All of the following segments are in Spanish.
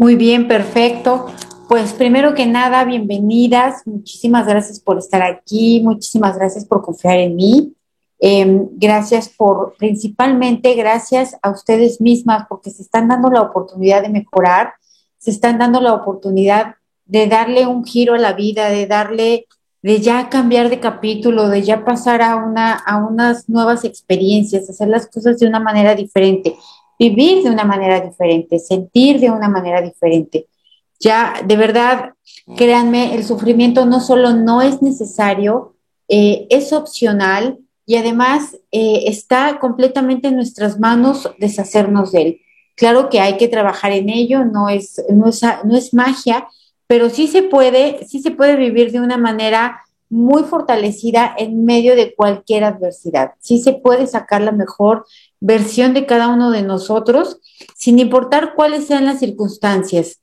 Muy bien, perfecto. Pues primero que nada, bienvenidas. Muchísimas gracias por estar aquí. Muchísimas gracias por confiar en mí. Em, gracias por, principalmente gracias a ustedes mismas, porque se están dando la oportunidad de mejorar, se están dando la oportunidad de darle un giro a la vida, de darle, de ya cambiar de capítulo, de ya pasar a, una, a unas nuevas experiencias, hacer las cosas de una manera diferente vivir de una manera diferente, sentir de una manera diferente. Ya, de verdad, créanme, el sufrimiento no solo no es necesario, eh, es opcional y además eh, está completamente en nuestras manos deshacernos de él. Claro que hay que trabajar en ello, no es, no es, no es magia, pero sí se puede, sí se puede vivir de una manera muy fortalecida en medio de cualquier adversidad. Sí se puede sacar la mejor versión de cada uno de nosotros, sin importar cuáles sean las circunstancias.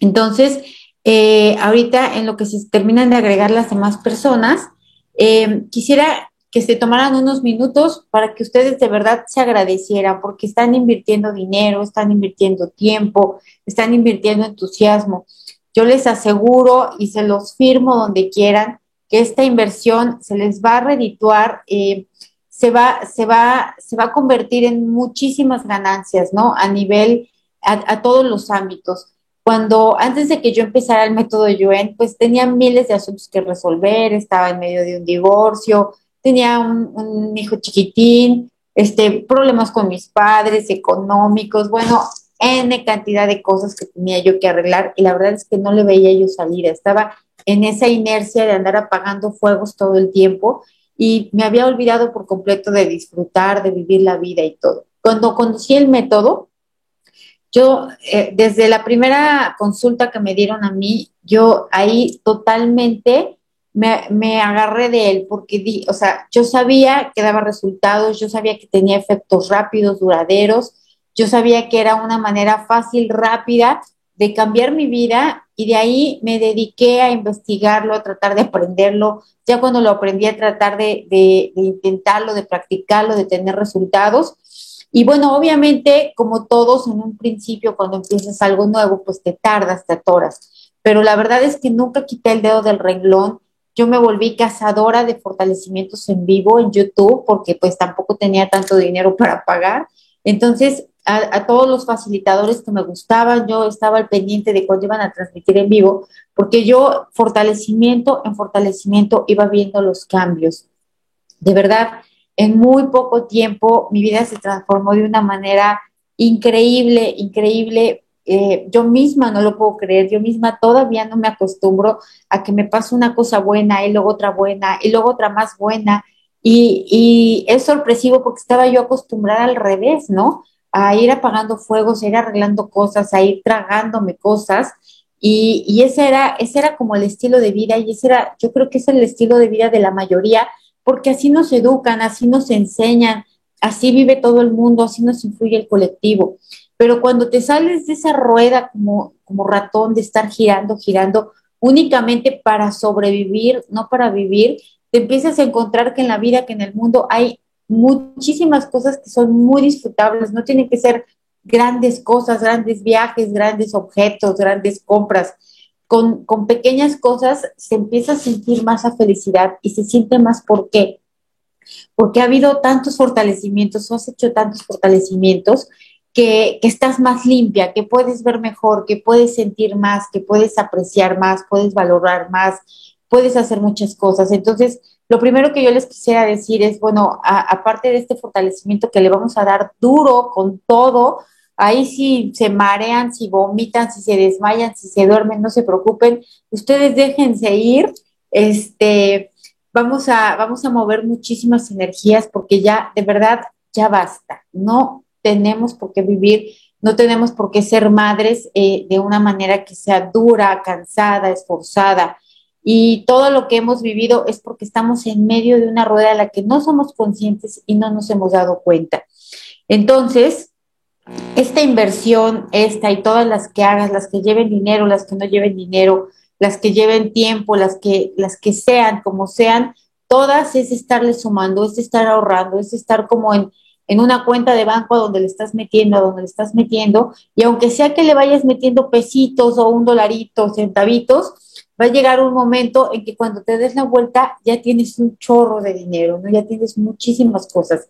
Entonces, eh, ahorita en lo que se terminan de agregar las demás personas, eh, quisiera que se tomaran unos minutos para que ustedes de verdad se agradecieran, porque están invirtiendo dinero, están invirtiendo tiempo, están invirtiendo entusiasmo. Yo les aseguro y se los firmo donde quieran que esta inversión se les va a redituar. Eh, se va, se va, se va a convertir en muchísimas ganancias, ¿no? A nivel, a, todos los ámbitos. Cuando antes de que yo empezara el método Yuen, pues tenía miles de asuntos que resolver, estaba en medio de un divorcio, tenía un, hijo chiquitín, este, problemas con mis padres, económicos, bueno, N cantidad de cosas que tenía yo que arreglar y la verdad es que no le veía yo salida, estaba en esa inercia de andar apagando fuegos todo el tiempo y me había olvidado por completo de disfrutar, de vivir la vida y todo. Cuando conocí el método, yo eh, desde la primera consulta que me dieron a mí, yo ahí totalmente me, me, agarré de él porque di, o sea, yo sabía que daba resultados, yo sabía que tenía efectos rápidos, duraderos, yo sabía que era una manera fácil, rápida de cambiar mi vida y de ahí me dediqué a investigarlo, a tratar de aprenderlo. Ya cuando lo aprendí a tratar de, de, intentarlo, de practicarlo, de tener resultados. Y bueno, obviamente, como todos en un principio, cuando empiezas algo nuevo, pues te tardas, te atoras. Pero la verdad es que nunca quité el dedo del renglón. Yo me volví cazadora de fortalecimientos en vivo en YouTube porque pues tampoco tenía tanto dinero para pagar. Entonces a, todos los facilitadores que me gustaban, yo estaba al pendiente de cuándo iban a transmitir en vivo, porque yo fortalecimiento en fortalecimiento iba viendo los cambios. De verdad, en muy poco tiempo mi vida se transformó de una manera increíble, increíble. Eh, yo misma no lo puedo creer, yo misma todavía no me acostumbro a que me pase una cosa buena y luego otra buena y luego otra más buena. Y, y es sorpresivo porque estaba yo acostumbrada al revés, ¿no? A ir apagando fuegos, a ir arreglando cosas, a ir tragándome cosas. Y, y, ese, era, ese era como el estilo de vida y ese era, yo creo que es el estilo de vida de la mayoría, porque así nos educan, así nos enseñan, así vive todo el mundo, así nos influye el colectivo. Pero cuando te sales de esa rueda como, como ratón de estar girando, girando únicamente para sobrevivir, no para vivir, te empiezas a encontrar que en la vida, que en el mundo hay muchísimas cosas que son muy disfrutables, no tienen que ser grandes cosas, grandes viajes, grandes objetos, grandes compras. Con, con pequeñas cosas se empieza a sentir más a felicidad y se siente más por qué. Porque ha habido tantos fortalecimientos, has hecho tantos fortalecimientos que, que, estás más limpia, que puedes ver mejor, que puedes sentir más, que puedes apreciar más, puedes valorar más, puedes hacer muchas cosas. Entonces, lo primero que yo les quisiera decir es, bueno, aparte de este fortalecimiento que le vamos a dar duro con todo, ahí si se marean, si vomitan, si se desmayan, si se duermen, no se preocupen, ustedes déjense ir, este, vamos a, vamos a mover muchísimas energías porque ya, de verdad, ya basta, no tenemos por qué vivir, no tenemos por qué ser madres eh, de una manera que sea dura, cansada, esforzada y todo lo que hemos vivido es porque estamos en medio de una rueda a la que no somos conscientes y no nos hemos dado cuenta. Entonces, esta inversión, esta y todas las que hagas, las que lleven dinero, las que no lleven dinero, las que lleven tiempo, las que, las que sean, como sean, todas es estarle sumando, es estar ahorrando, es estar como en, en una cuenta de banco a donde le estás metiendo, a donde le estás metiendo, y aunque sea que le vayas metiendo pesitos o un dolarito, centavitos, va a llegar un momento en que cuando te des la vuelta ya tienes un chorro de dinero, ¿no? Ya tienes muchísimas cosas.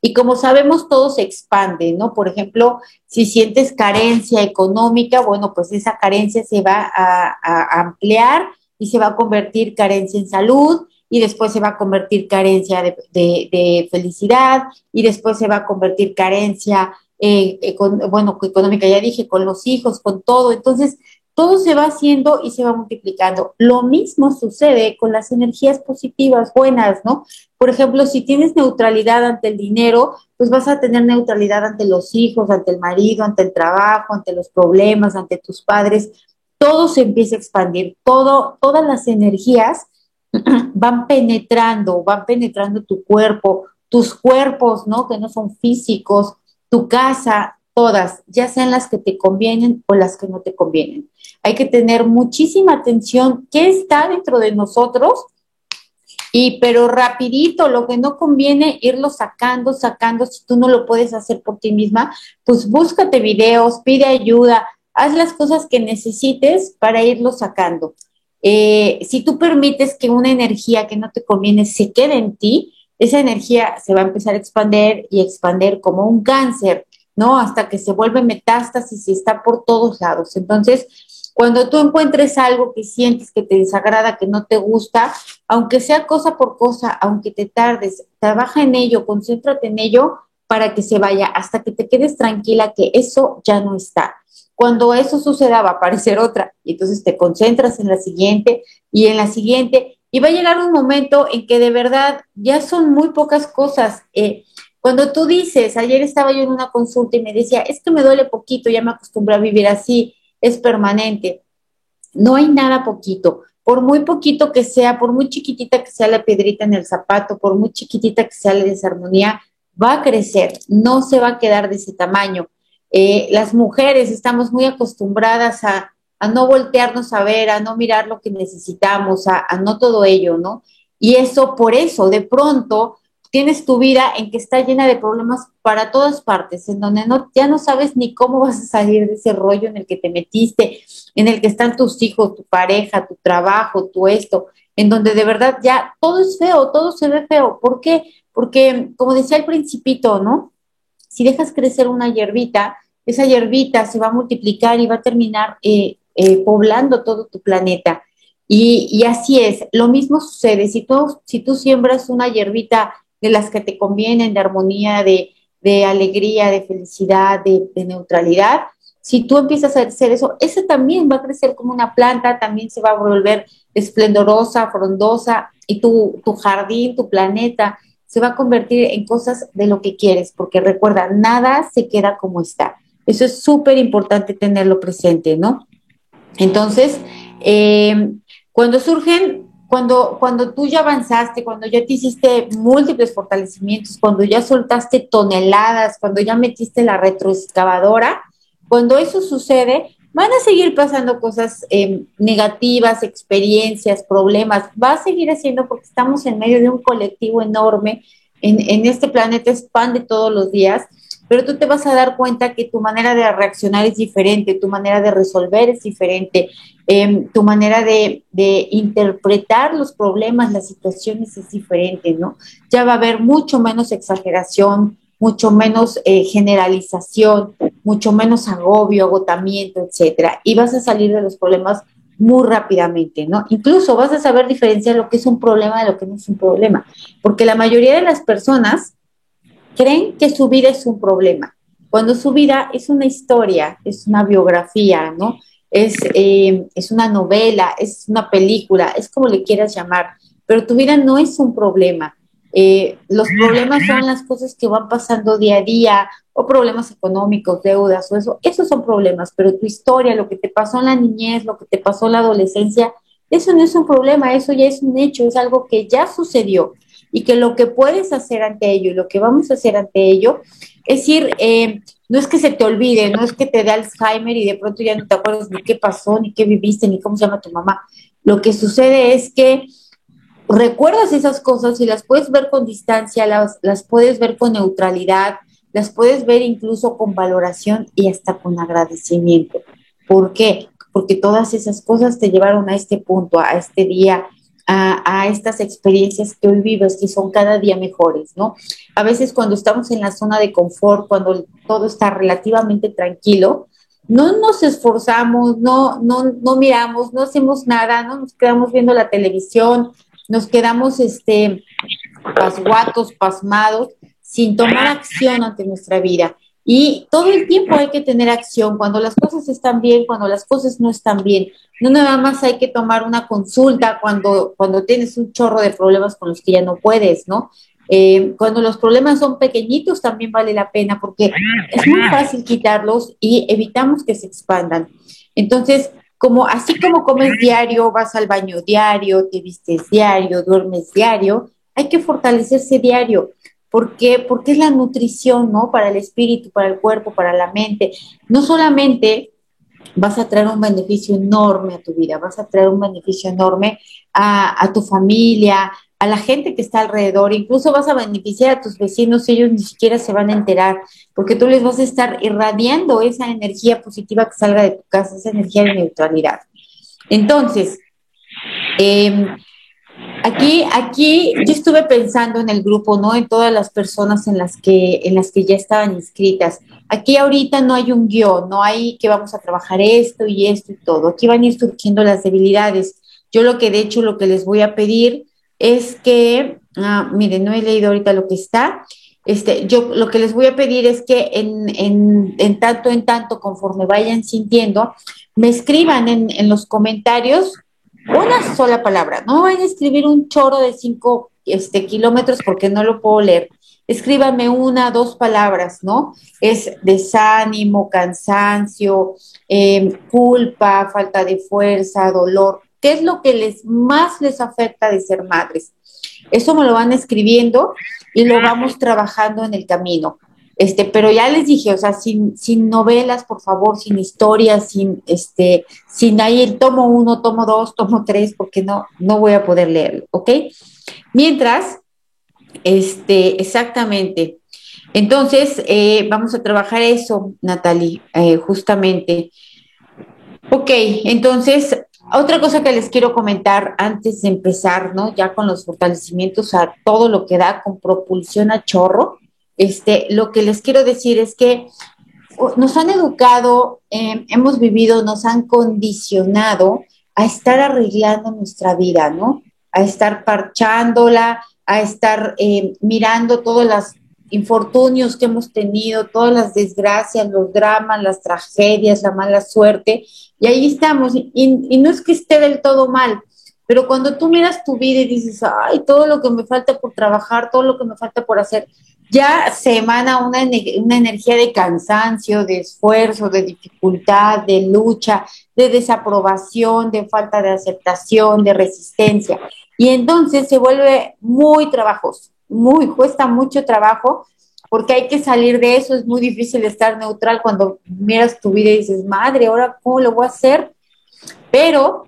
Y como sabemos, todo se expande, ¿no? Por ejemplo, si sientes carencia económica, bueno, pues esa carencia se va a, ampliar y se va a convertir carencia en salud y después se va a convertir carencia de, felicidad y después se va a convertir carencia, eh, bueno, económica, ya dije, con los hijos, con todo. Entonces, todo se va haciendo y se va multiplicando. Lo mismo sucede con las energías positivas, buenas, ¿no? Por ejemplo, si tienes neutralidad ante el dinero, pues vas a tener neutralidad ante los hijos, ante el marido, ante el trabajo, ante los problemas, ante tus padres. Todo se empieza a expandir, todo, todas las energías van penetrando, van penetrando tu cuerpo, tus cuerpos, ¿no? Que no son físicos, tu casa, todas, ya sean las que te convienen o las que no te convienen. Hay que tener muchísima atención qué está dentro de nosotros y pero rapidito, lo que no conviene, irlo sacando, sacando, si tú no lo puedes hacer por ti misma, pues búscate videos, pide ayuda, haz las cosas que necesites para irlo sacando. Eh, si tú permites que una energía que no te conviene se quede en ti, esa energía se va a empezar a expandir y expandir como un cáncer ¿no? Hasta que se vuelve metástasis y está por todos lados. Entonces, cuando tú encuentres algo que sientes que te desagrada, que no te gusta, aunque sea cosa por cosa, aunque te tardes, trabaja en ello, concéntrate en ello para que se vaya, hasta que te quedes tranquila que eso ya no está. Cuando eso suceda va a aparecer otra y entonces te concentras en la siguiente y en la siguiente y va a llegar un momento en que de verdad ya son muy pocas cosas. Eh, cuando tú dices, ayer estaba yo en una consulta y me decía, es que me duele poquito, ya me acostumbré a vivir así, es permanente. No hay nada poquito. Por muy poquito que sea, por muy chiquitita que sea la piedrita en el zapato, por muy chiquitita que sea la desarmonía, va a crecer, no se va a quedar de ese tamaño. Eh, las mujeres estamos muy acostumbradas a, no voltearnos a ver, a no mirar lo que necesitamos, a, a no todo ello, ¿no? Y eso, por eso, de pronto, tienes tu vida en que está llena de problemas para todas partes, en donde no, ya no sabes ni cómo vas a salir de ese rollo en el que te metiste, en el que están tus hijos, tu pareja, tu trabajo, tu esto, en donde de verdad ya todo es feo, todo se ve feo. ¿Por qué? Porque, como decía el principito, ¿no? Si dejas crecer una hierbita, esa hierbita se va a multiplicar y va a terminar eh, eh, poblando todo tu planeta. Y, y, así es, lo mismo sucede, si tú, si tú siembras una hierbita de las que te convienen, de armonía, de, alegría, de felicidad, de, neutralidad. Si tú empiezas a hacer eso, ese también va a crecer como una planta, también se va a volver esplendorosa, frondosa, y tu, tu jardín, tu planeta, se va a convertir en cosas de lo que quieres, porque recuerda, nada se queda como está. Eso es súper importante tenerlo presente, ¿no? Entonces, eh, cuando surgen cuando, cuando tú ya avanzaste, cuando ya te hiciste múltiples fortalecimientos, cuando ya soltaste toneladas, cuando ya metiste la retroexcavadora, cuando eso sucede, van a seguir pasando cosas em, negativas, experiencias, problemas, va a seguir haciendo porque estamos en medio de un colectivo enorme, en, en este planeta expande todos los días pero tú te vas a dar cuenta que tu manera de reaccionar es diferente, tu manera de resolver es diferente, em, tu manera de, interpretar los problemas, las situaciones es diferente, ¿no? Ya va a haber mucho menos exageración, mucho menos eh, generalización, mucho menos agobio, agotamiento, etcétera, y vas a salir de los problemas muy rápidamente, ¿no? Incluso vas a saber diferenciar lo que es un problema de lo que no es un problema, porque la mayoría de las personas creen que su vida es un problema, cuando su vida es una historia, es una biografía, ¿no? Es, eh, es una novela, es una película, es como le quieras llamar, pero tu vida no es un problema. Eh, los problemas son las cosas que van pasando día a día, o problemas económicos, deudas, o eso, esos son problemas, pero tu historia, lo que te pasó en la niñez, lo que te pasó en la adolescencia, eso no es un problema, eso ya es un hecho, es algo que ya sucedió y que lo que puedes hacer ante ello y lo que vamos a hacer ante ello es ir, eh, no es que se te olvide, no es que te dé Alzheimer y de pronto ya no te acuerdas ni qué pasó, ni qué viviste, ni cómo se llama tu mamá. Lo que sucede es que recuerdas esas cosas y las puedes ver con distancia, las, las puedes ver con neutralidad, las puedes ver incluso con valoración y hasta con agradecimiento. ¿Por qué? Porque todas esas cosas te llevaron a este punto, a este día, a, estas experiencias que hoy vives, que son cada día mejores, ¿no? A veces cuando estamos en la zona de confort, cuando todo está relativamente tranquilo, no nos esforzamos, no, no, no miramos, no hacemos nada, no nos quedamos viendo la televisión, nos quedamos este, pasguatos, pasmados, sin tomar acción ante nuestra vida. Y todo el tiempo hay que tener acción, cuando las cosas están bien, cuando las cosas no están bien. No nada más hay que tomar una consulta cuando, cuando tienes un chorro de problemas con los que ya no puedes, ¿no? Eh, cuando los problemas son pequeñitos también vale la pena porque es muy fácil quitarlos y evitamos que se expandan. Entonces, como así como comes diario, vas al baño diario, te vistes diario, duermes diario, hay que fortalecerse diario. ¿Por qué? Porque es la nutrición, ¿no? Para el espíritu, para el cuerpo, para la mente. No solamente vas a traer un beneficio enorme a tu vida, vas a traer un beneficio enorme a, tu familia, a la gente que está alrededor, incluso vas a beneficiar a tus vecinos, ellos ni siquiera se van a enterar, porque tú les vas a estar irradiando esa energía positiva que salga de tu casa, esa energía de neutralidad. Entonces, eh, Aquí, aquí yo estuve pensando en el grupo, ¿no? En todas las personas en las que, en las que ya estaban inscritas. Aquí ahorita no hay un guion, no hay que vamos a trabajar esto y esto y todo. Aquí van a ir surgiendo las debilidades. Yo lo que de hecho lo que les voy a pedir es que, ah, miren, no he leído ahorita lo que está. Este, yo lo que les voy a pedir es que en, en, en tanto en tanto, conforme vayan sintiendo, me escriban en, en los comentarios una sola palabra. No vayan a escribir un choro de cinco este, kilómetros porque no lo puedo leer. Escríbanme una, dos palabras, ¿no? Es desánimo, cansancio, em, culpa, falta de fuerza, dolor. ¿Qué es lo que les más les afecta de ser madres? Eso me lo van escribiendo y lo vamos trabajando en el camino. Este, pero ya les dije, o sea, sin, sin novelas, por favor, sin historias, sin, este, sin ahí el tomo uno, tomo dos, tomo tres, porque no, no voy a poder leerlo, ¿ok? Mientras, este, exactamente. Entonces, eh, vamos a trabajar eso, Natalie, eh, justamente. Ok, entonces, otra cosa que les quiero comentar antes de empezar, ¿no? Ya con los fortalecimientos a todo lo que da con propulsión a chorro este, lo que les quiero decir es que nos han educado, em, hemos vivido, nos han condicionado a estar arreglando nuestra vida, ¿no? A estar parchándola, a estar em, mirando todos los infortunios que hemos tenido, todas las desgracias, los dramas, las tragedias, la mala suerte, y ahí estamos. Y, y no es que esté del todo mal, pero cuando tú miras tu vida y dices, ay, todo lo que me falta por trabajar, todo lo que me falta por hacer, ya se emana una, energía de cansancio, de esfuerzo, de dificultad, de lucha, de desaprobación, de falta de aceptación, de resistencia. Y entonces se vuelve muy trabajoso, muy, cuesta mucho trabajo porque hay que salir de eso, es muy difícil estar neutral cuando miras tu vida y dices, madre, ahora cómo lo voy a hacer. Pero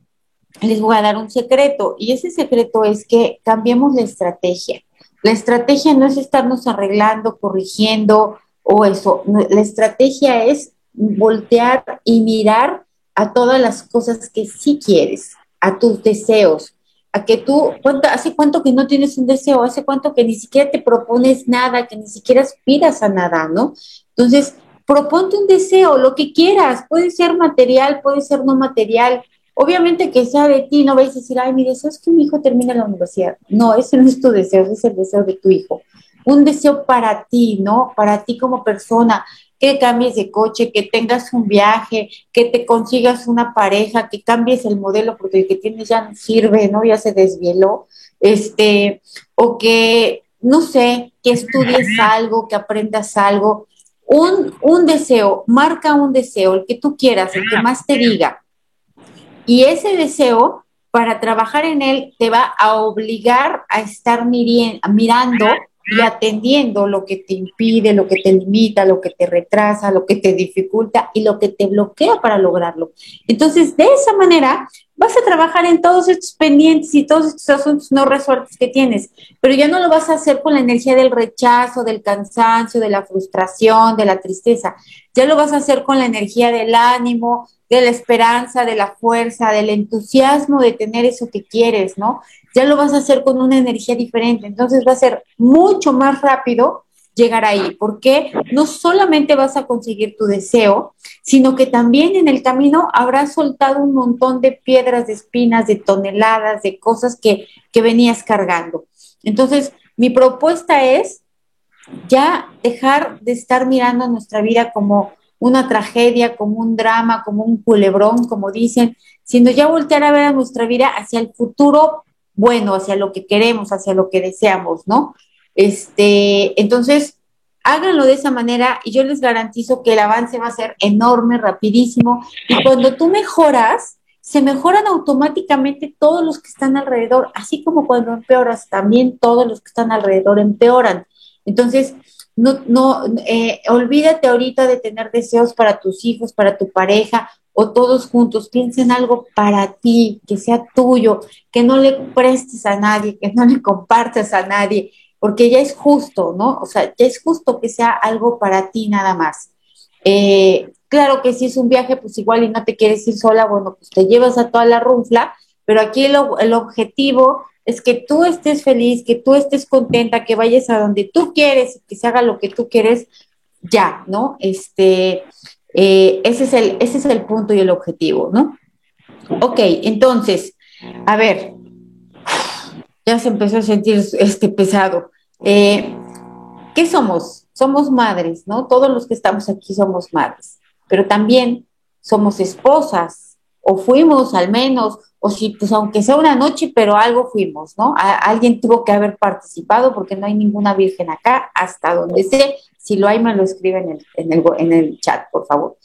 les voy a dar un secreto y ese secreto es que cambiemos la estrategia la estrategia no es estarnos arreglando, corrigiendo o eso. La estrategia es voltear y mirar a todas las cosas que sí quieres, a tus deseos, a que tú, ¿hace cuánto que no tienes un deseo? ¿Hace cuánto que ni siquiera te propones nada, que ni siquiera aspiras a nada, ¿no? Entonces, proponte un deseo, lo que quieras, puede ser material, puede ser no material, Obviamente que sea de ti, no vais a decir, ay, mi deseo es que mi hijo termine la universidad. No, ese no es tu deseo, ese es el deseo de tu hijo. Un deseo para ti, ¿no? Para ti como persona, que cambies de coche, que tengas un viaje, que te consigas una pareja, que cambies el modelo porque el que tienes ya no sirve, ¿no? Ya se desvieló. Este, o que, no sé, que estudies algo, que aprendas algo. Un, un deseo, marca un deseo, el que tú quieras, el que más te diga y ese deseo, para trabajar en él, te va a obligar a estar mirando y atendiendo lo que te impide, lo que te limita, lo que te retrasa, lo que te dificulta y lo que te bloquea para lograrlo. Entonces, de esa manera vas a trabajar en todos estos pendientes y todos estos asuntos no resueltos que tienes, pero ya no lo vas a hacer con la energía del rechazo, del cansancio, de la frustración, de la tristeza, ya lo vas a hacer con la energía del ánimo, de la esperanza, de la fuerza, del entusiasmo de tener eso que quieres, ¿no? Ya lo vas a hacer con una energía diferente, entonces va a ser mucho más rápido llegar ahí, porque no solamente vas a conseguir tu deseo, sino que también en el camino habrás soltado un montón de piedras, de espinas, de toneladas, de cosas que, que venías cargando. Entonces, mi propuesta es ya dejar de estar mirando nuestra vida como una tragedia, como un drama, como un culebrón, como dicen, sino ya voltear a ver a nuestra vida hacia el futuro bueno, hacia lo que queremos, hacia lo que deseamos, ¿no? Este, entonces, háganlo de esa manera y yo les garantizo que el avance va a ser enorme, rapidísimo. Y cuando tú mejoras, se mejoran automáticamente todos los que están alrededor, así como cuando empeoras, también todos los que están alrededor empeoran. Entonces, no, no, eh, olvídate ahorita de tener deseos para tus hijos, para tu pareja o todos juntos. Piensa en algo para ti, que sea tuyo, que no le prestes a nadie, que no le compartas a nadie, porque ya es justo, ¿no? O sea, ya es justo que sea algo para ti nada más. Eh, claro que si es un viaje, pues igual y no te quieres ir sola, bueno, pues te llevas a toda la runfla, pero aquí el, el objetivo es que tú estés feliz, que tú estés contenta, que vayas a donde tú quieres, que se haga lo que tú quieres, ya, ¿no? Este, eh, ese, es el, ese es el punto y el objetivo, ¿no? Ok, entonces, a ver, ya se empezó a sentir este pesado. Eh, ¿Qué somos? Somos madres, ¿no? Todos los que estamos aquí somos madres, pero también somos esposas, o fuimos al menos, o si, pues aunque sea una noche, pero algo fuimos, ¿no? alguien tuvo que haber participado porque no hay ninguna virgen acá, hasta donde sé. Si lo hay, me lo escriben en el, en el chat, por favor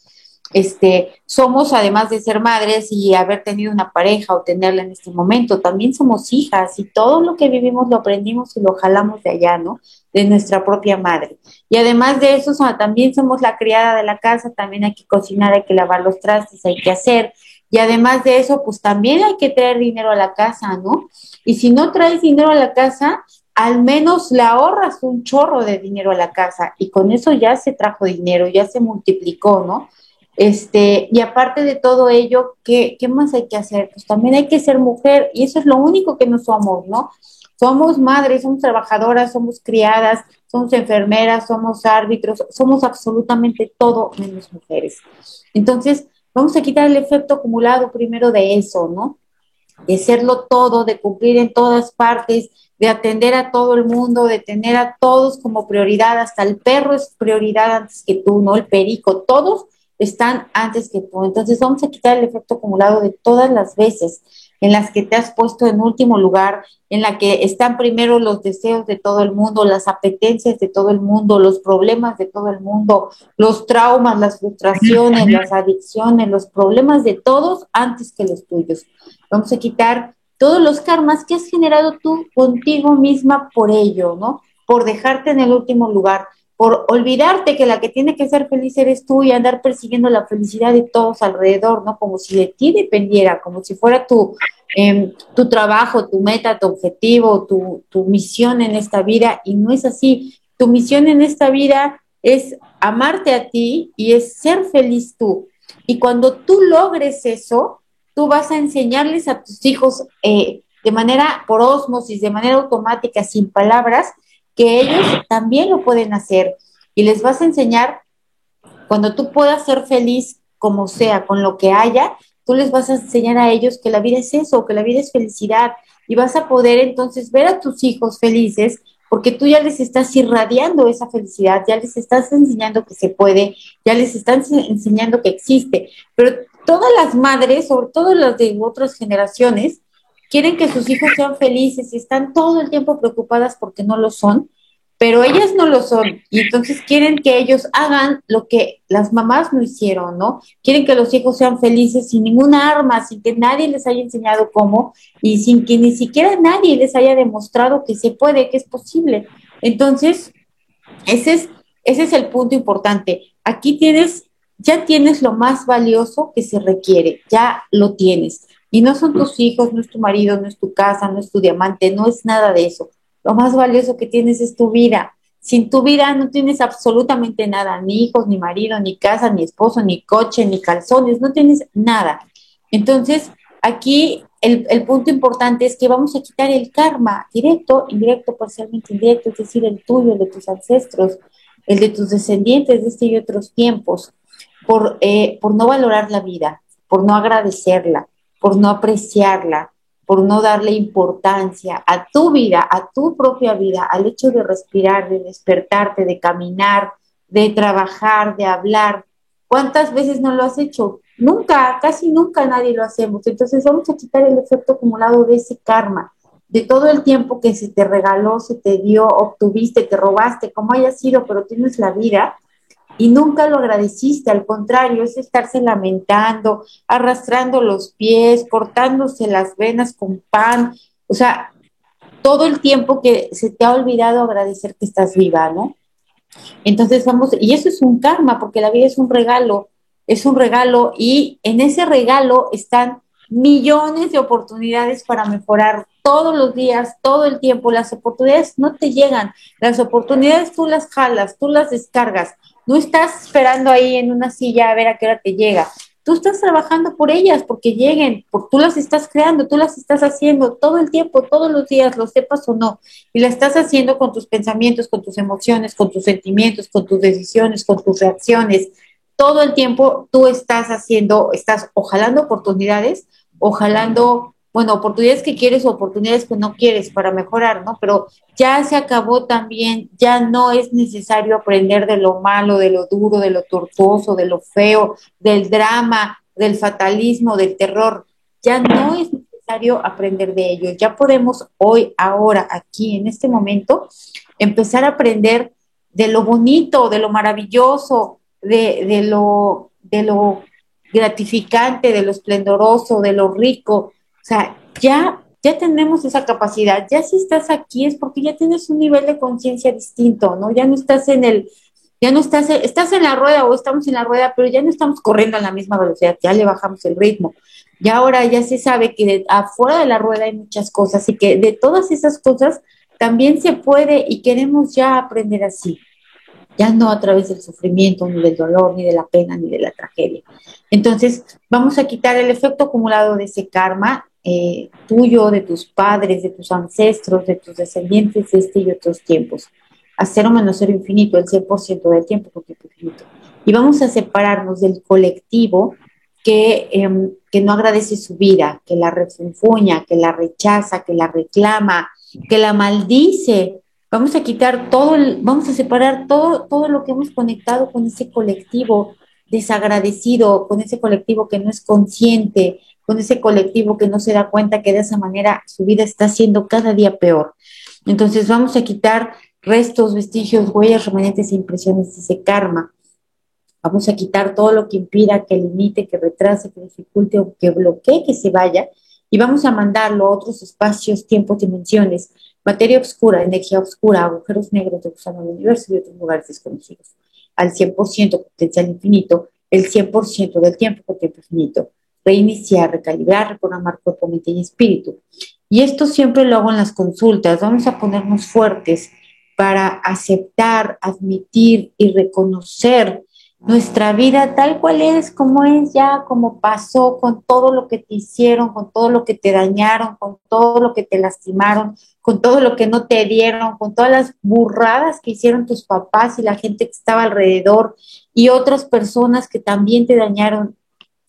este, somos, además de ser madres y haber tenido una pareja o tenerla en este momento, también somos hijas y todo lo que vivimos lo aprendimos y lo jalamos de allá, ¿no? De nuestra propia madre. Y además de eso, también somos la criada de la casa, también hay que cocinar, hay que lavar los trastes, hay que hacer. Y además de eso, pues también hay que traer dinero a la casa, ¿no? Y si no traes dinero a la casa, al menos le ahorras un chorro de dinero a la casa y con eso ya se trajo dinero, ya se multiplicó, ¿no? Este, y aparte de todo ello, ¿qué, ¿qué más hay que hacer? Pues también hay que ser mujer y eso es lo único que no somos, ¿no? Somos madres, somos trabajadoras, somos criadas, somos enfermeras, somos árbitros, somos absolutamente todo menos mujeres. Entonces, vamos a quitar el efecto acumulado primero de eso, ¿no? De serlo todo, de cumplir en todas partes, de atender a todo el mundo, de tener a todos como prioridad, hasta el perro es prioridad antes que tú, ¿no? El perico, todos están antes que tú. Entonces vamos a quitar el efecto acumulado de todas las veces en las que te has puesto en último lugar, en la que están primero los deseos de todo el mundo, las apetencias de todo el mundo, los problemas de todo el mundo, los traumas, las frustraciones, las adicciones, los problemas de todos antes que los tuyos. Vamos a quitar todos los karmas que has generado tú contigo misma por ello, ¿no? Por dejarte en el último lugar por olvidarte que la que tiene que ser feliz eres tú y andar persiguiendo la felicidad de todos alrededor, ¿no? Como si de ti dependiera, como si fuera tu, em, tu trabajo, tu meta, tu objetivo, tu, tu misión en esta vida, y no es así. Tu misión en esta vida es amarte a ti y es ser feliz tú. Y cuando tú logres eso, tú vas a enseñarles a tus hijos eh, de manera por osmosis, de manera automática, sin palabras, que ellos también lo pueden hacer y les vas a enseñar cuando tú puedas ser feliz como sea, con lo que haya, tú les vas a enseñar a ellos que la vida es eso, que la vida es felicidad y vas a poder entonces ver a tus hijos felices porque tú ya les estás irradiando esa felicidad, ya les estás enseñando que se puede, ya les estás enseñando que existe. Pero todas las madres, sobre todo las de otras generaciones, quieren que sus hijos sean felices y están todo el tiempo preocupadas porque no lo son, pero ellas no lo son y entonces quieren que ellos hagan lo que las mamás no hicieron, ¿no? Quieren que los hijos sean felices sin ninguna arma, sin que nadie les haya enseñado cómo y sin que ni siquiera nadie les haya demostrado que se puede, que es posible. Entonces, ese es, ese es el punto importante. Aquí tienes, ya tienes lo más valioso que se requiere, ya lo tienes Y no son tus hijos, no es tu marido, no es tu casa, no es tu diamante, no es nada de eso. Lo más valioso que tienes es tu vida. Sin tu vida no tienes absolutamente nada, ni hijos, ni marido, ni casa, ni esposo, ni coche, ni calzones, no tienes nada. Entonces, aquí el, el, punto importante es que vamos a quitar el karma, directo, indirecto, parcialmente indirecto, es decir, el tuyo, el de tus ancestros, el de tus descendientes de este y otros tiempos, por, eh, por no valorar la vida, por no agradecerla, por no apreciarla, por no darle importancia a tu vida, a tu propia vida, al hecho de respirar, de despertarte, de caminar, de trabajar, de hablar. ¿Cuántas veces no lo has hecho? Nunca, casi nunca nadie lo hacemos. Entonces vamos a quitar el efecto acumulado de ese karma, de todo el tiempo que se te regaló, se te dio, obtuviste, te robaste, como haya sido, pero tienes la vida y nunca lo agradeciste, al contrario, es estarse lamentando, arrastrando los pies, cortándose las venas con pan, o sea, todo el tiempo que se te ha olvidado agradecer que estás viva, ¿no? Entonces vamos, y eso es un karma, porque la vida es un regalo, es un regalo y en ese regalo están millones de oportunidades para mejorar todos los días, todo el tiempo. Las oportunidades no te llegan, las oportunidades tú las jalas, tú las descargas. No estás esperando ahí en una silla a ver a qué hora te llega. Tú estás trabajando por ellas, porque lleguen, porque tú las estás creando, tú las estás haciendo todo el tiempo, todos los días, lo sepas o no. Y la estás haciendo con tus pensamientos, con tus emociones, con tus sentimientos, con tus decisiones, con tus reacciones. Todo el tiempo tú estás haciendo, estás o jalando oportunidades o jalando bueno, oportunidades que quieres o oportunidades que no quieres para mejorar, ¿no? Pero ya se acabó también, ya no es necesario aprender de lo malo, de lo duro, de lo tortuoso, de lo feo, del drama, del fatalismo, del terror. Ya no es necesario aprender de ello. Ya podemos hoy, ahora, aquí, en este momento, empezar a aprender de lo bonito, de lo maravilloso, de, de lo, de lo gratificante, de lo esplendoroso, de lo rico, sea, ya, ya tenemos esa capacidad, ya si estás aquí es porque ya tienes un nivel de conciencia distinto, ¿no? Ya no estás en el, ya no estás, estás en la rueda o estamos en la rueda, pero ya no estamos corriendo a la misma velocidad, ya le bajamos el ritmo. Y ahora ya se sabe que afuera de la rueda hay muchas cosas y que de todas esas cosas también se puede y queremos ya aprender así ya no a través del sufrimiento, ni del dolor, ni de la pena, ni de la tragedia. Entonces, vamos a quitar el efecto acumulado de ese karma eh, tuyo, de tus padres, de tus ancestros, de tus descendientes de este y otros tiempos. A cero menos cero infinito, el 100% del tiempo por tiempo infinito. Y vamos a separarnos del colectivo que, em, que no agradece su vida, que la refunfuña, que la rechaza, que la reclama, que la maldice. Vamos a quitar todo, vamos a separar todo, todo lo que hemos conectado con ese colectivo desagradecido, con ese colectivo que no es consciente, con ese colectivo que no se da cuenta que de esa manera su vida está siendo cada día peor. Entonces vamos a quitar restos, vestigios, huellas, remanentes e impresiones de ese karma. Vamos a quitar todo lo que impida, que limite, que retrase, que dificulte o que bloquee que se vaya y vamos a mandarlo a otros espacios, tiempos, dimensiones, materia oscura, energía oscura, agujeros negros de gusano del universo y otros lugares desconocidos. Al 100% potencial infinito, el 100% del tiempo con tiempo infinito reiniciar, recalibrar, reprogramar cuerpo, mente y espíritu. Y esto siempre lo hago en las consultas. Vamos a ponernos fuertes para aceptar, admitir y reconocer nuestra vida tal cual es, como es ya, como pasó, con todo lo que te hicieron, con todo lo que te dañaron, con todo lo que te lastimaron, con todo lo que no te dieron, con todas las burradas que hicieron tus papás y la gente que estaba alrededor y otras personas que también te dañaron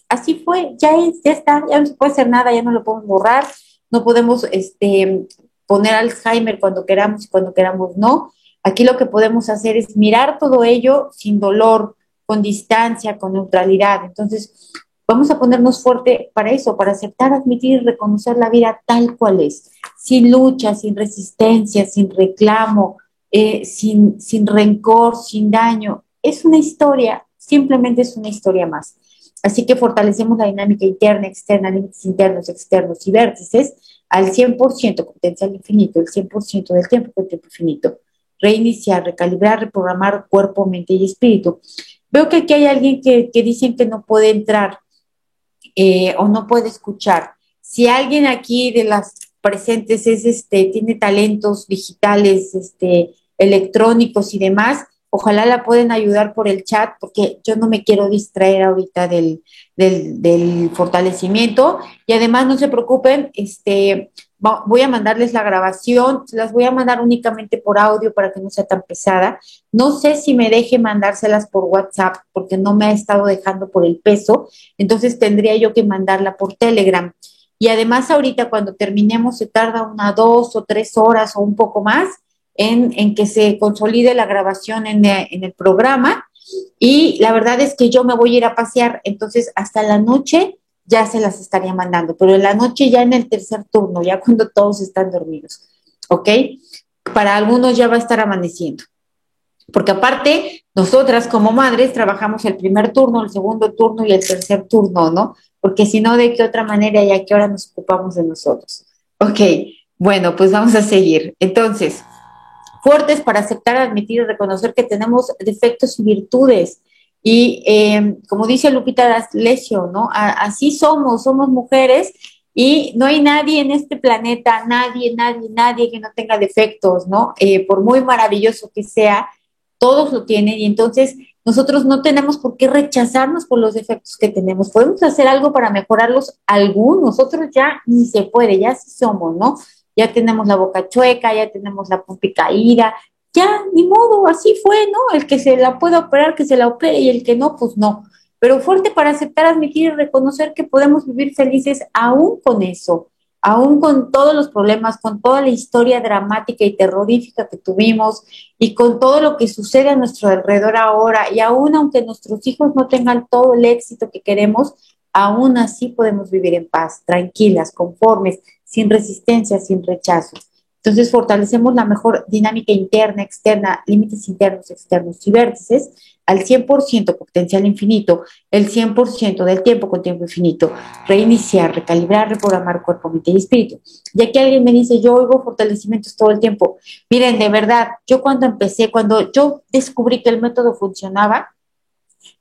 así fue, ya es, ya está, ya no se puede hacer nada, ya no lo podemos borrar, no podemos este, poner Alzheimer cuando queramos y cuando queramos no. Aquí lo que podemos hacer es mirar todo ello sin dolor, con distancia, con neutralidad. Entonces, vamos a ponernos fuerte para eso, para aceptar, admitir y reconocer la vida tal cual es, sin lucha, sin resistencia, sin reclamo, eh, sin, sin rencor, sin daño. Es una historia, simplemente es una historia más. Así que fortalecemos la dinámica interna, externa, límites internos, externos y vértices al 100% con potencial infinito, el 100% del tiempo con tiempo infinito. Reiniciar, recalibrar, reprogramar cuerpo, mente y espíritu. Veo que aquí hay alguien que, que dicen que no puede entrar eh, o no puede escuchar. Si alguien aquí de las presentes es este, tiene talentos digitales, este, electrónicos y demás, ojalá la pueden ayudar por el chat, porque yo no me quiero distraer ahorita del, del, fortalecimiento. Y además, no se preocupen, este, voy a mandarles la grabación, las voy a mandar únicamente por audio para que no sea tan pesada. No sé si me deje mandárselas por WhatsApp, porque no me ha estado dejando por el peso, entonces tendría yo que mandarla por Telegram. Y además ahorita cuando terminemos se tarda una dos o tres horas o un poco más en, que se consolide la grabación en, en, el programa. Y la verdad es que yo me voy a ir a pasear, entonces hasta la noche ya se las estaría mandando, pero en la noche ya en el tercer turno, ya cuando todos están dormidos, ¿ok? Para algunos ya va a estar amaneciendo. Porque aparte, nosotras como madres trabajamos el primer turno, el segundo turno y el tercer turno, ¿no? Porque si no, ¿de qué otra manera y a qué hora nos ocupamos de nosotros? Ok, bueno, pues vamos a seguir. Entonces, fuertes para aceptar, admitir y reconocer que tenemos defectos y virtudes. Y eh, como dice Lupita Lesio, ¿no? así somos, somos mujeres y no hay nadie en este planeta, nadie, nadie, nadie que no tenga defectos, ¿no? Eh, por muy maravilloso que sea, todos lo tienen y entonces nosotros no tenemos por qué rechazarnos por los defectos que tenemos. Podemos hacer algo para mejorarlos algunos, otros ya ni se puede, ya sí somos, ¿no? Ya tenemos la boca chueca, ya tenemos la punta caída, ya, ni modo, así fue, ¿no? El que se la pueda operar, que se la opere, y el que no, pues no. Pero fuerte para aceptar, admitir y reconocer que podemos vivir felices aún con eso, aún con todos los problemas, con toda la historia dramática y terrorífica que tuvimos y con todo lo que sucede a nuestro alrededor ahora, y aún aunque nuestros hijos no tengan todo el éxito que queremos, aún así podemos vivir en paz, tranquilas, conformes, sin resistencia, sin rechazo. Entonces fortalecemos la mejor dinámica interna, externa, límites internos, externos y vértices al 100% potencial infinito, el 100% del tiempo con tiempo infinito, reiniciar, recalibrar, reprogramar cuerpo, mente y espíritu. Ya que alguien me dice, yo oigo fortalecimientos todo el tiempo. Miren, de verdad, yo cuando empecé, cuando yo descubrí que el método funcionaba,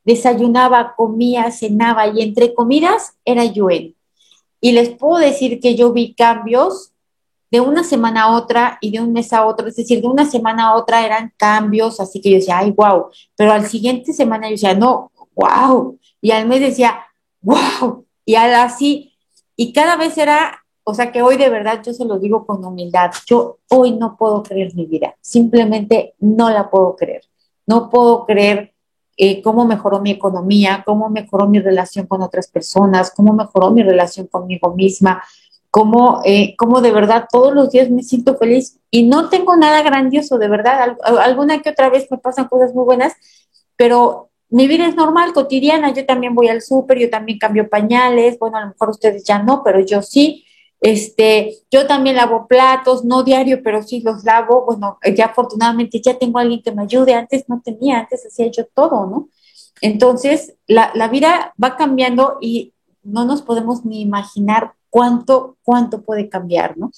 desayunaba, comía, cenaba y entre comidas era yo y les puedo decir que yo vi cambios de una semana a otra y de un mes a otro, es decir, de una semana a otra eran cambios, así que yo decía, ay, wow, pero al siguiente semana yo decía, no, wow, y al mes decía, wow, y así, y cada vez era, o sea que hoy de verdad yo se lo digo con humildad, yo hoy no puedo creer mi vida, simplemente no la puedo creer, no puedo creer eh, cómo mejoró mi economía, cómo mejoró mi relación con otras personas, cómo mejoró mi relación conmigo misma, cómo, eh, cómo de verdad todos los días me siento feliz. Y no tengo nada grandioso, de verdad, alguna que otra vez me pasan cosas muy buenas, pero mi vida es normal, cotidiana, yo también voy al súper, yo también cambio pañales, bueno, a lo mejor ustedes ya no, pero yo sí, este, yo también lavo platos, no diario, pero sí los lavo. Bueno, ya afortunadamente ya tengo alguien que me ayude. Antes no tenía, antes hacía yo todo, ¿no? Entonces, la, la vida va cambiando y no nos podemos ni imaginar cuánto, cuánto puede cambiar, ¿no?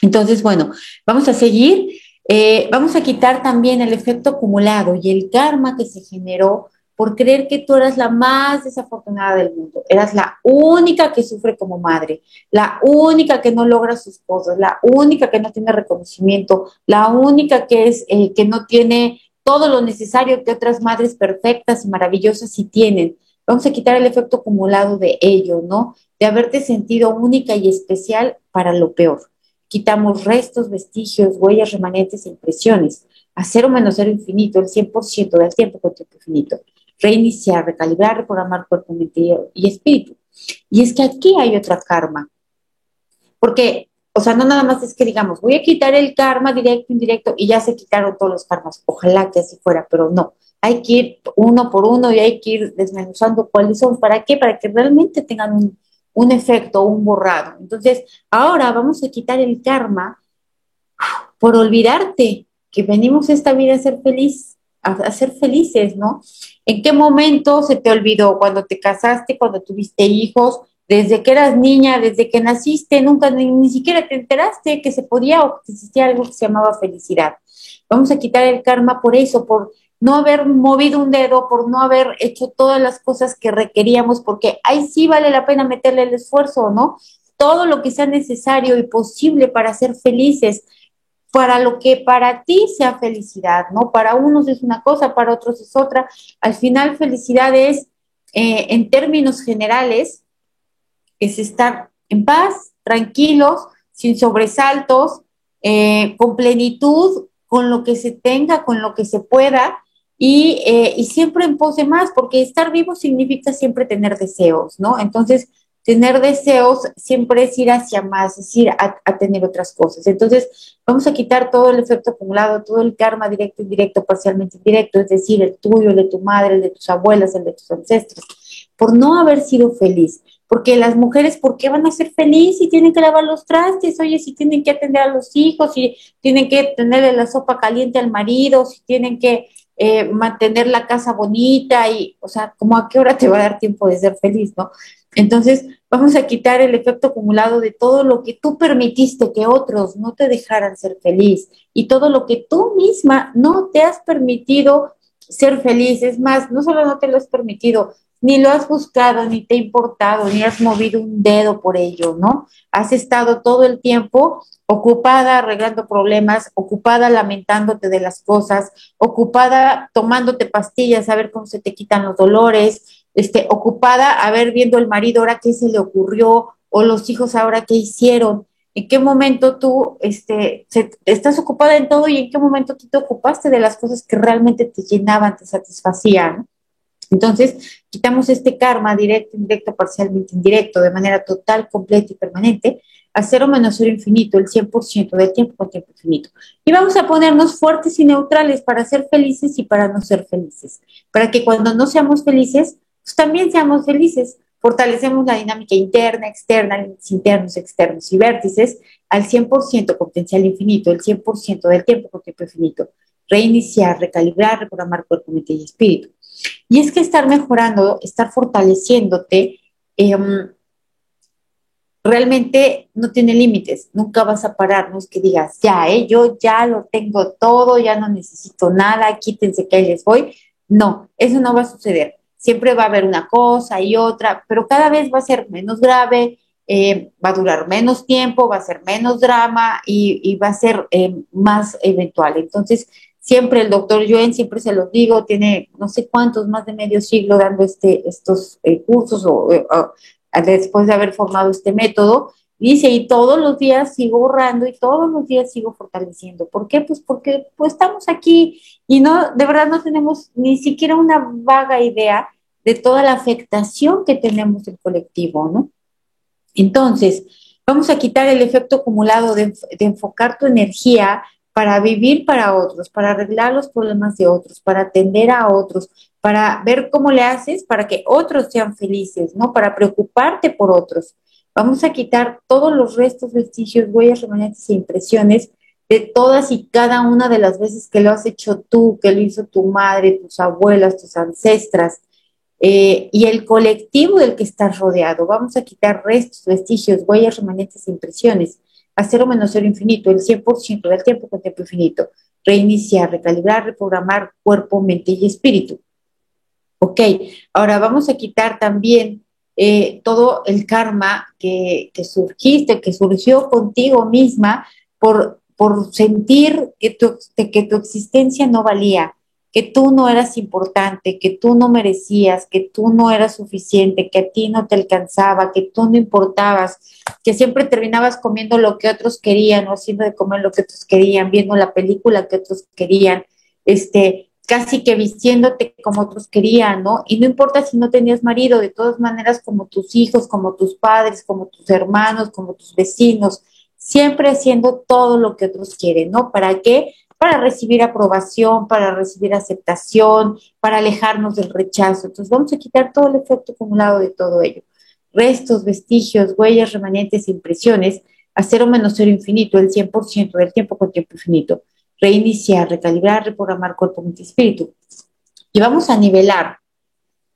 Entonces, bueno, vamos a seguir. Eh, vamos a quitar también el efecto acumulado y el karma que se generó por creer que tú eras la más desafortunada del mundo. Eras la única que sufre como madre, la única que no logra sus cosas, la única que no tiene reconocimiento, la única que es eh, que no tiene todo lo necesario que otras madres perfectas y maravillosas sí tienen. Vamos a quitar el efecto acumulado de ello, ¿no? De haberte sentido única y especial para lo peor. Quitamos restos, vestigios, huellas, remanentes e impresiones. A cero menos cero infinito, el 100% del tiempo con tiempo infinito reiniciar, recalibrar, reprogramar cuerpo, mente y espíritu. Y es que aquí hay otra karma. Porque, o sea, no nada más es que digamos, voy a quitar el karma directo, indirecto, y ya se quitaron todos los karmas. Ojalá que así fuera, pero no. Hay que ir uno por uno y hay que ir desmenuzando cuáles son. ¿Para qué? Para que realmente tengan un, un efecto, un borrado. Entonces, ahora vamos a quitar el karma por olvidarte que venimos esta vida a ser feliz, a ser felices, ¿no? ¿En qué momento se te olvidó? Cuando te casaste, cuando tuviste hijos, desde que eras niña, desde que naciste, nunca ni, siquiera te enteraste que se podía o que existía algo que se llamaba felicidad. Vamos a quitar el karma por eso, por no haber movido un dedo, por no haber hecho todas las cosas que requeríamos, porque ahí sí vale la pena meterle el esfuerzo, ¿no? todo lo que sea necesario y posible para ser felices, para lo que para ti sea felicidad, ¿no? Para unos es una cosa, para otros es otra. Al final, felicidad es, eh, en términos generales, es estar en paz, tranquilos, sin sobresaltos, eh, con plenitud, con lo que se tenga, con lo que se pueda, y, eh, y, siempre en pos más, porque estar vivo significa siempre tener deseos, ¿no? Entonces, tener deseos siempre es ir hacia más, es ir a, tener otras cosas. Entonces, vamos a quitar todo el efecto acumulado, todo el karma directo, indirecto, parcialmente indirecto, es decir, el tuyo, el de tu madre, el de tus abuelas, el de tus ancestros, por no haber sido feliz. Porque las mujeres, ¿por qué van a ser felices si tienen que lavar los trastes? Oye, si tienen que atender a los hijos, si tienen que tenerle la sopa caliente al marido, si tienen que eh, mantener la casa bonita y, o sea, como a qué hora te va a dar tiempo de ser feliz, ¿no? Entonces, vamos a quitar el efecto acumulado de todo lo que tú permitiste que otros no te dejaran ser feliz y todo lo que tú misma no te has permitido ser feliz. Es más, no solo no te lo has permitido, ni lo has buscado, ni te ha importado, ni has movido un dedo por ello, ¿no? Has estado todo el tiempo ocupada arreglando problemas, ocupada lamentándote de las cosas, ocupada tomándote pastillas a ver cómo se te quitan los dolores, este, ocupada a ver viendo el marido ahora qué se le ocurrió o los hijos ahora qué hicieron. ¿En qué momento tú este, estás ocupada en todo y en qué momento tú te ocupaste de las cosas que realmente te llenaban, te satisfacían? Entonces, quitamos este karma directo, indirecto, parcialmente indirecto, de manera total, completa y permanente, a cero menos cero infinito, el 100% del tiempo con tiempo infinito. Y vamos a ponernos fuertes y neutrales para ser felices y para no ser felices. Para que cuando no seamos felices, pues también seamos felices. Fortalecemos la dinámica interna, externa, internos, externos y vértices al 100% con potencial infinito, el 100% del tiempo con tiempo infinito. Reiniciar, recalibrar, reprogramar cuerpo, mente y espíritu. Y es que estar mejorando, estar fortaleciéndote, em, realmente no tiene límites, nunca vas a parar, no es que digas, ya, eh, yo ya lo tengo todo, ya no necesito nada, quítense que ahí les voy. No, eso no va a suceder siempre va a haber una cosa y otra, pero cada vez va a ser menos grave, eh, va a durar menos tiempo, va a ser menos drama y, va a ser eh, más eventual. Entonces, siempre el doctor Joen, siempre se los digo, tiene no sé cuántos, más de medio siglo dando este, estos eh, cursos o, después de haber formado este método. Dice, y todos los días sigo borrando y todos los días sigo fortaleciendo. ¿Por qué? Pues porque pues, estamos aquí y no, de verdad no tenemos ni siquiera una vaga idea de toda la afectación que tenemos el colectivo, ¿no? Entonces, vamos a quitar el efecto acumulado de, de enfocar tu energía para vivir para otros, para arreglar los problemas de otros, para atender a otros, para ver cómo le haces para que otros sean felices, ¿no? Para preocuparte por otros. Vamos a quitar todos los restos, vestigios, huellas, remanentes e impresiones de todas y cada una de las veces que lo has hecho tú, que lo hizo tu madre, tus abuelas, tus ancestras, eh, y el colectivo del que estás rodeado. Vamos a quitar restos, vestigios, huellas, remanentes e impresiones, a cero menos cero infinito, el 100% del tiempo con tiempo infinito. Reiniciar, recalibrar, reprogramar cuerpo, mente y espíritu. Ok, ahora vamos a quitar también eh, todo el karma que, surgiste, que surgió contigo misma por, por sentir que tu, que tu existencia no valía, que tú no eras importante, que tú no merecías, que tú no eras suficiente, que a ti no te alcanzaba, que tú no importabas, que siempre terminabas comiendo lo que otros querían o haciendo de comer lo que otros querían, viendo la película que otros querían, este, casi que vistiéndote como otros querían, ¿no? Y no importa si no tenías marido, de todas maneras, como tus hijos, como tus padres, como tus hermanos, como tus vecinos, siempre haciendo todo lo que otros quieren, ¿no? ¿Para qué? Para recibir aprobación, para recibir aceptación, para alejarnos del rechazo. Entonces vamos a quitar todo el efecto acumulado de todo ello. Restos, vestigios, huellas, remanentes, impresiones, a cero menos cero infinito, el 100% del tiempo con tiempo infinito reiniciar, recalibrar, reprogramar cuerpo, mente y espíritu. Y vamos a nivelar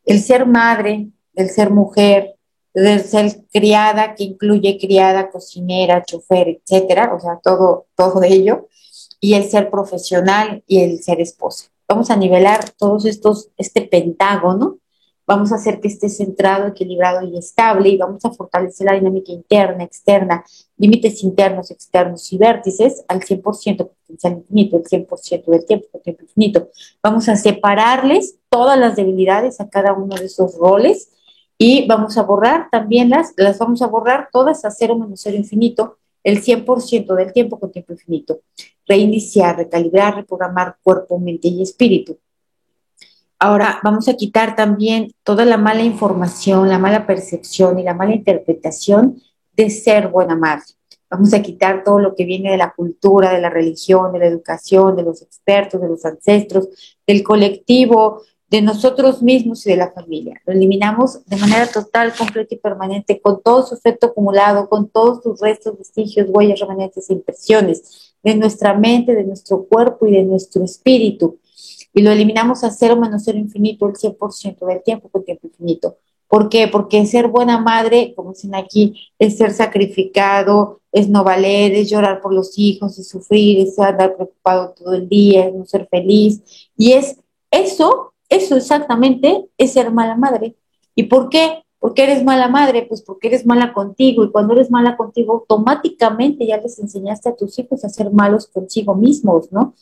el ser madre, el ser mujer, el ser criada, que incluye criada, cocinera, chofer, etcétera, o sea, todo, todo ello, y el ser profesional y el ser esposa. Vamos a nivelar todos estos, este pentágono vamos a hacer que esté centrado, equilibrado y estable y vamos a fortalecer la dinámica interna, externa, límites internos, externos y vértices al 100% potencial infinito, el 100% del tiempo, tiempo infinito. Vamos a separarles todas las debilidades a cada uno de esos roles y vamos a borrar también las, las vamos a borrar todas a cero menos cero infinito, el 100% del tiempo con tiempo infinito. Reiniciar, recalibrar, reprogramar cuerpo, mente y espíritu. Ahora vamos a quitar también toda la mala información, la mala percepción y la mala interpretación de ser buena madre. Vamos a quitar todo lo que viene de la cultura, de la religión, de la educación, de los expertos, de los ancestros, del colectivo, de nosotros mismos y de la familia. Lo eliminamos de manera total, completa y permanente, con todo su efecto acumulado, con todos sus restos, vestigios, huellas, remanentes e impresiones de nuestra mente, de nuestro cuerpo y de nuestro espíritu y lo eliminamos a cero menos cero infinito el 100% del tiempo con tiempo infinito. ¿Por qué? Porque ser buena madre, como dicen aquí, es ser sacrificado, es no valer, es llorar por los hijos, es sufrir, es andar preocupado todo el día, es no ser feliz. Y es eso, eso exactamente es ser mala madre. ¿Y por qué? Porque eres mala madre, pues porque eres mala contigo y cuando eres mala contigo automáticamente ya les enseñaste a tus hijos a ser malos consigo mismos, ¿no?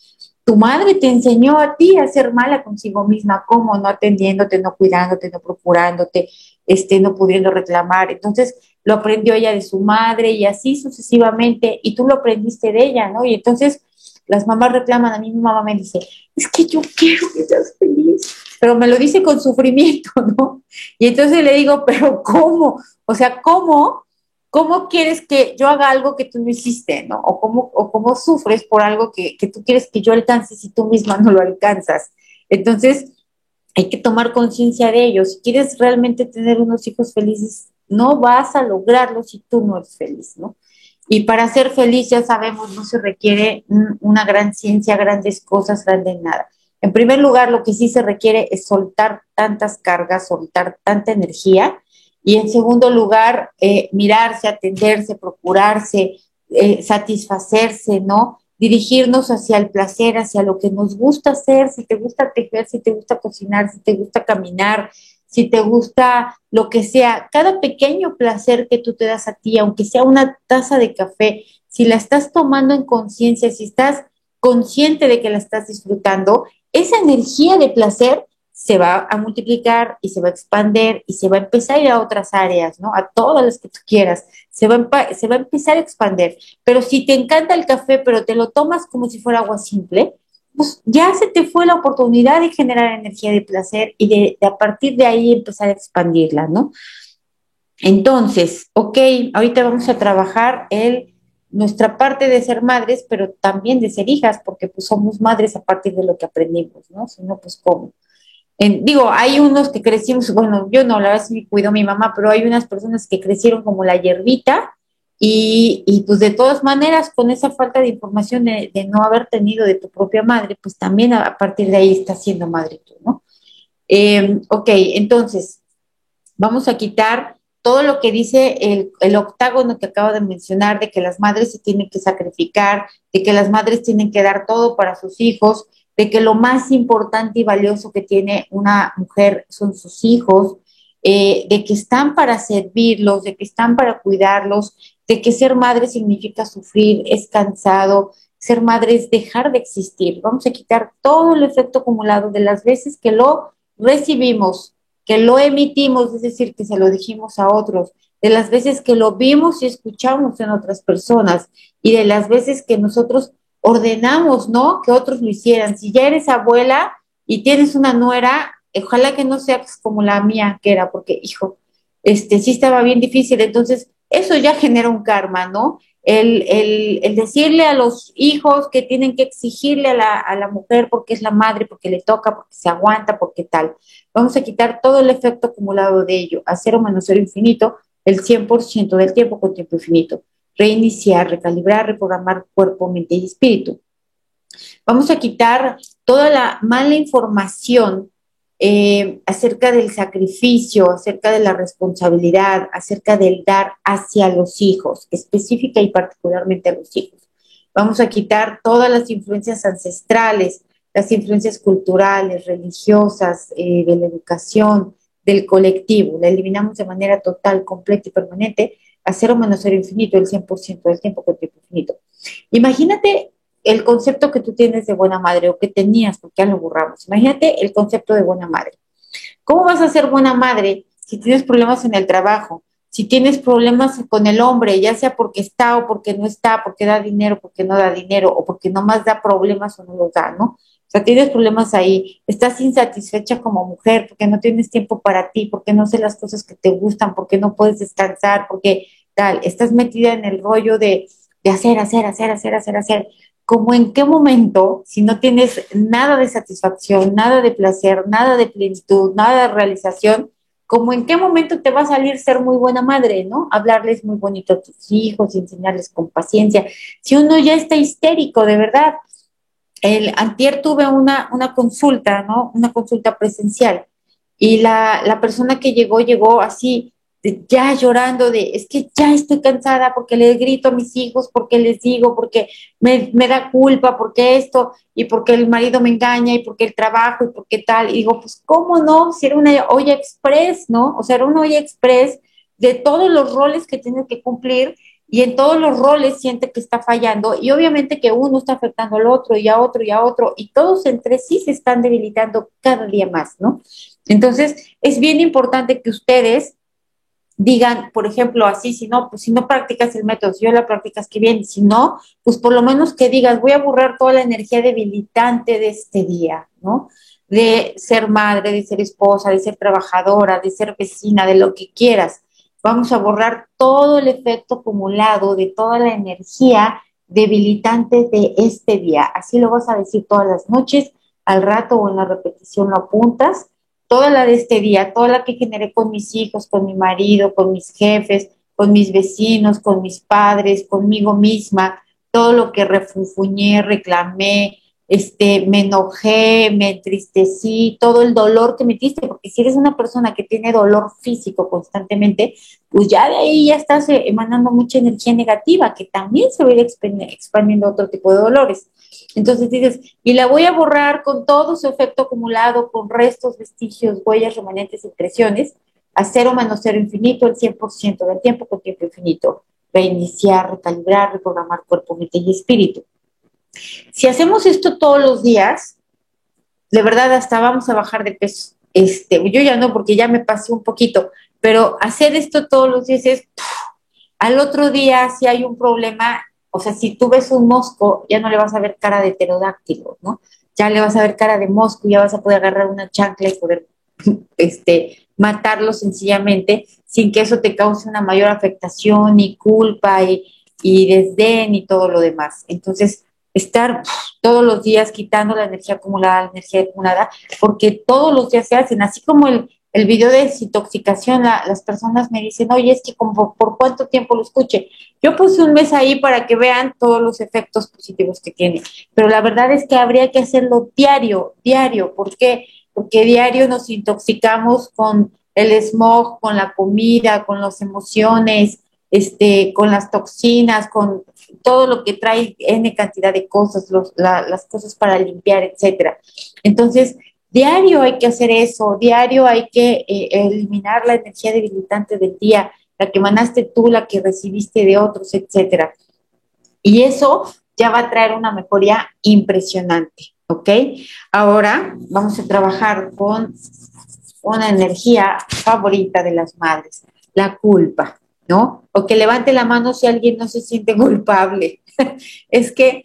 Tu madre te enseñó a ti a ser mala consigo misma, ¿cómo? No atendiéndote, no cuidándote, no procurándote, este, no pudiendo reclamar. Entonces lo aprendió ella de su madre y así sucesivamente, y tú lo aprendiste de ella, ¿no? Y entonces las mamás reclaman, a mí mi mamá me dice, es que yo quiero que seas feliz, pero me lo dice con sufrimiento, ¿no? Y entonces le digo, pero ¿cómo? O sea, ¿cómo? ¿Cómo quieres que yo haga algo que tú no hiciste, ¿no? O cómo, o cómo sufres por algo que, que tú quieres que yo alcance si tú misma no lo alcanzas. Entonces, hay que tomar conciencia de ello. Si quieres realmente tener unos hijos felices, no vas a lograrlo si tú no eres feliz, ¿no? Y para ser feliz, ya sabemos, no se requiere una gran ciencia, grandes cosas, grandes nada. En primer lugar, lo que sí se requiere es soltar tantas cargas, soltar tanta energía y en segundo lugar, eh, mirarse, atenderse, procurarse, eh, satisfacerse, ¿no? Dirigirnos hacia el placer, hacia lo que nos gusta hacer, si te gusta tejer, si te gusta cocinar, si te gusta caminar, si te gusta lo que sea, cada pequeño placer que tú te das a ti, aunque sea una taza de café, si la estás tomando en conciencia, si estás consciente de que la estás disfrutando, esa energía de placer se va a multiplicar y se va a expandir y se va a empezar a ir a otras áreas, ¿no? A todas las que tú quieras. Se va, a, se va a empezar a expandir. Pero si te encanta el café, pero te lo tomas como si fuera agua simple, pues ya se te fue la oportunidad de generar energía de placer y de, a partir de ahí empezar a expandirla, ¿no? Entonces, ok, ahorita vamos a trabajar el, nuestra parte de ser madres, pero también de ser hijas, porque pues somos madres a partir de lo que aprendimos, ¿no? Si no, pues cómo digo, hay unos que crecimos, bueno, yo no, la verdad sí me cuidó mi mamá, pero hay unas personas que crecieron como la hierbita y, y pues de todas maneras, con esa falta de información de, no haber tenido de tu propia madre, pues también a, partir de ahí estás siendo madre tú, ¿no? Em, ok, entonces, vamos a quitar todo lo que dice el, el, octágono que acabo de mencionar, de que las madres se tienen que sacrificar, de que las madres tienen que dar todo para sus hijos, de que lo más importante y valioso que tiene una mujer son sus hijos, eh, de que están para servirlos, de que están para cuidarlos, de que ser madre significa sufrir, es cansado, ser madre es dejar de existir. Vamos a quitar todo el efecto acumulado de las veces que lo recibimos, que lo emitimos, es decir, que se lo dijimos a otros, de las veces que lo vimos y escuchamos en otras personas y de las veces que nosotros ordenamos, ¿no? Que otros lo hicieran. Si ya eres abuela y tienes una nuera, ojalá que no seas como la mía que era, porque, hijo, este sí estaba bien difícil. Entonces, eso ya genera un karma, ¿no? El, el, el decirle a los hijos que tienen que exigirle a la, a la mujer porque es la madre, porque le toca, porque se aguanta, porque tal. Vamos a quitar todo el efecto acumulado de ello, a cero menos cero infinito, el 100% del tiempo con tiempo infinito reiniciar, recalibrar, reprogramar cuerpo, mente y espíritu. Vamos a quitar toda la mala información eh, acerca del sacrificio, acerca de la responsabilidad, acerca del dar hacia los hijos, específica y particularmente a los hijos. Vamos a quitar todas las influencias ancestrales, las influencias culturales, religiosas, eh, de la educación, del colectivo, la eliminamos de manera total, completa y permanente a cero menos cero infinito, el 100% del tiempo con tiempo infinito. Imagínate el concepto que tú tienes de buena madre o que tenías, porque ya lo borramos. Imagínate el concepto de buena madre. ¿Cómo vas a ser buena madre si tienes problemas en el trabajo? Si tienes problemas con el hombre, ya sea porque está o porque no está, porque da dinero, porque no da dinero, o porque nomás da problemas o no los da, ¿no? O sea, tienes problemas ahí, estás insatisfecha como mujer porque no tienes tiempo para ti, porque no sé las cosas que te gustan, porque no puedes descansar, porque tal, estás metida en el rollo de, de hacer, hacer, hacer, hacer, hacer, hacer como en qué momento, si no tienes nada de satisfacción, nada de placer, nada de plenitud, nada de realización, como en qué momento te va a salir ser muy buena madre, ¿no? Hablarles muy bonito a tus hijos, enseñarles con paciencia. Si uno ya está histérico, de verdad. El antier tuve una, una consulta, ¿no? Una consulta presencial. Y la, la persona que llegó, llegó así, ya llorando de, es que ya estoy cansada porque les grito a mis hijos, porque les digo, porque me, da culpa, porque esto, y porque el marido me engaña, y porque el trabajo, y porque tal. Y digo, pues, ¿cómo no? Si era una olla express, ¿no? O sea, era una olla express de todos los roles que tiene que cumplir y en todos los roles siente que está fallando y obviamente que uno está afectando al otro y a otro y a otro y todos entre sí se están debilitando cada día más, ¿no? Entonces, es bien importante que ustedes digan, por ejemplo, así, si no, pues si no practicas el método, si yo la practicas, que bien, si no, pues por lo menos que digas, voy a borrar toda la energía debilitante de este día, ¿no? De ser madre, de ser esposa, de ser trabajadora, de ser vecina, de lo que quieras. Vamos a borrar todo el efecto acumulado de toda la energía debilitante de este día. Así lo vas a decir todas las noches, al rato o en la repetición lo apuntas toda la de este día, toda la que generé con mis hijos, con mi marido, con mis jefes, con mis vecinos, con mis padres, conmigo misma, todo lo que refunfuñé, reclamé, este, me enojé, me entristecí, todo el dolor que metiste, porque si eres una persona que tiene dolor físico constantemente, pues ya de ahí ya estás eh, emanando mucha energía negativa, que también se va a ir expandiendo otro tipo de dolores. Entonces dices, y la voy a borrar con todo su efecto acumulado, con restos, vestigios, huellas, remanentes, impresiones, a cero menos cero infinito, el 100% del tiempo con tiempo infinito. Reiniciar, recalibrar, reprogramar cuerpo, mente y espíritu. Si hacemos esto todos los días, de verdad hasta vamos a bajar de peso. Este, yo ya no, porque ya me pasé un poquito, pero hacer esto todos los días es, al otro día si hay un problema, o sea, si tú ves un mosco, ya no le vas a ver cara de pterodáctilo, ¿no? Ya le vas a ver cara de mosco, ya vas a poder agarrar una chancla y poder este, matarlo sencillamente sin que eso te cause una mayor afectación y culpa y, y desdén y todo lo demás. Entonces, estar todos los días quitando la energía acumulada, la energía acumulada, porque todos los días se hacen, así como el, el video de desintoxicación, las personas me dicen, oye, es que como por cuánto tiempo lo escuche. Yo puse un mes ahí para que vean todos los efectos positivos que tiene, pero la verdad es que habría que hacerlo diario, diario. ¿Por qué? Porque diario nos intoxicamos con el smog, con la comida, con las emociones, este, con las toxinas, con todo lo que trae N cantidad de cosas, las cosas para limpiar, etcétera. Entonces, Diario hay que hacer eso, diario hay que eh, eliminar la energía debilitante del día, la que emanaste tú, la que recibiste de otros, etcétera. Y eso ya va a traer una mejoría impresionante, ¿ok? Ahora vamos a trabajar con una energía favorita de las madres, la culpa, ¿no? O que levante la mano si alguien no se siente culpable. es que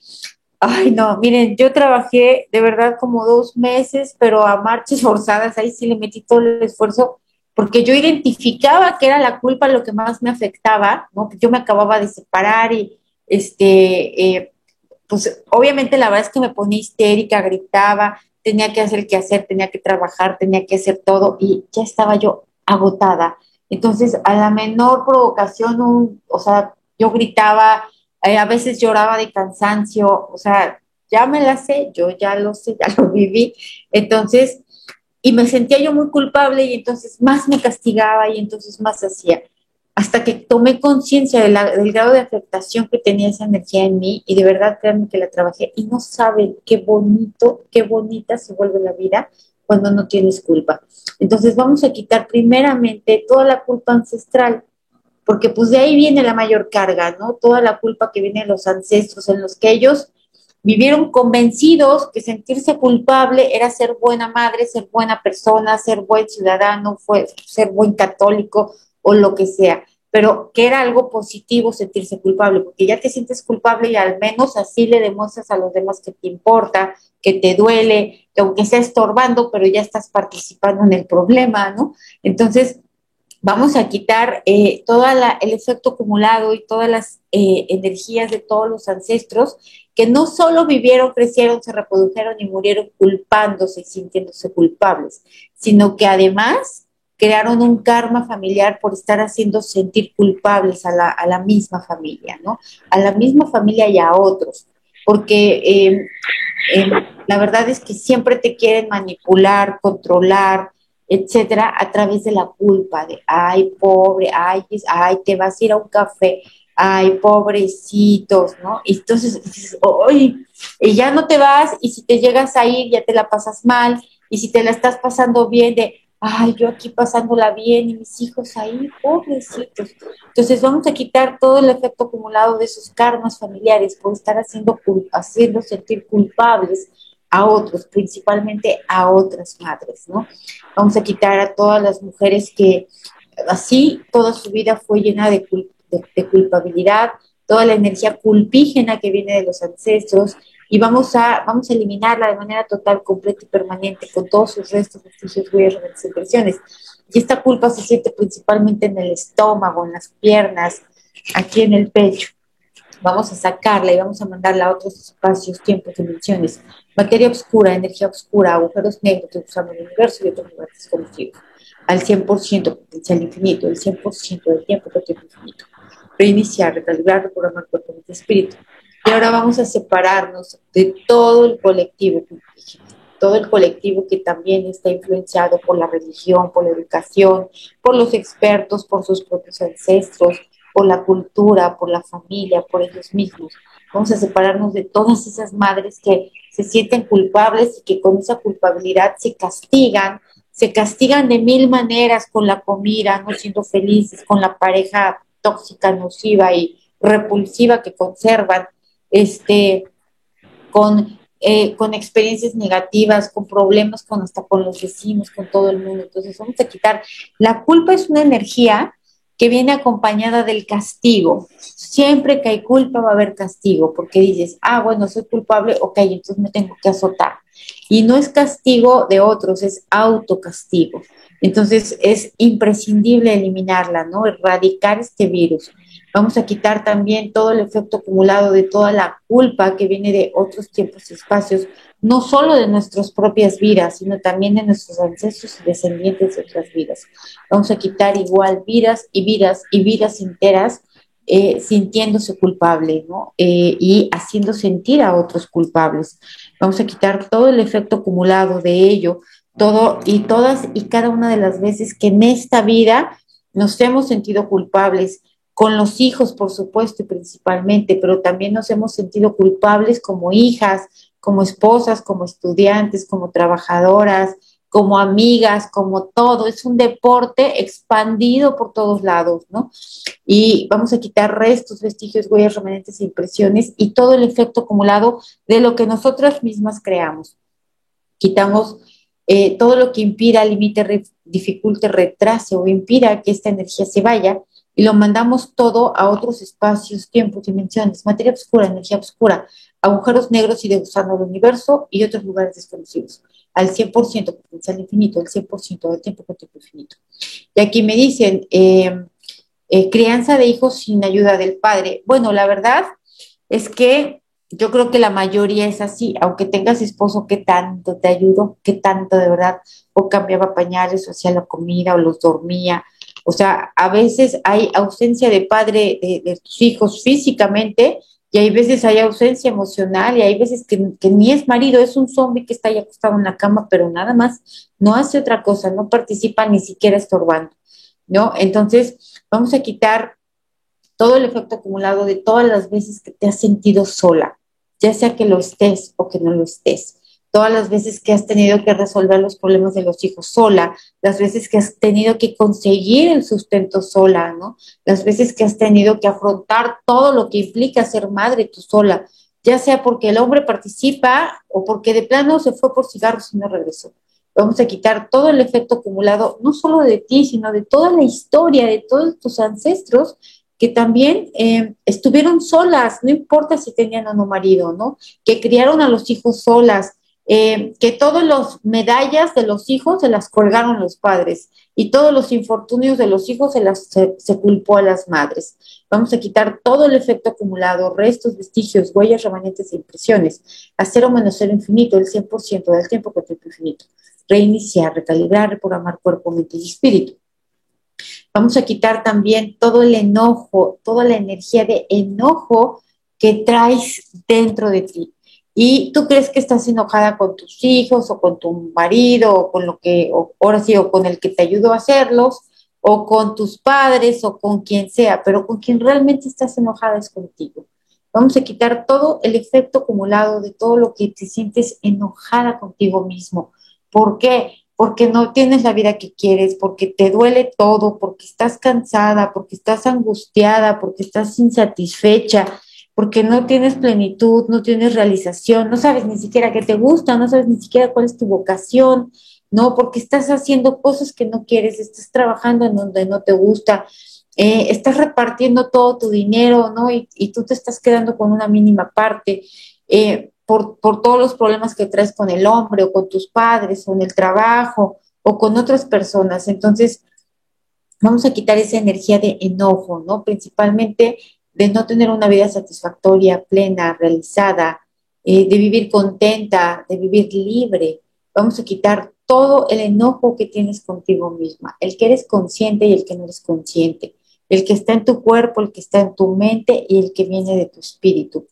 Ay, no, miren, yo trabajé de verdad como dos meses, pero a marchas forzadas, ahí sí le metí todo el esfuerzo, porque yo identificaba que era la culpa lo que más me afectaba, ¿no? Yo me acababa de separar y, este, eh, pues obviamente la verdad es que me ponía histérica, gritaba, tenía que hacer que hacer, tenía que trabajar, tenía que hacer todo y ya estaba yo agotada. Entonces, a la menor provocación, o sea, yo gritaba, eh, a veces lloraba de cansancio, o sea, ya me la sé, yo ya lo sé, ya lo viví. Entonces, y me sentía yo muy culpable y entonces más me castigaba y entonces más hacía. Hasta que tomé conciencia del grado de afectación que tenía esa energía en mí y de verdad créanme que la trabajé y no saben qué bonito, qué bonita se vuelve la vida cuando no tienes culpa. Entonces vamos a quitar primeramente toda la culpa ancestral, porque pues de ahí viene la mayor carga, ¿no? Toda la culpa que viene de los ancestros en los que ellos vivieron convencidos que sentirse culpable era ser buena madre, ser buena persona, ser buen ciudadano, fue, ser buen católico o lo que sea, pero que era algo positivo sentirse culpable, porque ya te sientes culpable y al menos así le demuestras a los demás que te importa, que te duele, que aunque sea estorbando, pero ya estás participando en el problema, ¿no? Entonces, vamos a quitar eh, todo el efecto acumulado y todas las eh, energías de todos los ancestros que no solo vivieron, crecieron, se reprodujeron y murieron culpándose y sintiéndose culpables, sino que además crearon un karma familiar por estar haciendo sentir culpables a la, misma familia, ¿no? A la misma familia y a otros. Porque eh, la verdad es que siempre te quieren manipular, controlar, etcétera, a través de la culpa de, ay, pobre, ay, ay, te vas a ir a un café, ay, pobrecitos, ¿no? Y entonces dices, y ya no te vas, y si te llegas a ir, ya te la pasas mal, y si te la estás pasando bien, de, ay, yo aquí pasándola bien, y mis hijos ahí, pobrecitos. Entonces vamos a quitar todo el efecto acumulado de esos karmas familiares por estar haciendo, haciendo sentir culpables a otros, principalmente a otras madres, ¿no? Vamos a quitar a todas las mujeres que así toda su vida fue llena de, culpabilidad, toda la energía culpígena que viene de los ancestros y vamos a, vamos a eliminarla de manera total, completa y permanente con todos sus restos, vestigios, huellas, impresiones. Y esta culpa se siente principalmente en el estómago, en las piernas, aquí en el pecho vamos a sacarla y vamos a mandarla a otros espacios, tiempos, dimensiones, materia oscura, energía oscura, agujeros negros que usamos el universo y otros lugares desconocidos, al 100% potencial infinito, el 100% del tiempo que tiempo infinito. Reiniciar, recalibrar, reprogramar cuerpo, mente, espíritu. Y ahora vamos a separarnos de todo el colectivo todo el colectivo que también está influenciado por la religión, por la educación, por los expertos, por sus propios ancestros, por la cultura, por la familia, por ellos mismos. Vamos a separarnos de todas esas madres que se sienten culpables y que con esa culpabilidad se castigan, se castigan de mil maneras con la comida, no siendo felices, con la pareja tóxica, nociva y repulsiva que conservan, este, con, eh, con experiencias negativas, con problemas con hasta con los vecinos, con todo el mundo. Entonces vamos a quitar. La culpa es una energía que viene acompañada del castigo. Siempre que hay culpa va a haber castigo, porque dices, ah, bueno, soy culpable, ok, entonces me tengo que azotar. Y no es castigo de otros, es autocastigo. Entonces es imprescindible eliminarla, ¿no? Erradicar este virus. Vamos a quitar también todo el efecto acumulado de toda la culpa que viene de otros tiempos y espacios, no solo de nuestras propias vidas, sino también de nuestros ancestros y descendientes de otras vidas. Vamos a quitar igual vidas y vidas y vidas enteras eh, sintiéndose culpable. Eh, y haciendo sentir a otros culpables. Vamos a quitar todo el efecto acumulado de ello, todo y todas y cada una de las veces que en esta vida nos hemos sentido culpables, con los hijos, por supuesto, y principalmente, pero también nos hemos sentido culpables como hijas, como esposas, como estudiantes, como trabajadoras, como amigas, como todo. Es un deporte expandido por todos lados, ¿no? Y vamos a quitar restos, vestigios, huellas, remanentes e impresiones y todo el efecto acumulado de lo que nosotras mismas creamos. Quitamos eh, todo lo que impida, limite, dificulte, retrase o impida que esta energía se vaya y lo mandamos todo a otros espacios, tiempos, dimensiones, materia oscura, energía oscura, agujeros negros y de gusano del universo y otros lugares desconocidos, al 100% potencial infinito, al 100% del tiempo con tiempo infinito. Y aquí me dicen, eh, eh, crianza de hijos sin ayuda del padre. Bueno, la verdad es que yo creo que la mayoría es así, aunque tengas esposo que tanto te ayudó, que tanto de verdad, o cambiaba pañales, o hacía la comida, o los dormía, o sea, a veces hay ausencia de padre de, tus hijos físicamente y hay veces hay ausencia emocional y hay veces que, ni es marido, es un zombie que está ahí acostado en la cama, pero nada más no hace otra cosa, no participa ni siquiera estorbando, ¿no? Entonces, vamos a quitar todo el efecto acumulado de todas las veces que te has sentido sola, ya sea que lo estés o que no lo estés todas las veces que has tenido que resolver los problemas de los hijos sola, las veces que has tenido que conseguir el sustento sola, ¿no? Las veces que has tenido que afrontar todo lo que implica ser madre tú sola, ya sea porque el hombre participa o porque de plano se fue por cigarros y no regresó. Vamos a quitar todo el efecto acumulado, no solo de ti, sino de toda la historia, de todos tus ancestros que también eh, estuvieron solas, no importa si tenían o no marido, ¿no? Que criaron a los hijos solas, eh, que todas las medallas de los hijos se las colgaron los padres y todos los infortunios de los hijos se las se, culpó a las madres. Vamos a quitar todo el efecto acumulado, restos, vestigios, huellas, remanentes e impresiones, hacer o menos cero infinito, el 100% del tiempo con tiempo infinito. Reiniciar, recalibrar, reprogramar cuerpo, mente y espíritu. Vamos a quitar también todo el enojo, toda la energía de enojo que traes dentro de ti. Y tú crees que estás enojada con tus hijos o con tu marido o con lo que, ahora sí, o con el que te ayudó a hacerlos, o con tus padres o con quien sea, pero con quien realmente estás enojada es contigo. Vamos a quitar todo el efecto acumulado de todo lo que te sientes enojada contigo mismo. ¿Por qué? porque no tienes la vida que quieres, porque te duele todo, porque estás cansada, porque estás angustiada, porque estás insatisfecha, porque no tienes plenitud, no tienes realización, no sabes ni siquiera qué te gusta, no sabes ni siquiera cuál es tu vocación, no, porque estás haciendo cosas que no quieres, estás trabajando en donde no te gusta, eh, estás repartiendo todo tu dinero, ¿no? Y, tú te estás quedando con una mínima parte. Eh, por, todos los problemas que traes con el hombre o con tus padres o en el trabajo o con otras personas. Entonces, vamos a quitar esa energía de enojo, ¿no? Principalmente de no tener una vida satisfactoria, plena, realizada, eh, de vivir contenta, de vivir libre. Vamos a quitar todo el enojo que tienes contigo misma, el que eres consciente y el que no eres consciente, el que está en tu cuerpo, el que está en tu mente y el que viene de tu espíritu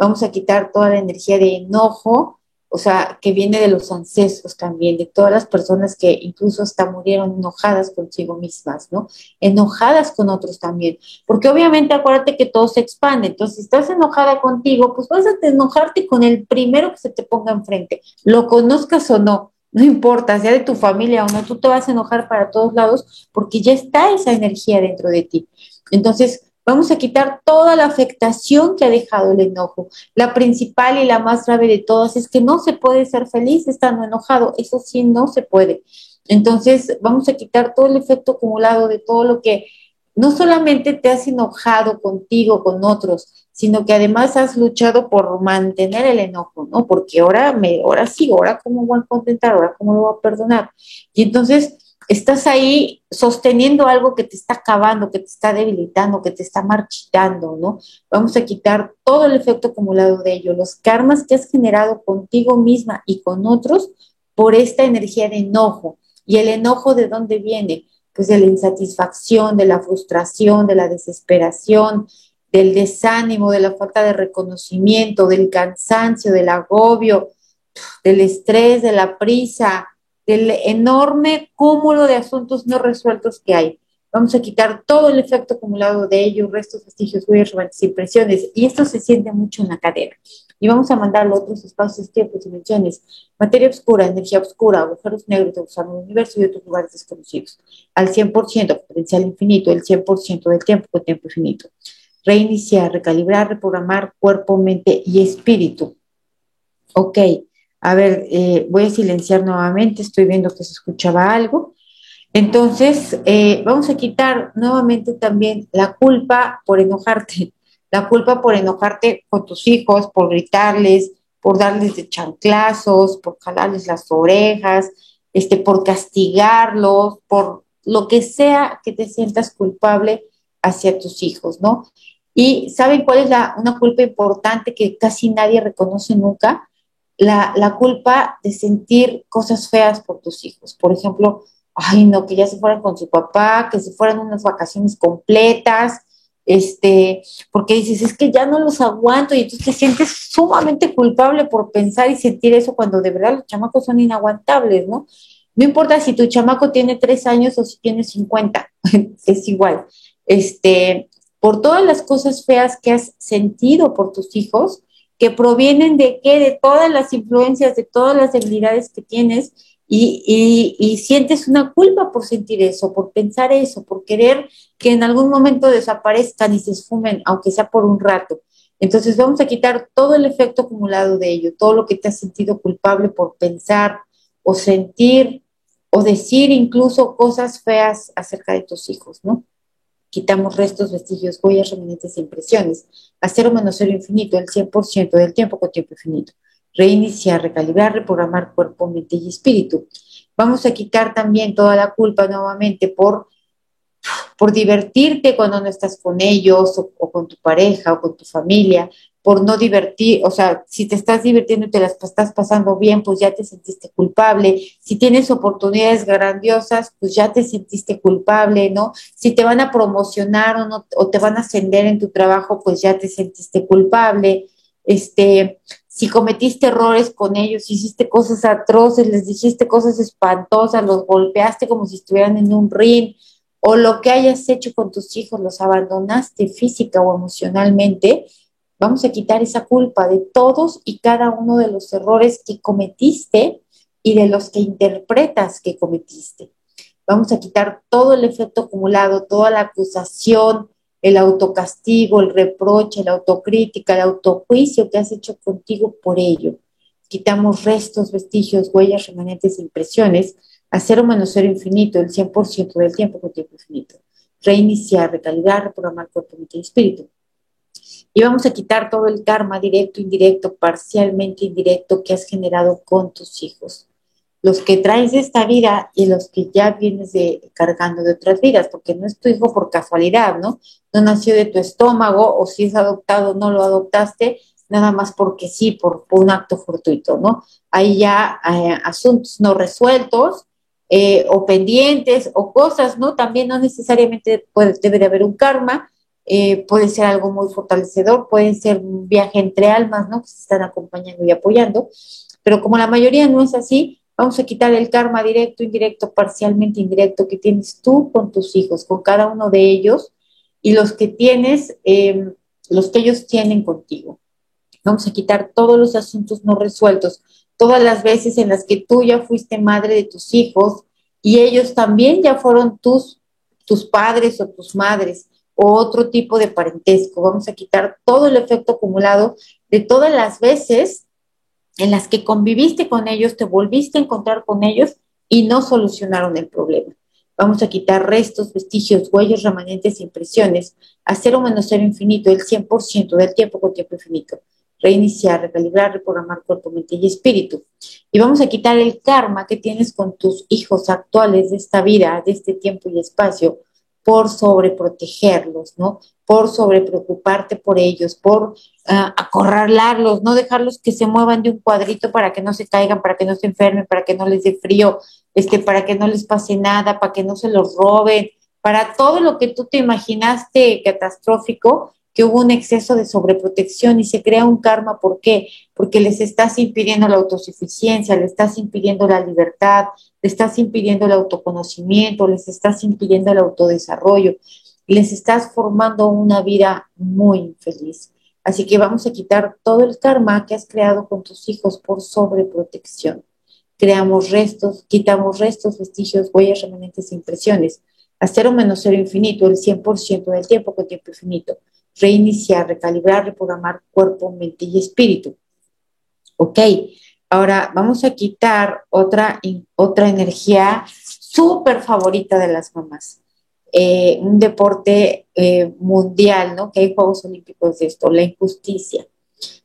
vamos a quitar toda la energía de enojo, o sea, que viene de los ancestros también, de todas las personas que incluso hasta murieron enojadas consigo mismas, ¿no? Enojadas con otros también, porque obviamente acuérdate que todo se expande, entonces si estás enojada contigo, pues vas a enojarte con el primero que se te ponga enfrente, lo conozcas o no, no importa, sea de tu familia o no, tú te vas a enojar para todos lados porque ya está esa energía dentro de ti. Entonces, Vamos a quitar toda la afectación que ha dejado el enojo. La principal y la más grave de todas es que no se puede ser feliz estando enojado. Eso sí, no se puede. Entonces, vamos a quitar todo el efecto acumulado de todo lo que no solamente te has enojado contigo, con otros, sino que además has luchado por mantener el enojo, ¿no? Porque ahora me, ahora sí, ahora cómo voy a contentar, ahora cómo lo voy a perdonar. Y entonces estás ahí sosteniendo algo que te está acabando, que te está debilitando, que te está marchitando, ¿no? Vamos a quitar todo el efecto acumulado de ello, los karmas que has generado contigo misma y con otros por esta energía de enojo. ¿Y el enojo de dónde viene? Pues de la insatisfacción, de la frustración, de la desesperación, del desánimo, de la falta de reconocimiento, del cansancio, del agobio, del estrés, de la prisa, del enorme cúmulo de asuntos no resueltos que hay. Vamos a quitar todo el efecto acumulado de ello, restos, vestigios, huellas, impresiones, y esto se siente mucho en la cadera. Y vamos a mandarlo a otros espacios, tiempos, dimensiones, materia oscura, energía oscura, agujeros negros de usar el universo y otros lugares desconocidos. Al 100%, potencial infinito, el 100% del tiempo con tiempo infinito. Reiniciar, recalibrar, reprogramar cuerpo, mente y espíritu. Ok. A ver, eh, voy a silenciar nuevamente, estoy viendo que se escuchaba algo. Entonces, eh, vamos a quitar nuevamente también la culpa por enojarte, la culpa por enojarte con tus hijos, por gritarles, por darles de chanclazos, por jalarles las orejas, este, por castigarlos, por lo que sea que te sientas culpable hacia tus hijos, ¿no? Y ¿saben cuál es la, una culpa importante que casi nadie reconoce nunca? La, culpa de sentir cosas feas por tus hijos. Por ejemplo, ay, no, que ya se fueran con su papá, que se fueran unas vacaciones completas, este, porque dices, es que ya no los aguanto y entonces te sientes sumamente culpable por pensar y sentir eso cuando de verdad los chamacos son inaguantables, ¿no? No importa si tu chamaco tiene tres años o si tiene 50, es igual. Este, por todas las cosas feas que has sentido por tus hijos, que provienen de qué? De todas las influencias, de todas las debilidades que tienes y, y, sientes una culpa por sentir eso, por pensar eso, por querer que en algún momento desaparezcan y se esfumen, aunque sea por un rato. Entonces vamos a quitar todo el efecto acumulado de ello, todo lo que te has sentido culpable por pensar o sentir o decir incluso cosas feas acerca de tus hijos, ¿no? Quitamos restos, vestigios, huellas, remanentes e impresiones. A cero menos cero infinito, el 100% del tiempo con tiempo infinito reiniciar, recalibrar, reprogramar cuerpo, mente y espíritu. Vamos a quitar también toda la culpa nuevamente por, por divertirte cuando no estás con ellos o, con tu pareja o con tu familia, por no divertir, o sea, si te estás divirtiendo y te las estás pasando bien, pues ya te sentiste culpable. Si tienes oportunidades grandiosas, pues ya te sentiste culpable, ¿no? Si te van a promocionar o, no, o te van a ascender en tu trabajo, pues ya te sentiste culpable. Este, si cometiste errores con ellos, hiciste cosas atroces, les dijiste cosas espantosas, los golpeaste como si estuvieran en un ring, o lo que hayas hecho con tus hijos, los abandonaste física o emocionalmente, vamos a quitar esa culpa de todos y cada uno de los errores que cometiste y de los que interpretas que cometiste. Vamos a quitar todo el efecto acumulado, toda la acusación, el autocastigo, el reproche, la autocrítica, el autojuicio que has hecho contigo por ello. Quitamos restos, vestigios, huellas, remanentes, impresiones, a cero menos cero infinito, el 100% del tiempo con tiempo infinito. Reiniciar, recalibrar, reprogramar cuerpo, mente y espíritu. Y vamos a quitar todo el karma directo, indirecto, parcialmente indirecto que has generado con tus hijos los que traes de esta vida y los que ya vienes de, cargando de otras vidas, porque no es tu hijo por casualidad, ¿no? No nació de tu estómago o si es adoptado no lo adoptaste, nada más porque sí, por, un acto fortuito, ¿no? Hay ya eh, asuntos no resueltos eh, o pendientes o cosas, ¿no? También no necesariamente puede, debe de haber un karma, eh, puede ser algo muy fortalecedor, puede ser un viaje entre almas, ¿no? Que se están acompañando y apoyando, pero como la mayoría no es así, Vamos a quitar el karma directo, indirecto, parcialmente indirecto que tienes tú con tus hijos, con cada uno de ellos y los que tienes, em, los que ellos tienen contigo. Vamos a quitar todos los asuntos no resueltos, todas las veces en las que tú ya fuiste madre de tus hijos y ellos también ya fueron tus, tus padres o tus madres otro tipo de parentesco. Vamos a quitar todo el efecto acumulado de todas las veces en las que conviviste con ellos, te volviste a encontrar con ellos y no solucionaron el problema. Vamos a quitar restos, vestigios, huellas, remanentes, impresiones, a cero menos cero infinito, el 100% del tiempo con tiempo infinito. Reiniciar, recalibrar, reprogramar cuerpo, mente y espíritu. Y vamos a quitar el karma que tienes con tus hijos actuales de esta vida, de este tiempo y espacio, por sobreprotegerlos, ¿no? Por sobrepreocuparte por ellos, por uh, acorralarlos, no dejarlos que se muevan de un cuadrito para que no se caigan, para que no se enfermen, para que no les dé frío, este, para que no les pase nada, para que no se los roben, para todo lo que tú te imaginaste catastrófico, que hubo un exceso de sobreprotección y se crea un karma. ¿Por qué? Porque les estás impidiendo la autosuficiencia, les estás impidiendo la libertad, les estás impidiendo el autoconocimiento, les estás impidiendo el autodesarrollo, les estás formando una vida muy infeliz. Así que vamos a quitar todo el karma que has creado con tus hijos por sobreprotección. Creamos restos, quitamos restos, vestigios, huellas, remanentes e impresiones. A cero menos cero infinito, el 100% del tiempo con tiempo infinito reiniciar, recalibrar, reprogramar cuerpo, mente y espíritu. Ok, ahora vamos a quitar otra, otra energía súper favorita de las mamás. Eh, un deporte eh, mundial, ¿no? Que hay Juegos Olímpicos de esto, la injusticia.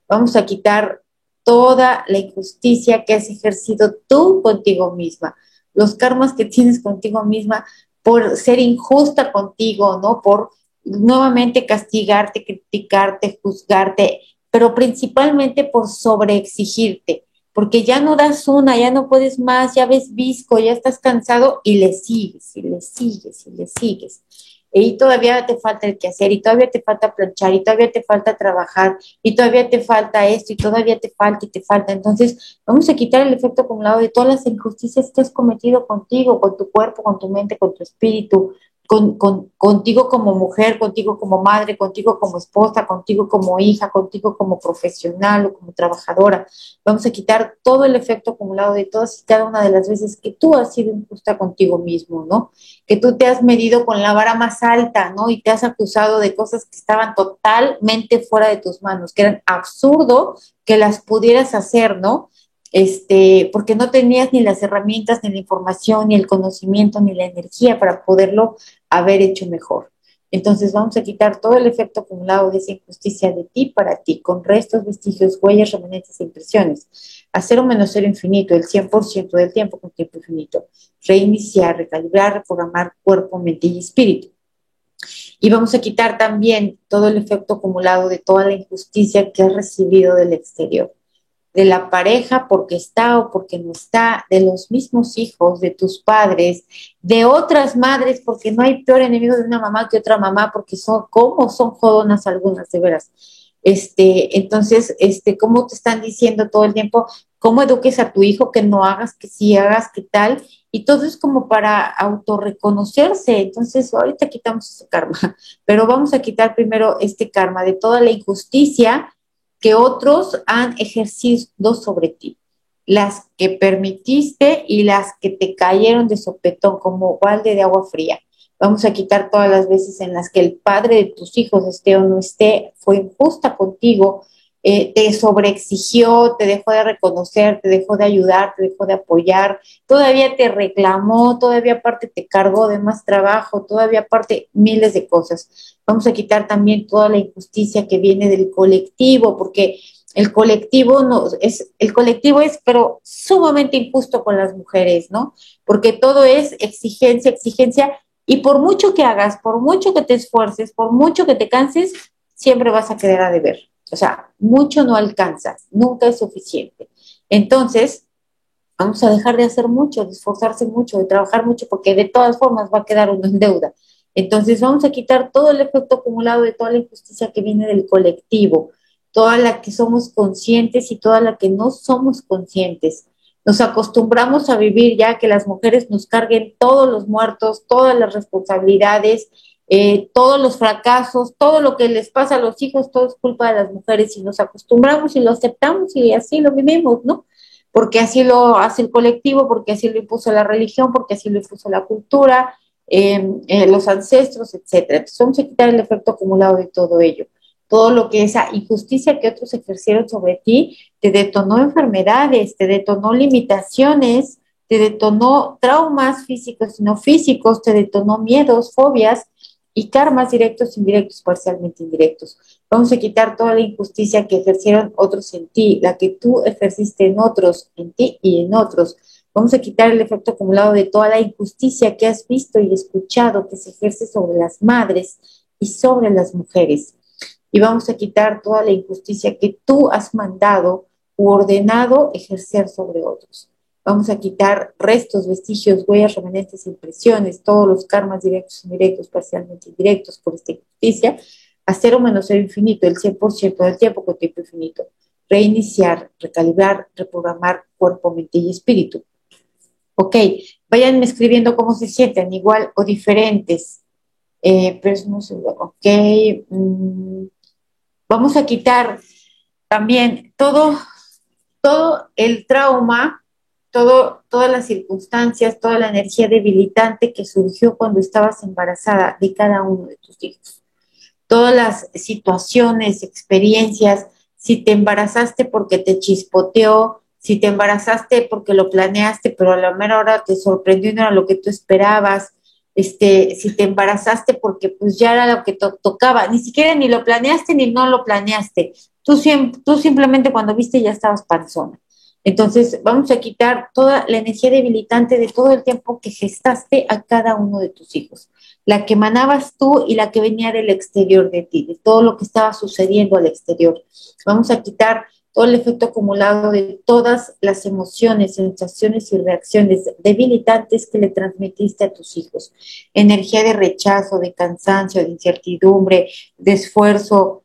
Vamos a quitar toda la injusticia que has ejercido tú contigo misma, los karmas que tienes contigo misma por ser injusta contigo, ¿no? Por nuevamente castigarte, criticarte, juzgarte, pero principalmente por sobreexigirte, porque ya no das una, ya no puedes más, ya ves visco, ya estás cansado y le sigues, y le sigues, y le sigues. Y todavía te falta el que hacer, y todavía te falta planchar, y todavía te falta trabajar, y todavía te falta esto, y todavía te falta y te falta. Entonces, vamos a quitar el efecto acumulado de todas las injusticias que has cometido contigo, con tu cuerpo, con tu mente, con tu espíritu, con, contigo como mujer, contigo como madre, contigo como esposa, contigo como hija, contigo como profesional o como trabajadora. Vamos a quitar todo el efecto acumulado de todas y cada una de las veces que tú has sido injusta contigo mismo, ¿no? Que tú te has medido con la vara más alta, ¿no? Y te has acusado de cosas que estaban totalmente fuera de tus manos, que eran absurdo que las pudieras hacer, ¿no? Este, porque no tenías ni las herramientas, ni la información, ni el conocimiento, ni la energía para poderlo haber hecho mejor. Entonces vamos a quitar todo el efecto acumulado de esa injusticia de ti para ti, con restos, vestigios, huellas, remanentes e impresiones. Hacer un menos cero infinito, el 100% del tiempo con tiempo infinito. Reiniciar, recalibrar, reprogramar cuerpo, mente y espíritu. Y vamos a quitar también todo el efecto acumulado de toda la injusticia que has recibido del exterior de la pareja porque está o porque no está, de los mismos hijos, de tus padres, de otras madres, porque no hay peor enemigo de una mamá que otra mamá, porque son, como son jodonas algunas, de veras. Este, entonces, este, ¿cómo te están diciendo todo el tiempo? ¿Cómo eduques a tu hijo que no hagas, que sí hagas, qué tal? Y todo es como para autorreconocerse. Entonces, ahorita quitamos ese karma, pero vamos a quitar primero este karma de toda la injusticia que otros han ejercido sobre ti, las que permitiste y las que te cayeron de sopetón como balde de agua fría. Vamos a quitar todas las veces en las que el padre de tus hijos esté o no esté, fue injusta contigo, eh, te sobreexigió, te dejó de reconocer, te dejó de ayudar, te dejó de apoyar, todavía te reclamó, todavía aparte te cargó de más trabajo, todavía aparte miles de cosas. Vamos a quitar también toda la injusticia que viene del colectivo, porque el colectivo no es el colectivo es pero sumamente injusto con las mujeres, ¿no? Porque todo es exigencia, exigencia y por mucho que hagas, por mucho que te esfuerces, por mucho que te canses, siempre vas a quedar a deber. O sea, mucho no alcanza, nunca es suficiente. Entonces, vamos a dejar de hacer mucho, de esforzarse mucho, de trabajar mucho, porque de todas formas va a quedar uno en deuda. Entonces, vamos a quitar todo el efecto acumulado de toda la injusticia que viene del colectivo, toda la que somos conscientes y toda la que no somos conscientes. Nos acostumbramos a vivir ya que las mujeres nos carguen todos los muertos, todas las responsabilidades, eh, todos los fracasos, todo lo que les pasa a los hijos, todo es culpa de las mujeres y nos acostumbramos y lo aceptamos y así lo vivimos, ¿no? Porque así lo hace el colectivo, porque así lo impuso la religión, porque así lo impuso la cultura, em, eh, los ancestros, etcétera. Entonces vamos a quitar el efecto acumulado de todo ello. Todo lo que esa injusticia que otros ejercieron sobre ti te detonó enfermedades, te detonó limitaciones, te detonó traumas físicos y no físicos, te detonó miedos, fobias, y karmas directos, indirectos, parcialmente indirectos. Vamos a quitar toda la injusticia que ejercieron otros en ti, la que tú ejerciste en otros, en ti y en otros. Vamos a quitar el efecto acumulado de toda la injusticia que has visto y escuchado que se ejerce sobre las madres y sobre las mujeres. Y vamos a quitar toda la injusticia que tú has mandado u ordenado ejercer sobre otros. Vamos a quitar restos, vestigios, huellas, remanentes, impresiones, todos los karmas directos, indirectos, parcialmente indirectos por esta injusticia, a cero menos cero infinito, el 100% del tiempo con tiempo infinito. Reiniciar, recalibrar, reprogramar cuerpo, mente y espíritu. Ok, vayan escribiendo cómo se sienten, igual o diferentes. Eh, pero ok. Mm, vamos a quitar también todo, todo el trauma todas las circunstancias, toda la energía debilitante que surgió cuando estabas embarazada de cada uno de tus hijos. Todas las situaciones, experiencias, si te embarazaste porque te chispoteó, si te embarazaste porque lo planeaste, pero a la mera hora te sorprendió y no era lo que tú esperabas, este, si te embarazaste porque pues ya era lo que te tocaba, ni siquiera ni lo planeaste ni no lo planeaste, tú, tú simplemente cuando viste ya estabas panzona. Entonces, vamos a quitar toda la energía debilitante de todo el tiempo que gestaste a cada uno de tus hijos, la que emanabas tú y la que venía del exterior de ti, de todo lo que estaba sucediendo al exterior. Vamos a quitar todo el efecto acumulado de todas las emociones, sensaciones y reacciones debilitantes que le transmitiste a tus hijos. Energía de rechazo, de cansancio, de incertidumbre, de esfuerzo,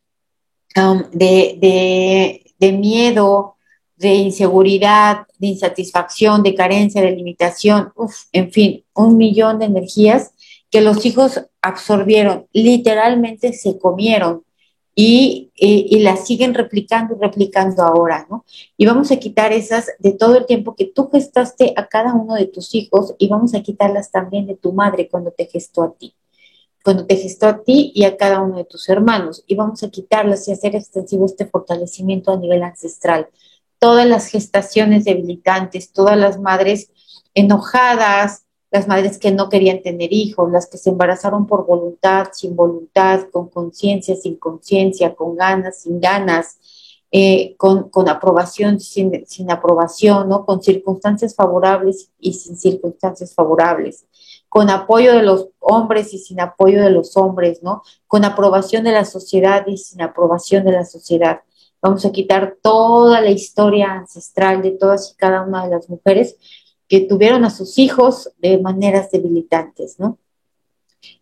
um, de, de miedo, de inseguridad, de insatisfacción, de carencia, de limitación, en fin, un millón de energías que los hijos absorbieron, literalmente se comieron y, las siguen replicando y replicando ahora, ¿no? Y vamos a quitar esas de todo el tiempo que tú gestaste a cada uno de tus hijos y vamos a quitarlas también de tu madre cuando te gestó a ti, cuando te gestó a ti y a cada uno de tus hermanos. Y vamos a quitarlas y hacer extensivo este fortalecimiento a nivel ancestral. Todas las gestaciones debilitantes, todas las madres enojadas, las madres que no querían tener hijos, las que se embarazaron por voluntad, sin voluntad, con conciencia, sin conciencia, con ganas, sin ganas, eh, con, aprobación, sin, sin, aprobación, ¿no? con circunstancias favorables y sin circunstancias favorables, con apoyo de los hombres y sin apoyo de los hombres, ¿no? con aprobación de la sociedad y sin aprobación de la sociedad. Vamos a quitar toda la historia ancestral de todas y cada una de las mujeres que tuvieron a sus hijos de maneras debilitantes, ¿no?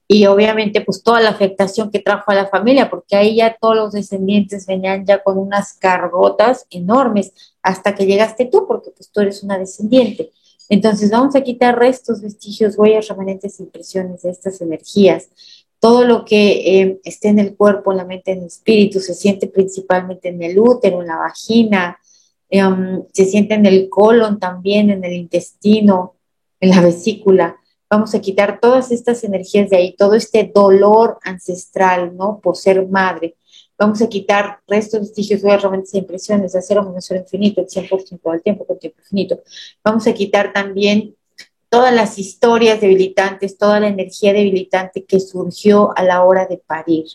Y obviamente, pues toda la afectación que trajo a la familia, porque ahí ya todos los descendientes venían ya con unas cargotas enormes, hasta que llegaste tú, porque pues tú eres una descendiente. Entonces vamos a quitar restos, vestigios, huellas, remanentes, impresiones de estas energías. Todo lo que eh, esté en el cuerpo, en la mente, en el espíritu, se siente principalmente en el útero, en la vagina, Em, se siente en el colon también, en el intestino, en la vesícula. Vamos a quitar todas estas energías de ahí, todo este dolor ancestral, ¿no? Por ser madre. Vamos a quitar restos, vestigios, herramientas e impresiones de acero, ser infinito, el 100% del tiempo con tiempo infinito. Vamos a quitar también todas las historias debilitantes, toda la energía debilitante que surgió a la hora de parir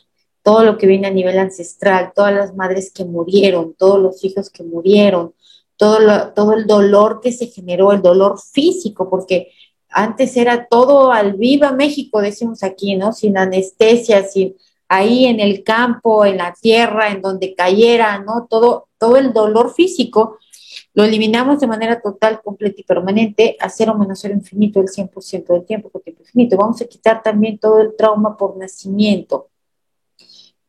todo lo que viene a nivel ancestral, todas las madres que murieron, todos los hijos que murieron, todo, todo el dolor que se generó, el dolor físico, porque antes era todo al viva México, decimos aquí, ¿no? Sin anestesia, sin ahí en el campo, en la tierra, en donde cayera, ¿no? Todo, todo el dolor físico lo eliminamos de manera total, completa y permanente a cero menos cero infinito el 100% del tiempo, porque infinito. Vamos a quitar también todo el trauma por nacimiento,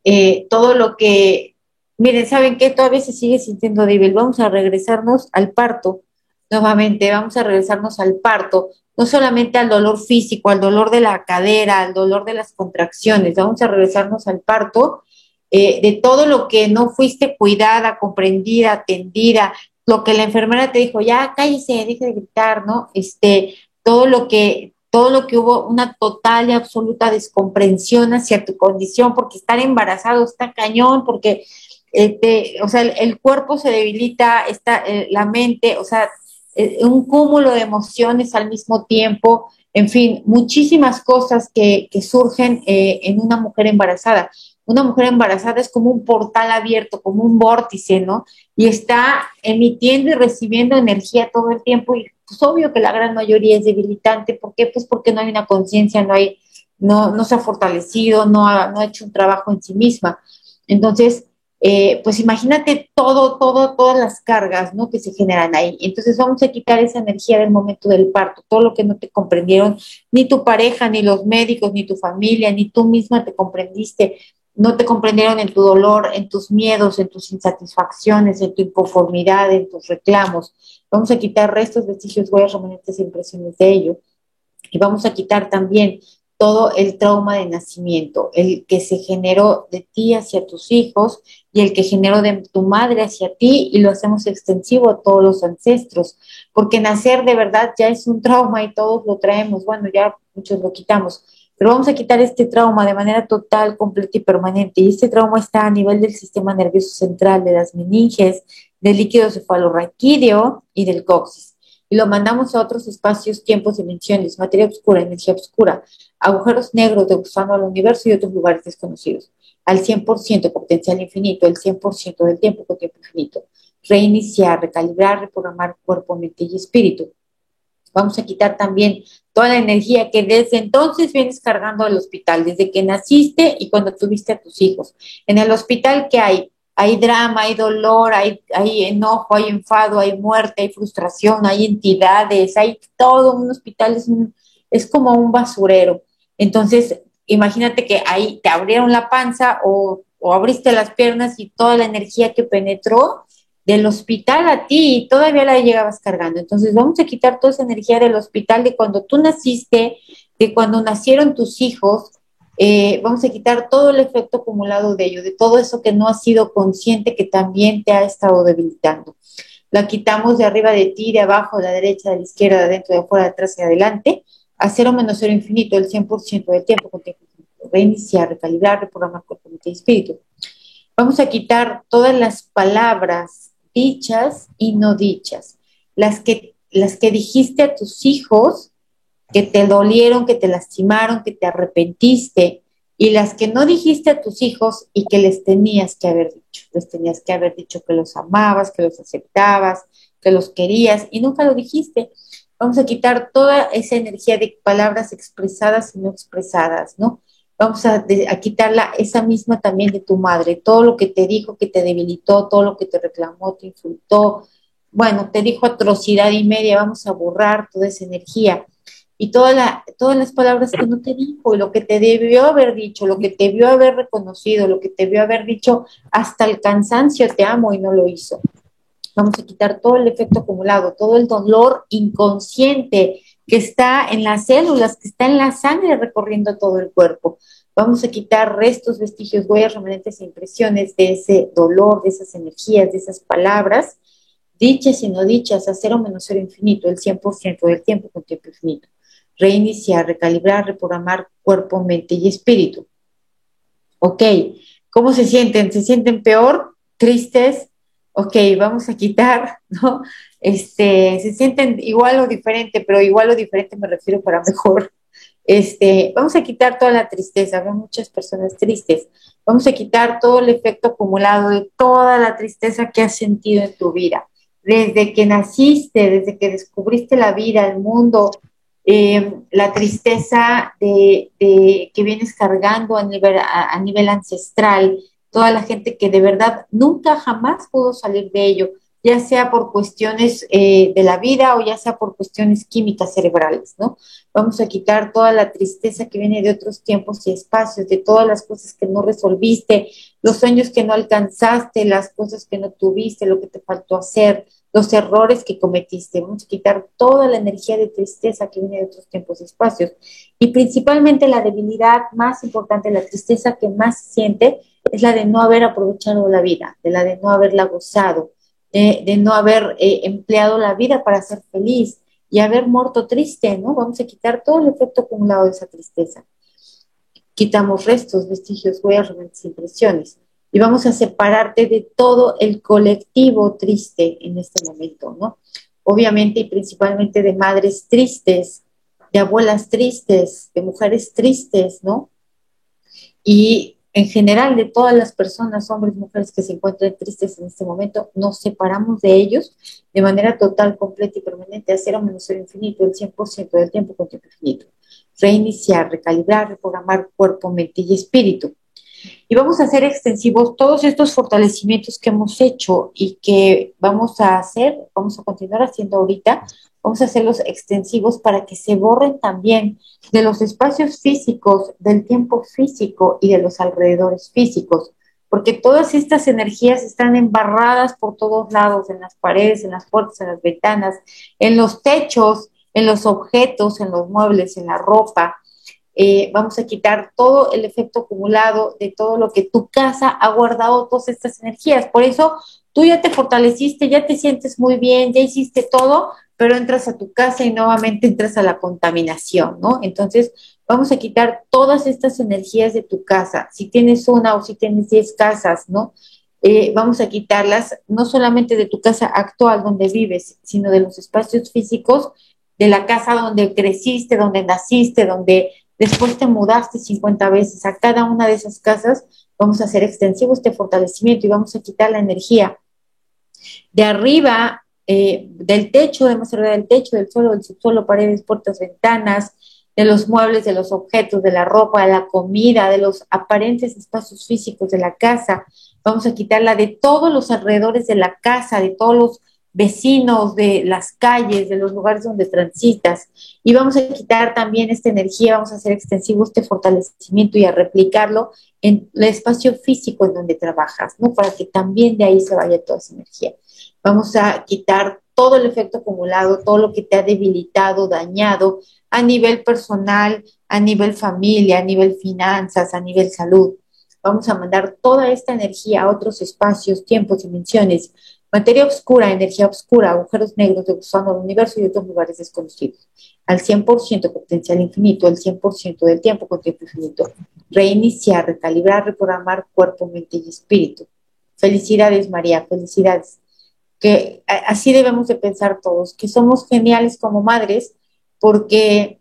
eh, todo lo que, miren, ¿saben qué? Todavía se sigue sintiendo débil. Vamos a regresarnos al parto, nuevamente, vamos a regresarnos al parto, no solamente al dolor físico, al dolor de la cadera, al dolor de las contracciones, vamos a regresarnos al parto eh, de todo lo que no fuiste cuidada, comprendida, atendida, lo que la enfermera te dijo, ya cállese, deje de gritar, ¿no? Este, todo lo que todo lo que hubo una total y absoluta descomprensión hacia tu condición, porque estar embarazado está cañón, porque este, o sea, el, cuerpo se debilita, está, eh, la mente, o sea, eh, un cúmulo de emociones al mismo tiempo, en fin, muchísimas cosas que, que surgen en una mujer embarazada. Una mujer embarazada es como un portal abierto, como un vórtice, ¿no? Y está emitiendo y recibiendo energía todo el tiempo y pues obvio que la gran mayoría es debilitante. ¿Por qué? Pues porque no hay una conciencia, no hay, no, no se ha fortalecido, no ha, no hecho un trabajo en sí misma. Entonces, eh, pues imagínate todo, todo, todas las cargas, ¿no? Que se generan ahí. Entonces vamos a quitar esa energía del momento del parto, todo lo que no te comprendieron, ni tu pareja, ni los médicos, ni tu familia, ni tú misma te comprendiste, no te comprendieron en tu dolor, en tus miedos, en tus insatisfacciones, en tu inconformidad, en tus reclamos. Vamos a quitar restos, vestigios, huellas, remanentes e impresiones de ello. Y vamos a quitar también todo el trauma de nacimiento, el que se generó de ti hacia tus hijos y el que generó de tu madre hacia ti y lo hacemos extensivo a todos los ancestros, porque nacer de verdad ya es un trauma y todos lo traemos, bueno, ya muchos lo quitamos, pero vamos a quitar este trauma de manera total, completa y permanente. Y este trauma está a nivel del sistema nervioso central, de las meninges, del líquido cefalorraquídeo y del coxis. Y lo mandamos a otros espacios, tiempos, dimensiones, materia oscura, energía oscura, agujeros negros de gusano al universo y otros lugares desconocidos. Al 100%, potencial infinito, el 100% del tiempo con tiempo infinito. Reiniciar, recalibrar, reprogramar cuerpo, mente y espíritu Vamos a quitar también toda la energía que desde entonces vienes cargando al hospital, desde que naciste y cuando tuviste a tus hijos. En el hospital, ¿qué hay? Hay drama, hay dolor, hay, hay enojo, hay enfado, hay muerte, hay frustración, hay entidades, hay todo. Un hospital es, es como un basurero. Entonces, imagínate que ahí te abrieron la panza o, o abriste las piernas y toda la energía que penetró del hospital a ti y todavía la llegabas cargando. Entonces vamos a quitar toda esa energía del hospital de cuando tú naciste de cuando nacieron tus hijos, eh, vamos a quitar todo el efecto acumulado de ello, de todo eso que no has sido consciente que también te ha estado debilitando. La quitamos de arriba de ti, de abajo, de la derecha, de la izquierda, de adentro, de afuera, de atrás y adelante, a cero menos cero infinito, el 100% del tiempo con tiempo reiniciar, recalibrar, reprogramar cuerpo, y espíritu. Vamos a quitar todas las palabras dichas y no dichas, las que, las que dijiste a tus hijos que te dolieron, que te lastimaron, que te arrepentiste, y las que no dijiste a tus hijos y que les tenías que haber dicho. Les tenías que haber dicho que los amabas, que los aceptabas, que los querías y nunca lo dijiste. Vamos a quitar toda esa energía de palabras expresadas y no expresadas, ¿no? Vamos a, quitarla esa misma también de tu madre, todo lo que te dijo que te debilitó, todo lo que te reclamó, te insultó, bueno, te dijo atrocidad y media, vamos a borrar toda esa energía y todas las palabras que no te dijo, lo que te debió haber dicho, lo que te debió haber reconocido, lo que te debió haber dicho hasta el cansancio, te amo y no lo hizo. Vamos a quitar todo el efecto acumulado, todo el dolor inconsciente que está en las células, que está en la sangre recorriendo todo el cuerpo. Vamos a quitar restos, vestigios, huellas, remanentes e impresiones de ese dolor, de esas energías, de esas palabras, dichas y no dichas, a cero menos cero infinito, el 100% del tiempo con tiempo infinito reiniciar, recalibrar, reprogramar cuerpo, mente y espíritu. Ok, ¿cómo se sienten? ¿Se sienten peor? ¿Tristes? Ok, vamos a quitar, ¿no? Este, se sienten igual o diferente, pero igual o diferente me refiero para mejor. Este, vamos a quitar toda la tristeza, veo muchas personas tristes. Vamos a quitar todo el efecto acumulado de toda la tristeza que has sentido en tu vida. Desde que naciste, desde que descubriste la vida, el mundo, eh, la tristeza de, que vienes cargando a nivel, a, nivel ancestral, toda la gente que de verdad nunca jamás pudo salir de ello, ya sea por cuestiones eh, de la vida o ya sea por cuestiones químicas cerebrales, ¿no? Vamos a quitar toda la tristeza que viene de otros tiempos y espacios, de todas las cosas que no resolviste, los sueños que no alcanzaste, las cosas que no tuviste, lo que te faltó hacer, los errores que cometiste, vamos a quitar toda la energía de tristeza que viene de otros tiempos y espacios. Y principalmente la debilidad más importante, la tristeza que más siente, es la de no haber aprovechado la vida, de la de no haberla gozado, de, no haber eh, empleado la vida para ser feliz y haber muerto triste, ¿no? Vamos a quitar todo el efecto acumulado de esa tristeza. Quitamos restos, vestigios, huellas, impresiones y vamos a separarte de todo el colectivo triste en este momento, ¿no? Obviamente y principalmente de madres tristes, de abuelas tristes, de mujeres tristes, ¿no? Y en general de todas las personas, hombres, mujeres que se encuentran tristes en este momento, nos separamos de ellos de manera total, completa y permanente, a cero menos cero infinito, el 100% del tiempo con tiempo infinito. Reiniciar, recalibrar, reprogramar cuerpo, mente y espíritu. Y vamos a hacer extensivos todos estos fortalecimientos que hemos hecho y que vamos a hacer, vamos a continuar haciendo ahorita, vamos a hacerlos extensivos para que se borren también de los espacios físicos, del tiempo físico y de los alrededores físicos, porque todas estas energías están embarradas por todos lados, en las paredes, en las puertas, en las ventanas, en los techos, en los objetos, en los muebles, en la ropa, eh, vamos a quitar todo el efecto acumulado de todo lo que tu casa ha guardado, todas estas energías. Por eso tú ya te fortaleciste, ya te sientes muy bien, ya hiciste todo, pero entras a tu casa y nuevamente entras a la contaminación, ¿no? Entonces, vamos a quitar todas estas energías de tu casa. Si tienes una o si tienes diez casas, ¿no? Eh, vamos a quitarlas no solamente de tu casa actual donde vives, sino de los espacios físicos de la casa donde creciste, donde naciste, donde Después te mudaste 50 veces a cada una de esas casas. Vamos a hacer extensivo este fortalecimiento y vamos a quitar la energía de arriba, eh, del techo, de más arriba del techo, del suelo, del subsuelo, paredes, puertas, ventanas, de los muebles, de los objetos, de la ropa, de la comida, de los aparentes espacios físicos de la casa. Vamos a quitarla de todos los alrededores de la casa, de todos los vecinos, de las calles, de los lugares donde transitas. Y vamos a quitar también esta energía, vamos a hacer extensivo este fortalecimiento y a replicarlo en el espacio físico en donde trabajas, ¿no? Para que también de ahí se vaya toda esa energía. Vamos a quitar todo el efecto acumulado, todo lo que te ha debilitado, dañado a nivel personal, a nivel familia, a nivel finanzas, a nivel salud. Vamos a mandar toda esta energía a otros espacios, tiempos, dimensiones, materia oscura, energía oscura, agujeros negros de gusano del universo y otros lugares desconocidos. Al 100% potencial infinito, el 100% del tiempo con tiempo infinito. Reiniciar, recalibrar, reprogramar cuerpo, mente y espíritu. Felicidades, María, felicidades. Que así debemos de pensar todos, que somos geniales como madres, porque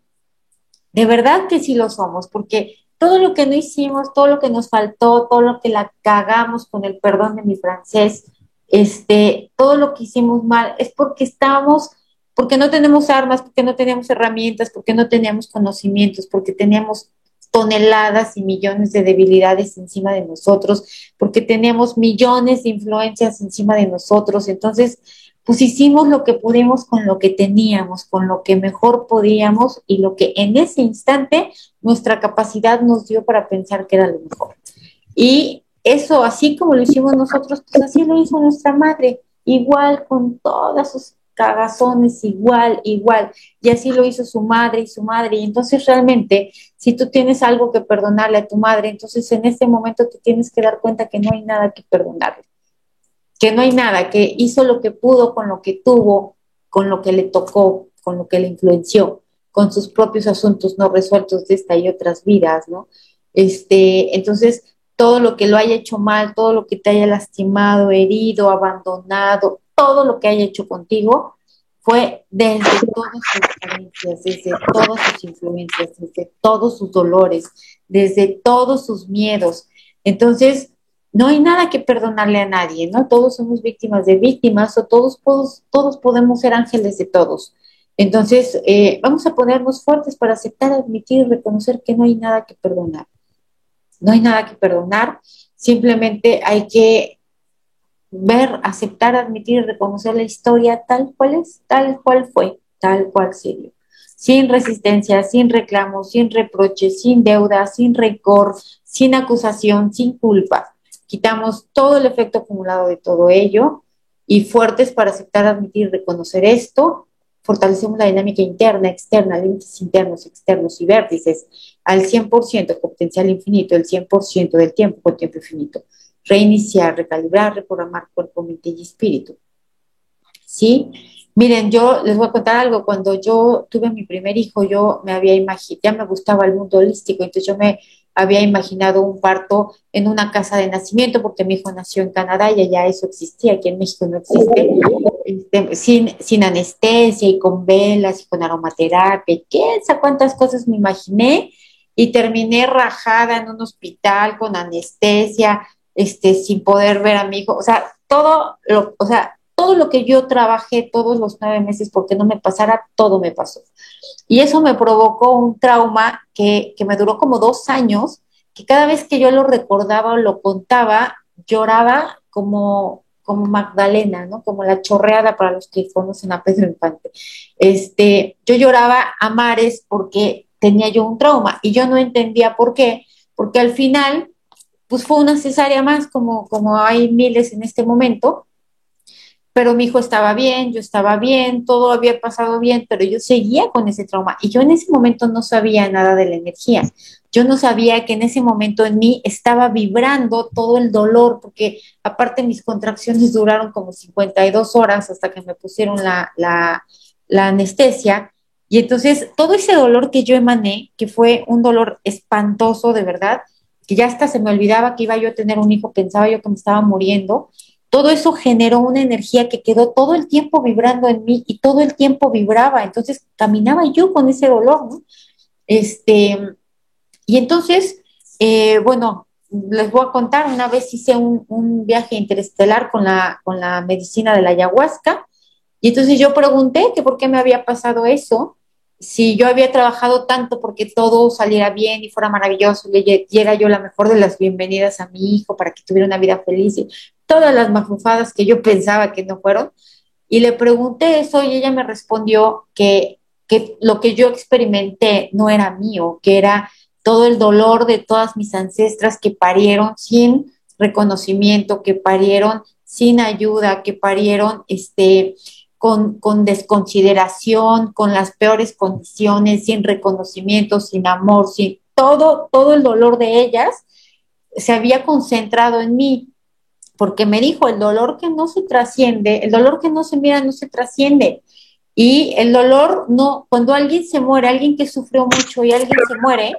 de verdad que sí lo somos, porque todo lo que no hicimos, todo lo que nos faltó, todo lo que la cagamos con el perdón de mi francés, este, todo lo que hicimos mal, es porque estábamos, porque no tenemos armas, porque no teníamos herramientas, porque no teníamos conocimientos, porque teníamos toneladas y millones de debilidades encima de nosotros, porque teníamos millones de influencias encima de nosotros. Entonces, pues hicimos lo que pudimos con lo que teníamos, con lo que mejor podíamos y lo que en ese instante nuestra capacidad nos dio para pensar que era lo mejor. Y eso, así como lo hicimos nosotros, pues así lo hizo nuestra madre, igual con todas sus cagazones igual, igual. Y así lo hizo su madre y su madre. Y entonces realmente, si tú tienes algo que perdonarle a tu madre, entonces en este momento te tienes que dar cuenta que no hay nada que perdonarle. Que no hay nada, que hizo lo que pudo con lo que tuvo, con lo que le tocó, con lo que le influenció, con sus propios asuntos no resueltos de esta y otras vidas, ¿no? Este, entonces, todo lo que lo haya hecho mal, todo lo que te haya lastimado, herido, abandonado, todo lo que haya hecho contigo fue desde todas sus experiencias, desde todas sus influencias, desde todos sus dolores, desde todos sus miedos. Entonces, no hay nada que perdonarle a nadie, ¿no? Todos somos víctimas de víctimas o todos, todos, todos podemos ser ángeles de todos. Entonces, eh, vamos a ponernos fuertes para aceptar, admitir y reconocer que no hay nada que perdonar. No hay nada que perdonar, simplemente hay que ver, aceptar, admitir reconocer la historia tal cual es, tal cual fue, tal cual se dio. Sin resistencia, sin reclamos, sin reproches, sin deuda, sin rencor, sin acusación, sin culpa. Quitamos todo el efecto acumulado de todo ello y fuertes para aceptar, admitir reconocer esto. Fortalecemos la dinámica interna, externa, límites internos, externos y vértices al 100% con potencial infinito, el 100% del tiempo con tiempo infinito reiniciar, recalibrar, reprogramar cuerpo, mente y espíritu. ¿Sí? Miren, yo les voy a contar algo. Cuando yo tuve mi primer hijo, yo me había imaginado, ya me gustaba el mundo holístico, entonces yo me había imaginado un parto en una casa de nacimiento, porque mi hijo nació en Canadá y allá eso existía, aquí en México no existe, este, sin, sin anestesia y con velas y con aromaterapia, ¿qué sé cuántas cosas me imaginé? Y terminé rajada en un hospital con anestesia, este, sin poder ver a mi hijo, o sea, todo lo, o sea, todo lo que yo trabajé todos los nueve meses porque no me pasara, todo me pasó. Y eso me provocó un trauma que, que me duró como dos años, que cada vez que yo lo recordaba o lo contaba, lloraba como, como Magdalena, ¿no? Como la chorreada para los que conocen a Pedro Infante. Este, yo lloraba a mares porque tenía yo un trauma y yo no entendía por qué, porque al final pues fue una cesárea más, como, como hay miles en este momento, pero mi hijo estaba bien, yo estaba bien, todo había pasado bien, pero yo seguía con ese trauma y yo en ese momento no sabía nada de la energía. Yo no sabía que en ese momento en mí estaba vibrando todo el dolor, porque aparte mis contracciones duraron como 52 horas hasta que me pusieron la, la, anestesia. Y entonces todo ese dolor que yo emané, que fue un dolor espantoso de verdad, que ya hasta se me olvidaba que iba yo a tener un hijo, pensaba yo que me estaba muriendo, todo eso generó una energía que quedó todo el tiempo vibrando en mí y todo el tiempo vibraba, entonces caminaba yo con ese dolor, ¿no? Este, y entonces, eh, bueno, les voy a contar, una vez hice un, un, viaje interestelar con la, con la medicina de la ayahuasca, y entonces yo pregunté que por qué me había pasado eso, si yo había trabajado tanto porque todo saliera bien y fuera maravilloso, y era yo la mejor de las bienvenidas a mi hijo para que tuviera una vida feliz y todas las mafufadas que yo pensaba que no fueron. Y le pregunté eso y ella me respondió que, que lo que yo experimenté no era mío, que era todo el dolor de todas mis ancestras que parieron sin reconocimiento, que parieron sin ayuda, que parieron este, con, con desconsideración, con las peores condiciones, sin reconocimiento, sin amor, sin todo, todo el dolor de ellas se había concentrado en mí, porque me dijo, el dolor que no se trasciende, el dolor que no se mira no se trasciende. Y el dolor no, cuando alguien se muere, alguien que sufrió mucho y alguien se muere,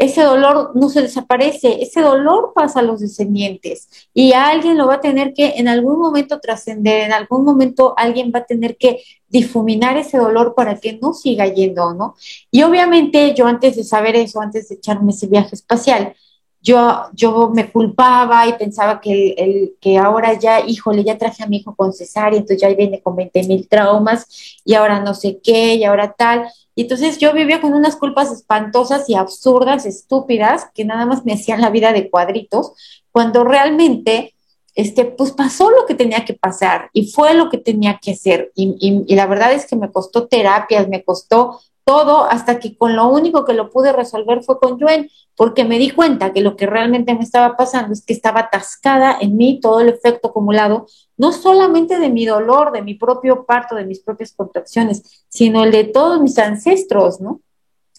ese dolor no se desaparece, ese dolor pasa a los descendientes y alguien lo va a tener que en algún momento trascender, en algún momento alguien va a tener que difuminar ese dolor para que no siga yendo, ¿no? Y obviamente yo antes de saber eso, antes de echarme ese viaje espacial, yo, yo me culpaba y pensaba que, el, que ahora ya, híjole, ya traje a mi hijo con cesárea, entonces ya viene con 20 mil traumas y ahora no sé qué y ahora tal. Y entonces yo vivía con unas culpas espantosas y absurdas, estúpidas, que nada más me hacían la vida de cuadritos, cuando realmente, este, pues pasó lo que tenía que pasar y fue lo que tenía que hacer. Y, y, y la verdad es que me costó terapias, me costó todo hasta que con lo único que lo pude resolver fue con Joen, porque me di cuenta que lo que realmente me estaba pasando es que estaba atascada en mí todo el efecto acumulado, no solamente de mi dolor, de mi propio parto, de mis propias contracciones, sino el de todos mis ancestros, ¿no?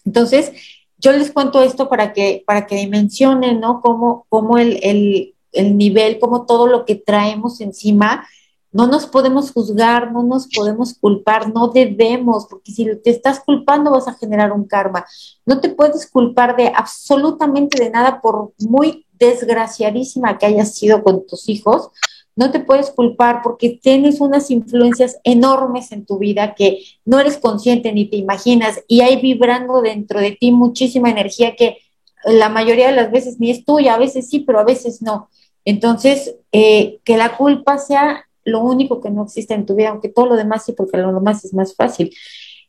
Entonces, yo les cuento esto para que, para que dimensionen, ¿no? Cómo, cómo el, el, el nivel, cómo todo lo que traemos encima no nos podemos juzgar, no nos podemos culpar, no debemos, porque si te estás culpando vas a generar un karma. No te puedes culpar de absolutamente de nada, por muy desgraciadísima que hayas sido con tus hijos. No te puedes culpar porque tienes unas influencias enormes en tu vida que no eres consciente ni te imaginas y hay vibrando dentro de ti muchísima energía que la mayoría de las veces ni es tuya, a veces sí, pero a veces no. Entonces, eh, que la culpa sea lo único que no existe en tu vida, aunque todo lo demás sí, porque lo demás es más fácil.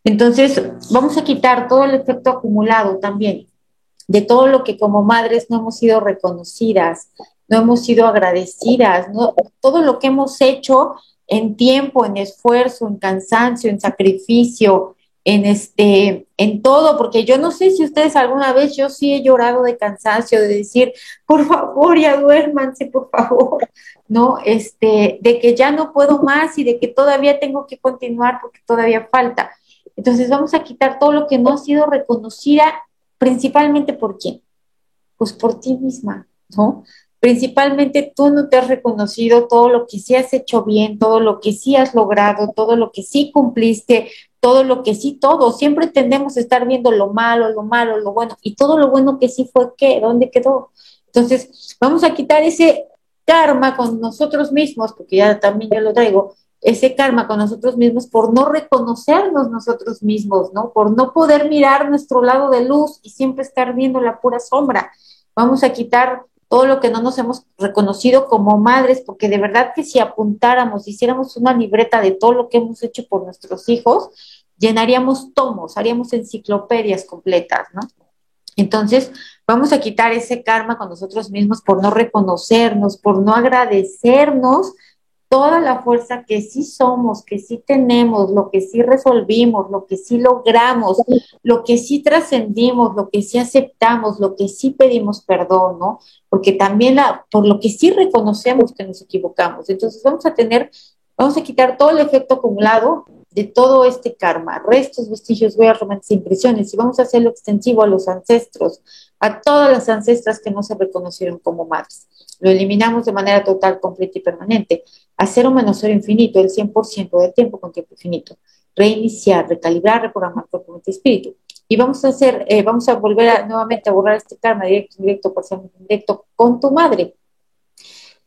Entonces, vamos a quitar todo el efecto acumulado también de todo lo que como madres no hemos sido reconocidas, no hemos sido agradecidas, ¿no? todo lo que hemos hecho en tiempo, en esfuerzo, en cansancio, en sacrificio, en este, en todo, porque yo no sé si ustedes alguna vez, yo sí he llorado de cansancio, de decir, por favor, ya duérmanse, por favor, ¿no? Este, de que ya no puedo más y de que todavía tengo que continuar porque todavía falta. Entonces vamos a quitar todo lo que no ha sido reconocida, principalmente por quién? Pues por ti misma, ¿no? Principalmente tú no te has reconocido todo lo que sí has hecho bien, todo lo que sí has logrado, todo lo que sí cumpliste, todo lo que sí, todo. Siempre tendemos a estar viendo lo malo, lo malo, lo bueno, y todo lo bueno que sí fue qué, dónde quedó. Entonces, vamos a quitar ese karma con nosotros mismos, porque ya también yo lo traigo, ese karma con nosotros mismos por no reconocernos nosotros mismos, ¿no? Por no poder mirar nuestro lado de luz y siempre estar viendo la pura sombra. Vamos a quitar todo lo que no nos hemos reconocido como madres, porque de verdad que si apuntáramos, hiciéramos una libreta de todo lo que hemos hecho por nuestros hijos, llenaríamos tomos, haríamos enciclopedias completas, ¿no? Entonces, vamos a quitar ese karma con nosotros mismos por no reconocernos, por no agradecernos toda la fuerza que sí somos, que sí tenemos, lo que sí resolvimos, lo que sí logramos, lo que sí trascendimos, lo que sí aceptamos, lo que sí pedimos perdón, ¿no? Porque también la, por lo que sí reconocemos que nos equivocamos. Entonces vamos a tener, vamos a quitar todo el efecto acumulado de todo este karma, restos, vestigios, huellas, romances impresiones, y vamos a hacerlo extensivo a los ancestros, a todas las ancestras que no se reconocieron como madres. Lo eliminamos de manera total, completa y permanente, a cero menos cero infinito, el 100% del tiempo con tiempo infinito. Reiniciar, recalibrar, reprogramar cuerpo, mente espíritu. Y vamos a hacer, eh, vamos a volver nuevamente a borrar este karma directo, indirecto, parcialmente directo con tu madre.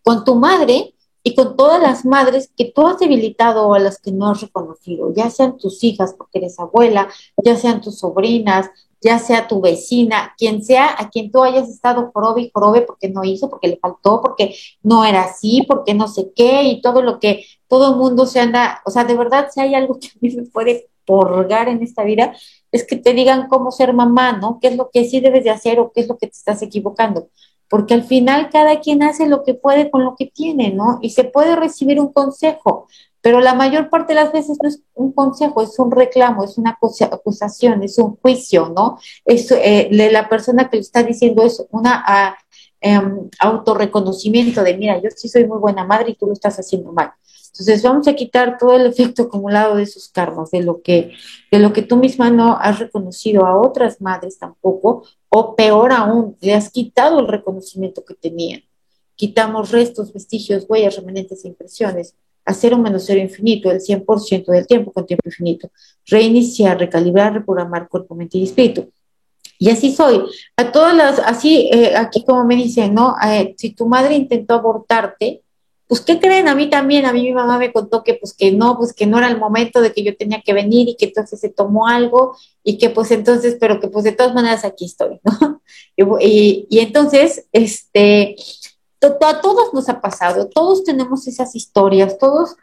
Con tu madre y con todas las madres que tú has debilitado o a las que no has reconocido, ya sean tus hijas porque eres abuela, ya sean tus sobrinas, ya sea tu vecina, quien sea, a quien tú hayas estado jorobe y jorobe porque no hizo, porque le faltó, porque no era así, porque no sé qué, y todo lo que todo el mundo se anda, o sea, de verdad, si hay algo que a mí me puede porgar en esta vida, es que te digan cómo ser mamá, ¿no? ¿Qué es lo que sí debes de hacer o qué es lo que te estás equivocando? porque al final cada quien hace lo que puede con lo que tiene, ¿no? Y se puede recibir un consejo, pero la mayor parte de las veces no es un consejo, es un reclamo, es una acusación, es un juicio, ¿no? Es eh, la persona que le está diciendo es una um, autorreconocimiento de, mira, yo sí soy muy buena madre y tú lo estás haciendo mal. Entonces vamos a quitar todo el efecto acumulado de esos karmas, de lo que, de lo que tú misma no has reconocido a otras madres tampoco, o peor aún, le has quitado el reconocimiento que tenían. Quitamos restos, vestigios, huellas, remanentes e impresiones a cero menos cero infinito, el 100% del tiempo con tiempo infinito. Reiniciar, recalibrar, reprogramar cuerpo, mente y espíritu. Y así soy. A todas las, así, eh, aquí como me dicen, ¿no? Si tu madre intentó abortarte, pues, ¿qué creen? A mí también, a mí mi mamá me contó que, pues, que no, pues, que no era el momento de que yo tenía que venir y que entonces se tomó algo y que, pues, entonces, pero que, pues, de todas maneras aquí estoy, ¿no? Y entonces, este, a todos nos ha pasado, todos tenemos esas historias, todos,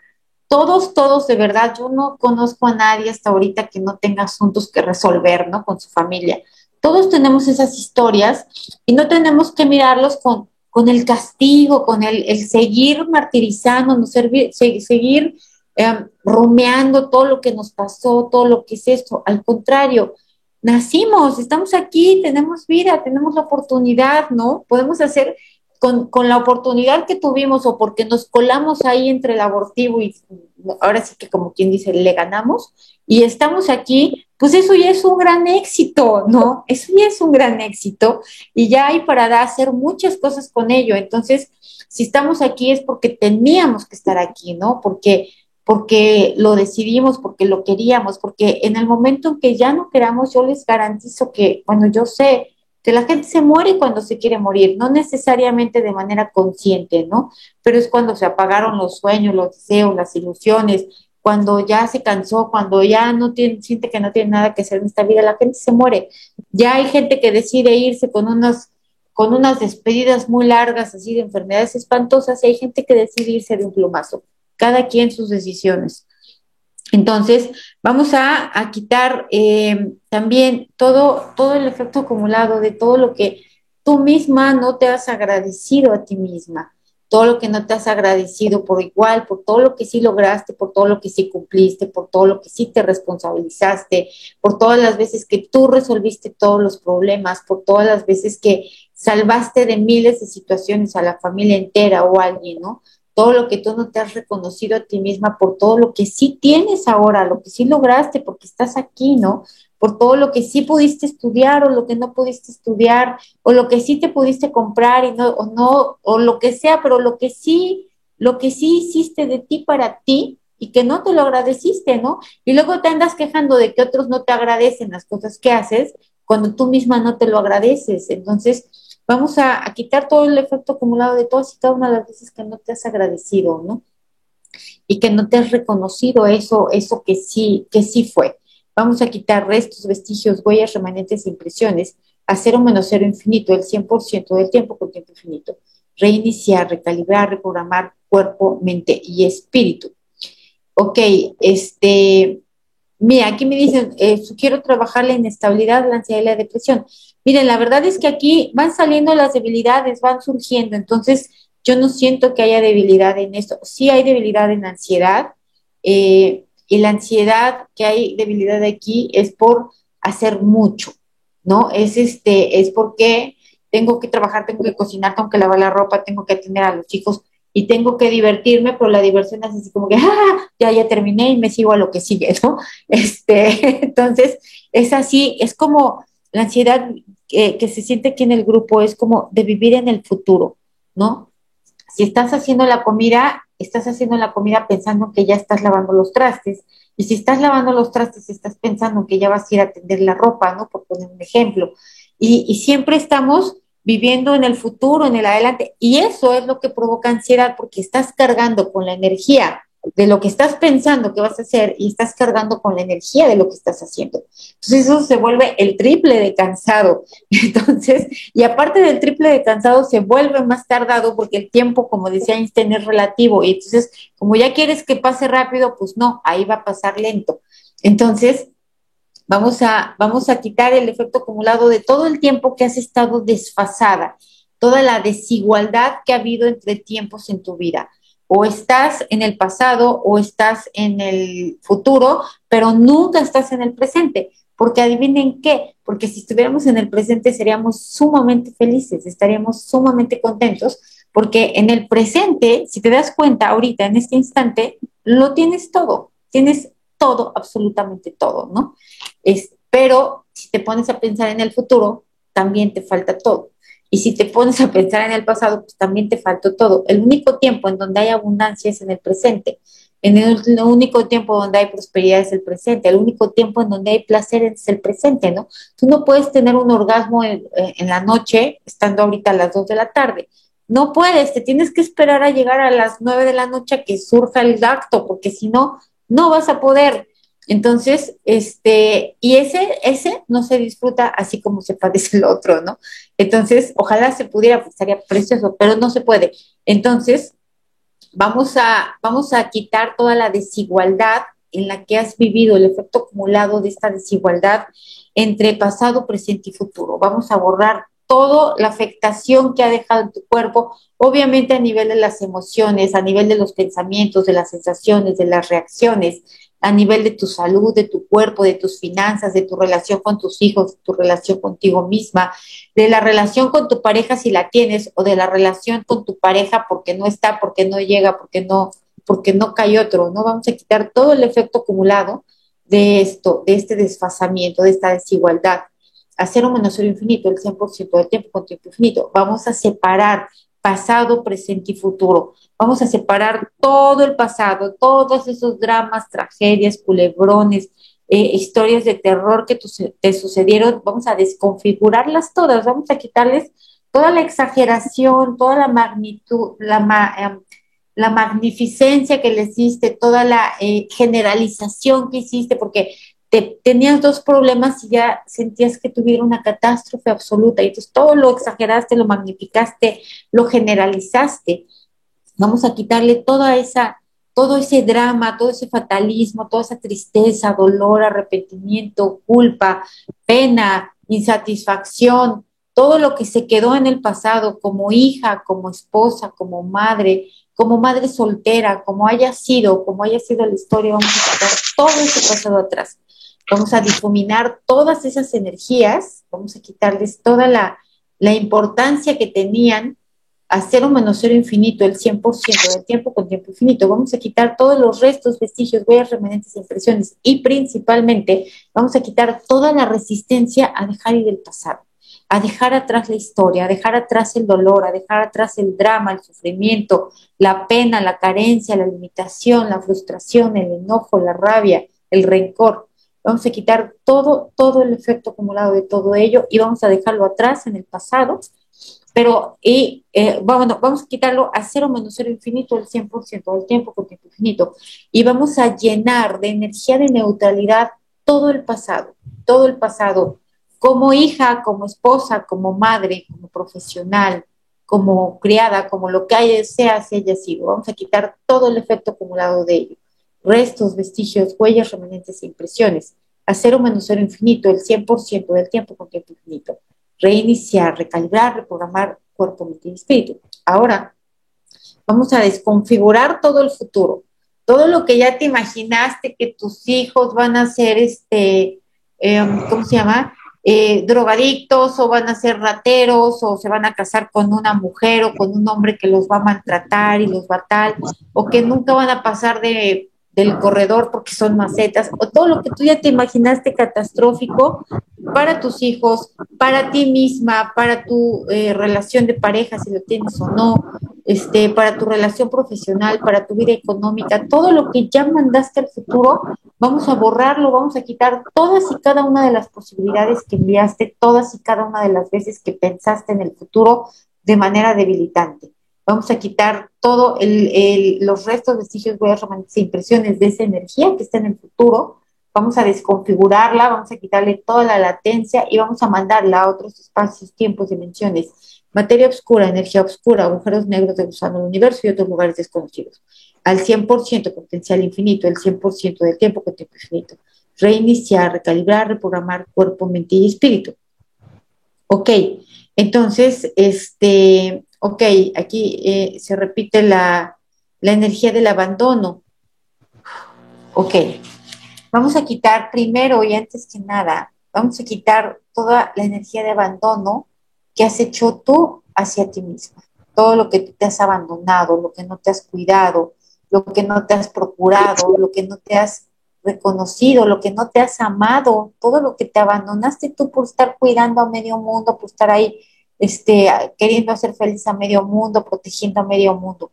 todos, todos, de verdad, yo no conozco a nadie hasta ahorita que no tenga asuntos que resolver, ¿no? Con su familia. Todos tenemos esas historias y no tenemos que mirarlos con, con el castigo, con el, seguir martirizando, no seguir em, rumeando todo lo que nos pasó, todo lo que es esto. Al contrario, nacimos, estamos aquí, tenemos vida, tenemos la oportunidad, ¿no? Podemos hacer con, la oportunidad que tuvimos o porque nos colamos ahí entre el abortivo y ahora sí que como quien dice, le ganamos y estamos aquí, pues eso ya es un gran éxito, ¿no? Eso ya es un gran éxito y ya hay para hacer muchas cosas con ello. Entonces, si estamos aquí es porque teníamos que estar aquí, ¿no? Porque porque lo decidimos, porque lo queríamos, porque en el momento en que ya no queramos, yo les garantizo que, bueno, yo sé que la gente se muere cuando se quiere morir, no necesariamente de manera consciente, ¿no? Pero es cuando se apagaron los sueños, los deseos, las ilusiones, cuando ya se cansó, cuando ya no siente que no tiene nada que hacer en esta vida, la gente se muere. Ya hay gente que decide irse con unas, con unas despedidas muy largas, así de enfermedades espantosas, y hay gente que decide irse de un plumazo. Cada quien sus decisiones. Entonces, vamos a, quitar eh, también todo, todo el efecto acumulado de todo lo que tú misma no te has agradecido a ti misma, todo lo que no te has agradecido por igual, por todo lo que sí lograste, por todo lo que sí cumpliste, por todo lo que sí te responsabilizaste, por todas las veces que tú resolviste todos los problemas, por todas las veces que salvaste de miles de situaciones a la familia entera o a alguien, ¿no? Todo lo que tú no te has reconocido a ti misma, por todo lo que sí tienes ahora, lo que sí lograste, porque estás aquí, ¿no? Por todo lo que sí pudiste estudiar o lo que no pudiste estudiar, o lo que sí te pudiste comprar y no, o no, o lo que sea, pero lo que sí, lo que sí hiciste de ti para ti y que no te lo agradeciste, ¿no? Y luego te andas quejando de que otros no te agradecen las cosas que haces cuando tú misma no te lo agradeces. Entonces, Vamos a, quitar todo el efecto acumulado de todas y cada una de las veces que no te has agradecido, ¿no? Y que no te has reconocido eso, eso que sí, que sí fue. Vamos a quitar restos, vestigios, huellas, remanentes, impresiones, a cero menos cero infinito, el 100% del tiempo con tiempo infinito. Reiniciar, recalibrar, reprogramar cuerpo, mente y espíritu. Ok, este, mira, aquí me dicen, eh, quiero trabajar la inestabilidad, la ansiedad y la depresión. Miren, la verdad es que aquí van saliendo las debilidades, van surgiendo, entonces yo no siento que haya debilidad en esto. Sí hay debilidad en ansiedad, eh, y la ansiedad que hay debilidad aquí es por hacer mucho, ¿no? Es este, es porque tengo que trabajar, tengo que cocinar, tengo que lavar la ropa, tengo que atender a los chicos y tengo que divertirme, pero la diversión es así como que, ¡ah! ya, ya terminé y me sigo a lo que sigue, ¿no? Este, entonces, es así, es como la ansiedad que se siente aquí en el grupo es como de vivir en el futuro, ¿no? Si estás haciendo la comida, estás haciendo la comida pensando que ya estás lavando los trastes. Y si estás lavando los trastes, estás pensando que ya vas a ir a tender la ropa, ¿no? Por poner un ejemplo. Y, y siempre estamos viviendo en el futuro, en el adelante. Y eso es lo que provoca ansiedad porque estás cargando con la energía de lo que estás pensando que vas a hacer y estás cargando con la energía de lo que estás haciendo. Entonces eso se vuelve el triple de cansado. Entonces, y aparte del triple de cansado, se vuelve más tardado porque el tiempo, como decía Einstein, es relativo. Y entonces, como ya quieres que pase rápido, pues no, ahí va a pasar lento. Entonces, vamos a, vamos a quitar el efecto acumulado de todo el tiempo que has estado desfasada, toda la desigualdad que ha habido entre tiempos en tu vida o estás en el pasado o estás en el futuro, pero nunca estás en el presente. Porque adivinen qué, porque si estuviéramos en el presente seríamos sumamente felices, estaríamos sumamente contentos, porque en el presente, si te das cuenta ahorita, en este instante, lo tienes todo, tienes todo, absolutamente todo, ¿no? Es, pero si te pones a pensar en el futuro, también te falta todo. Y si te pones a pensar en el pasado, pues también te faltó todo. El único tiempo en donde hay abundancia es en el presente. En el, único tiempo donde hay prosperidad es el presente. El único tiempo en donde hay placer es el presente, ¿no? Tú no puedes tener un orgasmo en, en la noche, estando ahorita a las 2 de la tarde. No puedes, te tienes que esperar a llegar a las 9 de la noche a que surja el acto, porque si no, no vas a poder. Entonces, este, y ese, ese no se disfruta así como se padece el otro, ¿no? Entonces, ojalá se pudiera, pues estaría precioso, pero no se puede. Entonces, vamos a, vamos a quitar toda la desigualdad en la que has vivido, el efecto acumulado de esta desigualdad entre pasado, presente y futuro. Vamos a borrar toda la afectación que ha dejado en tu cuerpo, obviamente a nivel de las emociones, a nivel de los pensamientos, de las sensaciones, de las reacciones, a nivel de tu salud, de tu cuerpo, de tus finanzas, de tu relación con tus hijos, tu relación contigo misma, de la relación con tu pareja si la tienes o de la relación con tu pareja porque no está, porque no llega, porque no porque no cae otro, ¿no? Vamos a quitar todo el efecto acumulado de esto, de este desfasamiento, de esta desigualdad. Hacer un menos cero infinito, el 100% del tiempo con tiempo infinito. Vamos a separar pasado, presente y futuro. Vamos a separar todo el pasado, todos esos dramas, tragedias, culebrones, eh, historias de terror que te sucedieron, vamos a desconfigurarlas todas, vamos a quitarles toda la exageración, toda la magnitud, la, la magnificencia que le hiciste, toda la eh, generalización que hiciste, porque te, tenías dos problemas y ya sentías que tuviera una catástrofe absoluta, y entonces todo lo exageraste, lo magnificaste, lo generalizaste. Vamos a quitarle toda esa, todo ese drama, todo ese fatalismo, toda esa tristeza, dolor, arrepentimiento, culpa, pena, insatisfacción, todo lo que se quedó en el pasado como hija, como esposa, como madre, como madre soltera, como haya sido, como haya sido la historia, vamos a quitar todo ese pasado atrás. Vamos a difuminar todas esas energías, vamos a quitarles toda la, la importancia que tenían a cero menos cero infinito, el 100% del tiempo con tiempo infinito. Vamos a quitar todos los restos, vestigios, huellas, remanentes, impresiones y principalmente vamos a quitar toda la resistencia a dejar ir el pasado, a dejar atrás la historia, a dejar atrás el dolor, a dejar atrás el drama, el sufrimiento, la pena, la carencia, la limitación, la frustración, el enojo, la rabia, el rencor. Vamos a quitar todo, todo el efecto acumulado de todo ello y vamos a dejarlo atrás en el pasado pero y, eh, bueno, vamos a quitarlo a cero menos cero infinito el 100% del tiempo con tiempo infinito y vamos a llenar de energía de neutralidad todo el pasado, todo el pasado, como hija, como esposa, como madre, como profesional, como criada, como lo que haya, sea, si haya sido. Vamos a quitar todo el efecto acumulado de ello. Restos, vestigios, huellas, remanentes e impresiones. A cero menos cero infinito, el 100% del tiempo con tiempo infinito reiniciar, recalibrar, reprogramar cuerpo, mente y espíritu. Ahora, vamos a desconfigurar todo el futuro. Todo lo que ya te imaginaste que tus hijos van a ser, este, em, ¿cómo se llama? Eh, drogadictos o van a ser rateros o se van a casar con una mujer o con un hombre que los va a maltratar y los va a tal, o que nunca van a pasar de del corredor porque son macetas, o todo lo que tú ya te imaginaste catastrófico para tus hijos, para ti misma, para tu eh, relación de pareja, si lo tienes o no, este, para tu relación profesional, para tu vida económica, todo lo que ya mandaste al futuro, vamos a borrarlo, vamos a quitar todas y cada una de las posibilidades que enviaste, todas y cada una de las veces que pensaste en el futuro de manera debilitante vamos a quitar todos los restos, vestigios, huellas, romances e impresiones de esa energía que está en el futuro, vamos a desconfigurarla, vamos a quitarle toda la latencia y vamos a mandarla a otros espacios, tiempos, dimensiones, materia oscura, energía oscura, agujeros negros de gusano universo y otros lugares desconocidos. Al 100% potencial infinito, el 100% del tiempo con tiempo infinito. Reiniciar, recalibrar, reprogramar cuerpo, mente y espíritu. Ok, entonces, este, ok, aquí eh, se repite la, energía del abandono. Ok, vamos a quitar primero y antes que nada, vamos a quitar toda la energía de abandono que has hecho tú hacia ti misma. todo lo que te has abandonado, lo que no te has cuidado, lo que no te has procurado, lo que no te has reconocido, lo que no te has amado, todo lo que te abandonaste tú por estar cuidando a medio mundo, por estar ahí este, queriendo hacer feliz a medio mundo, protegiendo a medio mundo.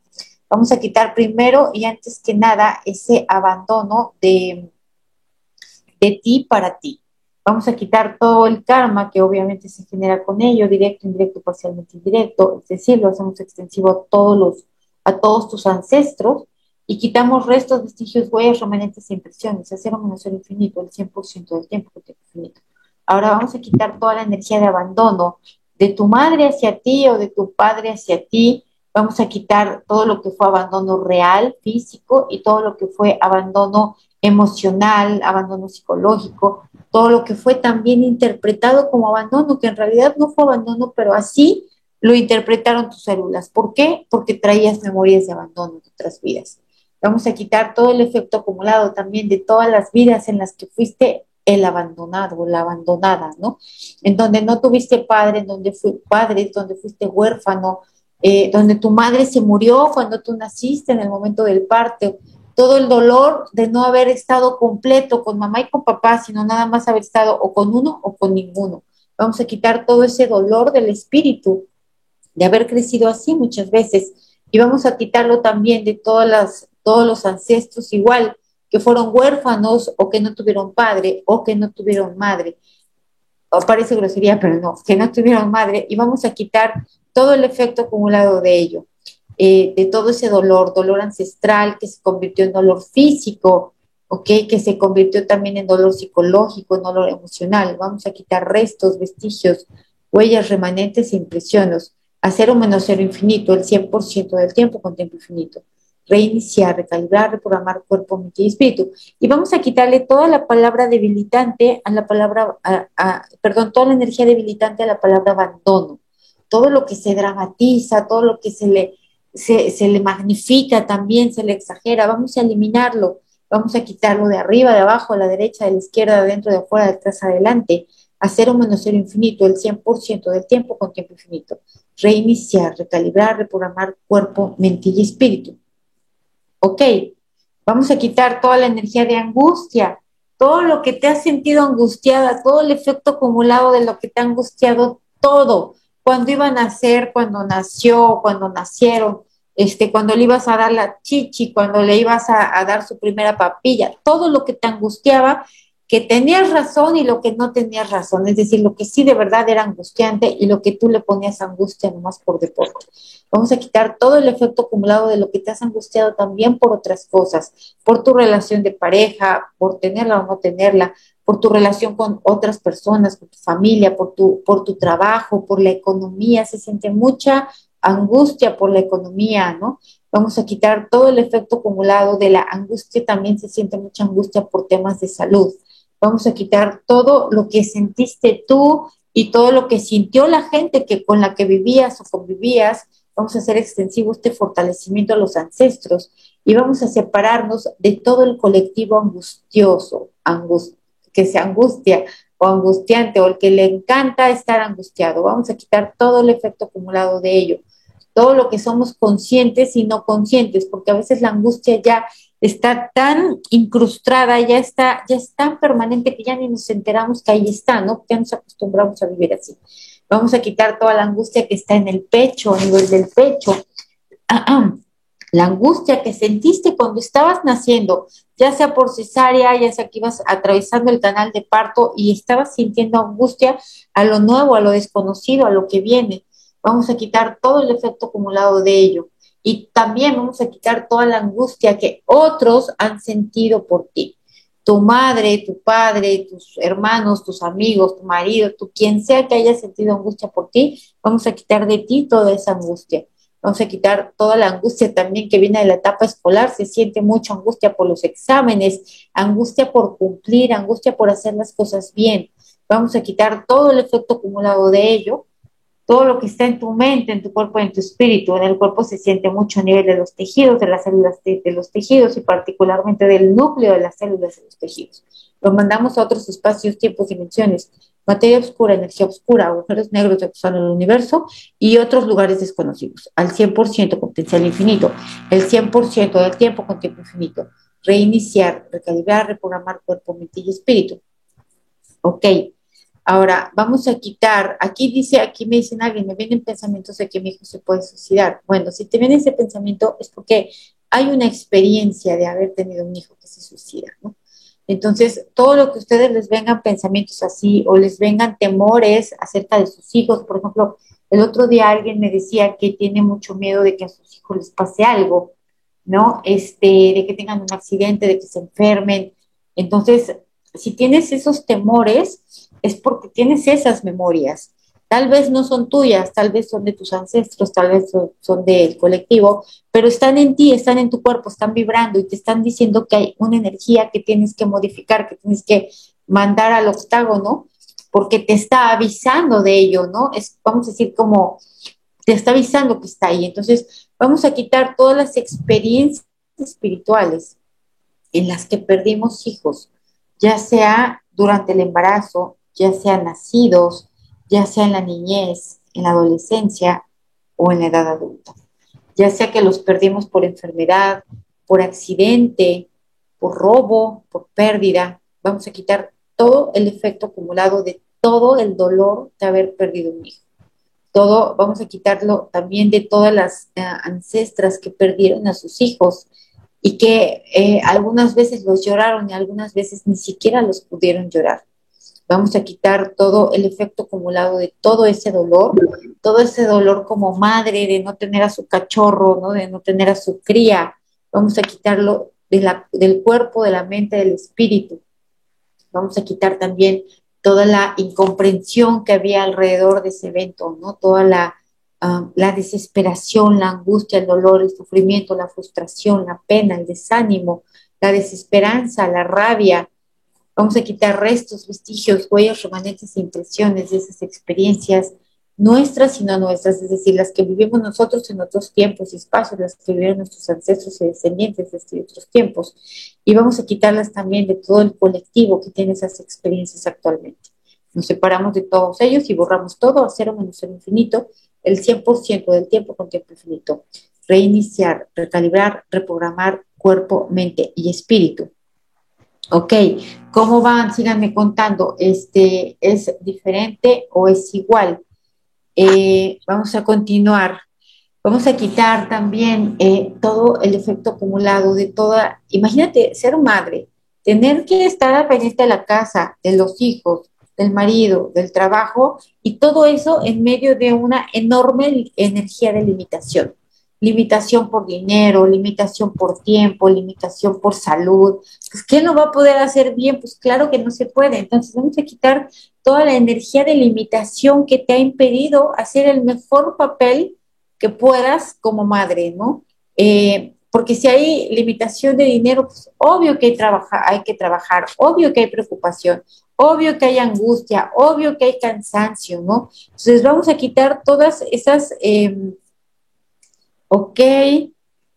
Vamos a quitar primero y antes que nada ese abandono de, de ti para ti. Vamos a quitar todo el karma que obviamente se genera con ello, directo, indirecto, parcialmente indirecto, es decir, lo hacemos extensivo a todos, los, a todos tus ancestros y quitamos restos, vestigios, huellas, remanentes e impresiones, hacer un menos infinito, el 100% del tiempo que tiene infinito. Ahora vamos a quitar toda la energía de abandono de tu madre hacia ti o de tu padre hacia ti. Vamos a quitar todo lo que fue abandono real, físico, y todo lo que fue abandono emocional, abandono psicológico, todo lo que fue también interpretado como abandono, que en realidad no fue abandono, pero así lo interpretaron tus células. ¿Por qué? Porque traías memorias de abandono de otras vidas. Vamos a quitar todo el efecto acumulado también de todas las vidas en las que fuiste el abandonado la abandonada, ¿no? En donde no tuviste padre, en donde fue padre, donde fuiste huérfano, eh, donde tu madre se murió cuando tú naciste en el momento del parto, todo el dolor de no haber estado completo con mamá y con papá, sino nada más haber estado o con uno o con ninguno. Vamos a quitar todo ese dolor del espíritu de haber crecido así muchas veces y vamos a quitarlo también de todas las todos los ancestros igual, que fueron huérfanos o que no tuvieron padre o que no tuvieron madre. O parece grosería, pero no, que no tuvieron madre. Y vamos a quitar todo el efecto acumulado de ello, eh, de todo ese dolor, dolor ancestral que se convirtió en dolor físico, ¿ok? Que se convirtió también en dolor psicológico, en dolor emocional. Vamos a quitar restos, vestigios, huellas remanentes e impresiones. Hacer un menos cero infinito, el 100% del tiempo con tiempo infinito reiniciar, recalibrar, reprogramar cuerpo, mente y espíritu. Y vamos a quitarle toda la palabra debilitante a la palabra, perdón, toda la energía debilitante a la palabra abandono. Todo lo que se dramatiza, todo lo que se le, se, le magnifica también, se le exagera, vamos a eliminarlo. Vamos a quitarlo de arriba, de abajo, a la derecha, de la izquierda, de adentro, de afuera, de atrás, adelante. Hacer un menos cero infinito, el 100% del tiempo con tiempo infinito. Reiniciar, recalibrar, reprogramar cuerpo, mente y espíritu ok, vamos a quitar toda la energía de angustia, todo lo que te has sentido angustiada, todo el efecto acumulado de lo que te ha angustiado, todo, cuando iban a nacer, cuando nació, cuando nacieron, este, cuando le ibas a dar la chichi, cuando le ibas a dar su primera papilla, todo lo que te angustiaba que tenías razón y lo que no tenías razón, es decir, lo que sí de verdad era angustiante y lo que tú le ponías angustia nomás por deporte. Vamos a quitar todo el efecto acumulado de lo que te has angustiado también por otras cosas, por tu relación de pareja, por tenerla o no tenerla, por tu relación con otras personas, con tu familia, por tu, por tu trabajo, por la economía, se siente mucha angustia por la economía, ¿no? Vamos a quitar todo el efecto acumulado de la angustia, también se siente mucha angustia por temas de salud vamos a quitar todo lo que sentiste tú y todo lo que sintió la gente que con la que vivías o convivías, vamos a hacer extensivo este fortalecimiento a los ancestros y vamos a separarnos de todo el colectivo angustioso, que se angustia o angustiante o el que le encanta estar angustiado. Vamos a quitar todo el efecto acumulado de ello, todo lo que somos conscientes y no conscientes, porque a veces la angustia ya está tan incrustada, ya está, ya es tan permanente que ya ni nos enteramos que ahí está, ¿no? Ya nos acostumbramos a vivir así. Vamos a quitar toda la angustia que está en el pecho, a nivel del pecho. La angustia que sentiste cuando estabas naciendo, ya sea por cesárea, ya sea que ibas atravesando el canal de parto y estabas sintiendo angustia a lo nuevo, a lo desconocido, a lo que viene. Vamos a quitar todo el efecto acumulado de ello y también vamos a quitar toda la angustia que otros han sentido por ti. Tu madre, tu padre, tus hermanos, tus amigos, tu marido, tu quien sea que haya sentido angustia por ti, vamos a quitar de ti toda esa angustia. Vamos a quitar toda la angustia también que viene de la etapa escolar. Se siente mucha angustia por los exámenes, angustia por cumplir, angustia por hacer las cosas bien. Vamos a quitar todo el efecto acumulado de ello todo lo que está en tu mente, en tu cuerpo, en tu espíritu. En el cuerpo se siente mucho a nivel de los tejidos, de las células de, los tejidos y particularmente del núcleo de las células de los tejidos. Lo mandamos a otros espacios, tiempos, dimensiones. materia oscura, energía oscura, agujeros negros de en el universo y otros lugares desconocidos, al 100% con potencial infinito, el 100% del tiempo con tiempo infinito, reiniciar, recalibrar, reprogramar cuerpo, mente y espíritu. Ok, ahora vamos a quitar, aquí dice, aquí me dicen alguien, me vienen pensamientos de que mi hijo se puede suicidar. Bueno, si te viene ese pensamiento es porque hay una experiencia de haber tenido un hijo que se suicida, ¿no? Entonces, todo lo que ustedes les vengan pensamientos así o les vengan temores acerca de sus hijos, por ejemplo, el otro día alguien me decía que tiene mucho miedo de que a sus hijos les pase algo, ¿no? Este, de que tengan un accidente, de que se enfermen. Entonces, si tienes esos temores, es porque tienes esas memorias. Tal vez no son tuyas, tal vez son de tus ancestros, tal vez son, del colectivo, pero están en ti, están en tu cuerpo, están vibrando y te están diciendo que hay una energía que tienes que modificar, que tienes que mandar al octágono, porque te está avisando de ello, ¿no? Es, vamos a decir, como te está avisando que está ahí. Entonces, vamos a quitar todas las experiencias espirituales en las que perdimos hijos, ya sea durante el embarazo, ya sea nacidos, ya sea en la niñez, en la adolescencia o en la edad adulta. Ya sea que los perdimos por enfermedad, por accidente, por robo, por pérdida, vamos a quitar todo el efecto acumulado de todo el dolor de haber perdido un hijo. Todo, vamos a quitarlo también de todas las eh, ancestras que perdieron a sus hijos y que eh, algunas veces los lloraron y algunas veces ni siquiera los pudieron llorar. Vamos a quitar todo el efecto acumulado de todo ese dolor, todo ese dolor como madre de no tener a su cachorro, ¿no? de no tener a su cría. Vamos a quitarlo del cuerpo, de la mente, del espíritu. Vamos a quitar también toda la incomprensión que había alrededor de ese evento, ¿no? Toda la, ah, la desesperación, la angustia, el dolor, el sufrimiento, la frustración, la pena, el desánimo, la desesperanza, la rabia, Vamos a quitar restos, vestigios, huellas, remanentes e impresiones de esas experiencias nuestras y no nuestras, es decir, las que vivimos nosotros en otros tiempos y espacios, las que vivieron nuestros ancestros y descendientes de estos otros tiempos. Y vamos a quitarlas también de todo el colectivo que tiene esas experiencias actualmente. Nos separamos de todos ellos y borramos todo a cero menos el infinito, el 100% del tiempo con tiempo infinito. Reiniciar, recalibrar, reprogramar cuerpo, mente y espíritu. Ok, ¿cómo van? Síganme contando. Este, ¿Es diferente o es igual? Eh, vamos a continuar. Vamos a quitar también eh, todo el efecto acumulado de toda. Imagínate ser madre, tener que estar al pendiente de la casa, de los hijos, del marido, del trabajo y todo eso en medio de una enorme energía de limitación limitación por dinero, limitación por tiempo, limitación por salud. Pues, ¿qué no va a poder hacer bien? Pues claro que no se puede. Entonces vamos a quitar toda la energía de limitación que te ha impedido hacer el mejor papel que puedas como madre, ¿no? Eh, porque si hay limitación de dinero, pues obvio que hay, hay que trabajar, obvio que hay preocupación, obvio que hay angustia, obvio que hay cansancio, ¿no? Entonces vamos a quitar todas esas... Em, ok,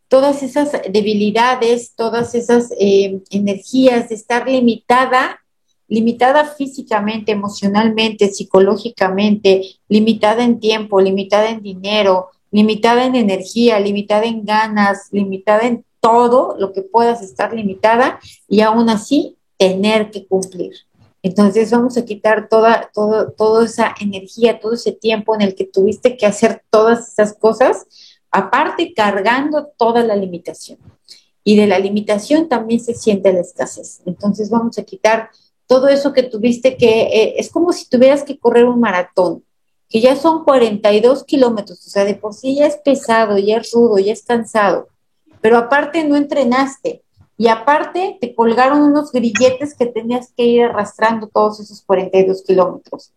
todas esas debilidades, todas esas eh, energías de estar limitada, limitada físicamente, emocionalmente, psicológicamente, limitada en tiempo, limitada en dinero, limitada en energía, limitada en ganas, limitada en todo lo que puedas estar limitada y aún así tener que cumplir. Entonces vamos a quitar toda, todo, toda esa energía, todo ese tiempo en el que tuviste que hacer todas esas cosas aparte cargando toda la limitación. Y de la limitación también se siente la escasez. Entonces vamos a quitar todo eso que tuviste que, eh, es como si tuvieras que correr un maratón, que ya son 42 kilómetros, o sea, de por sí ya es pesado, ya es rudo, ya es cansado, pero aparte no entrenaste. Y aparte te colgaron unos grilletes que tenías que ir arrastrando todos esos 42 kilómetros.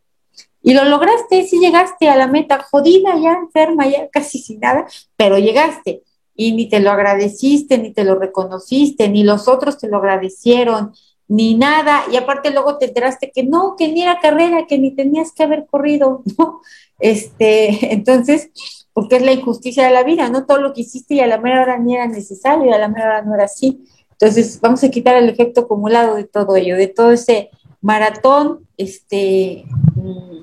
Y lo lograste, sí llegaste a la meta, jodida, ya enferma, ya casi sin nada, pero llegaste. Y ni te lo agradeciste, ni te lo reconociste, ni los otros te lo agradecieron, ni nada. Y aparte luego te enteraste que no, que ni era carrera, que ni tenías que haber corrido, ¿no? Este, entonces, porque es la injusticia de la vida, ¿no? Todo lo que hiciste y a la mera hora ni era necesario y a la mera hora no era así. Entonces, vamos a quitar el efecto acumulado de todo ello, de todo ese maratón, este, mm,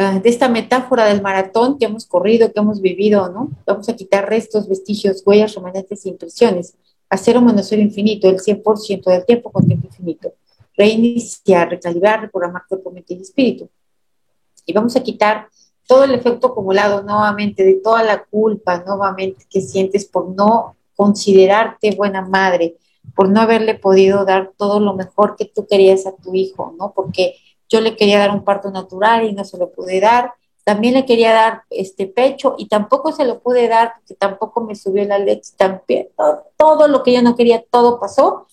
de esta metáfora del maratón que hemos corrido, que hemos vivido, ¿no? Vamos a quitar restos, vestigios, huellas, remanentes e impresiones. Hacer un monosero infinito, el 100% del tiempo con tiempo infinito. Reiniciar, recalibrar, reprogramar cuerpo, mente y espíritu. Y vamos a quitar todo el efecto acumulado nuevamente de toda la culpa nuevamente que sientes por no considerarte buena madre, por no haberle podido dar todo lo mejor que tú querías a tu hijo, ¿no? Porque yo le quería dar un parto natural y no se lo pude dar, también le quería dar este pecho y tampoco se lo pude dar porque tampoco me subió la leche, todo, lo que yo no quería, todo pasó.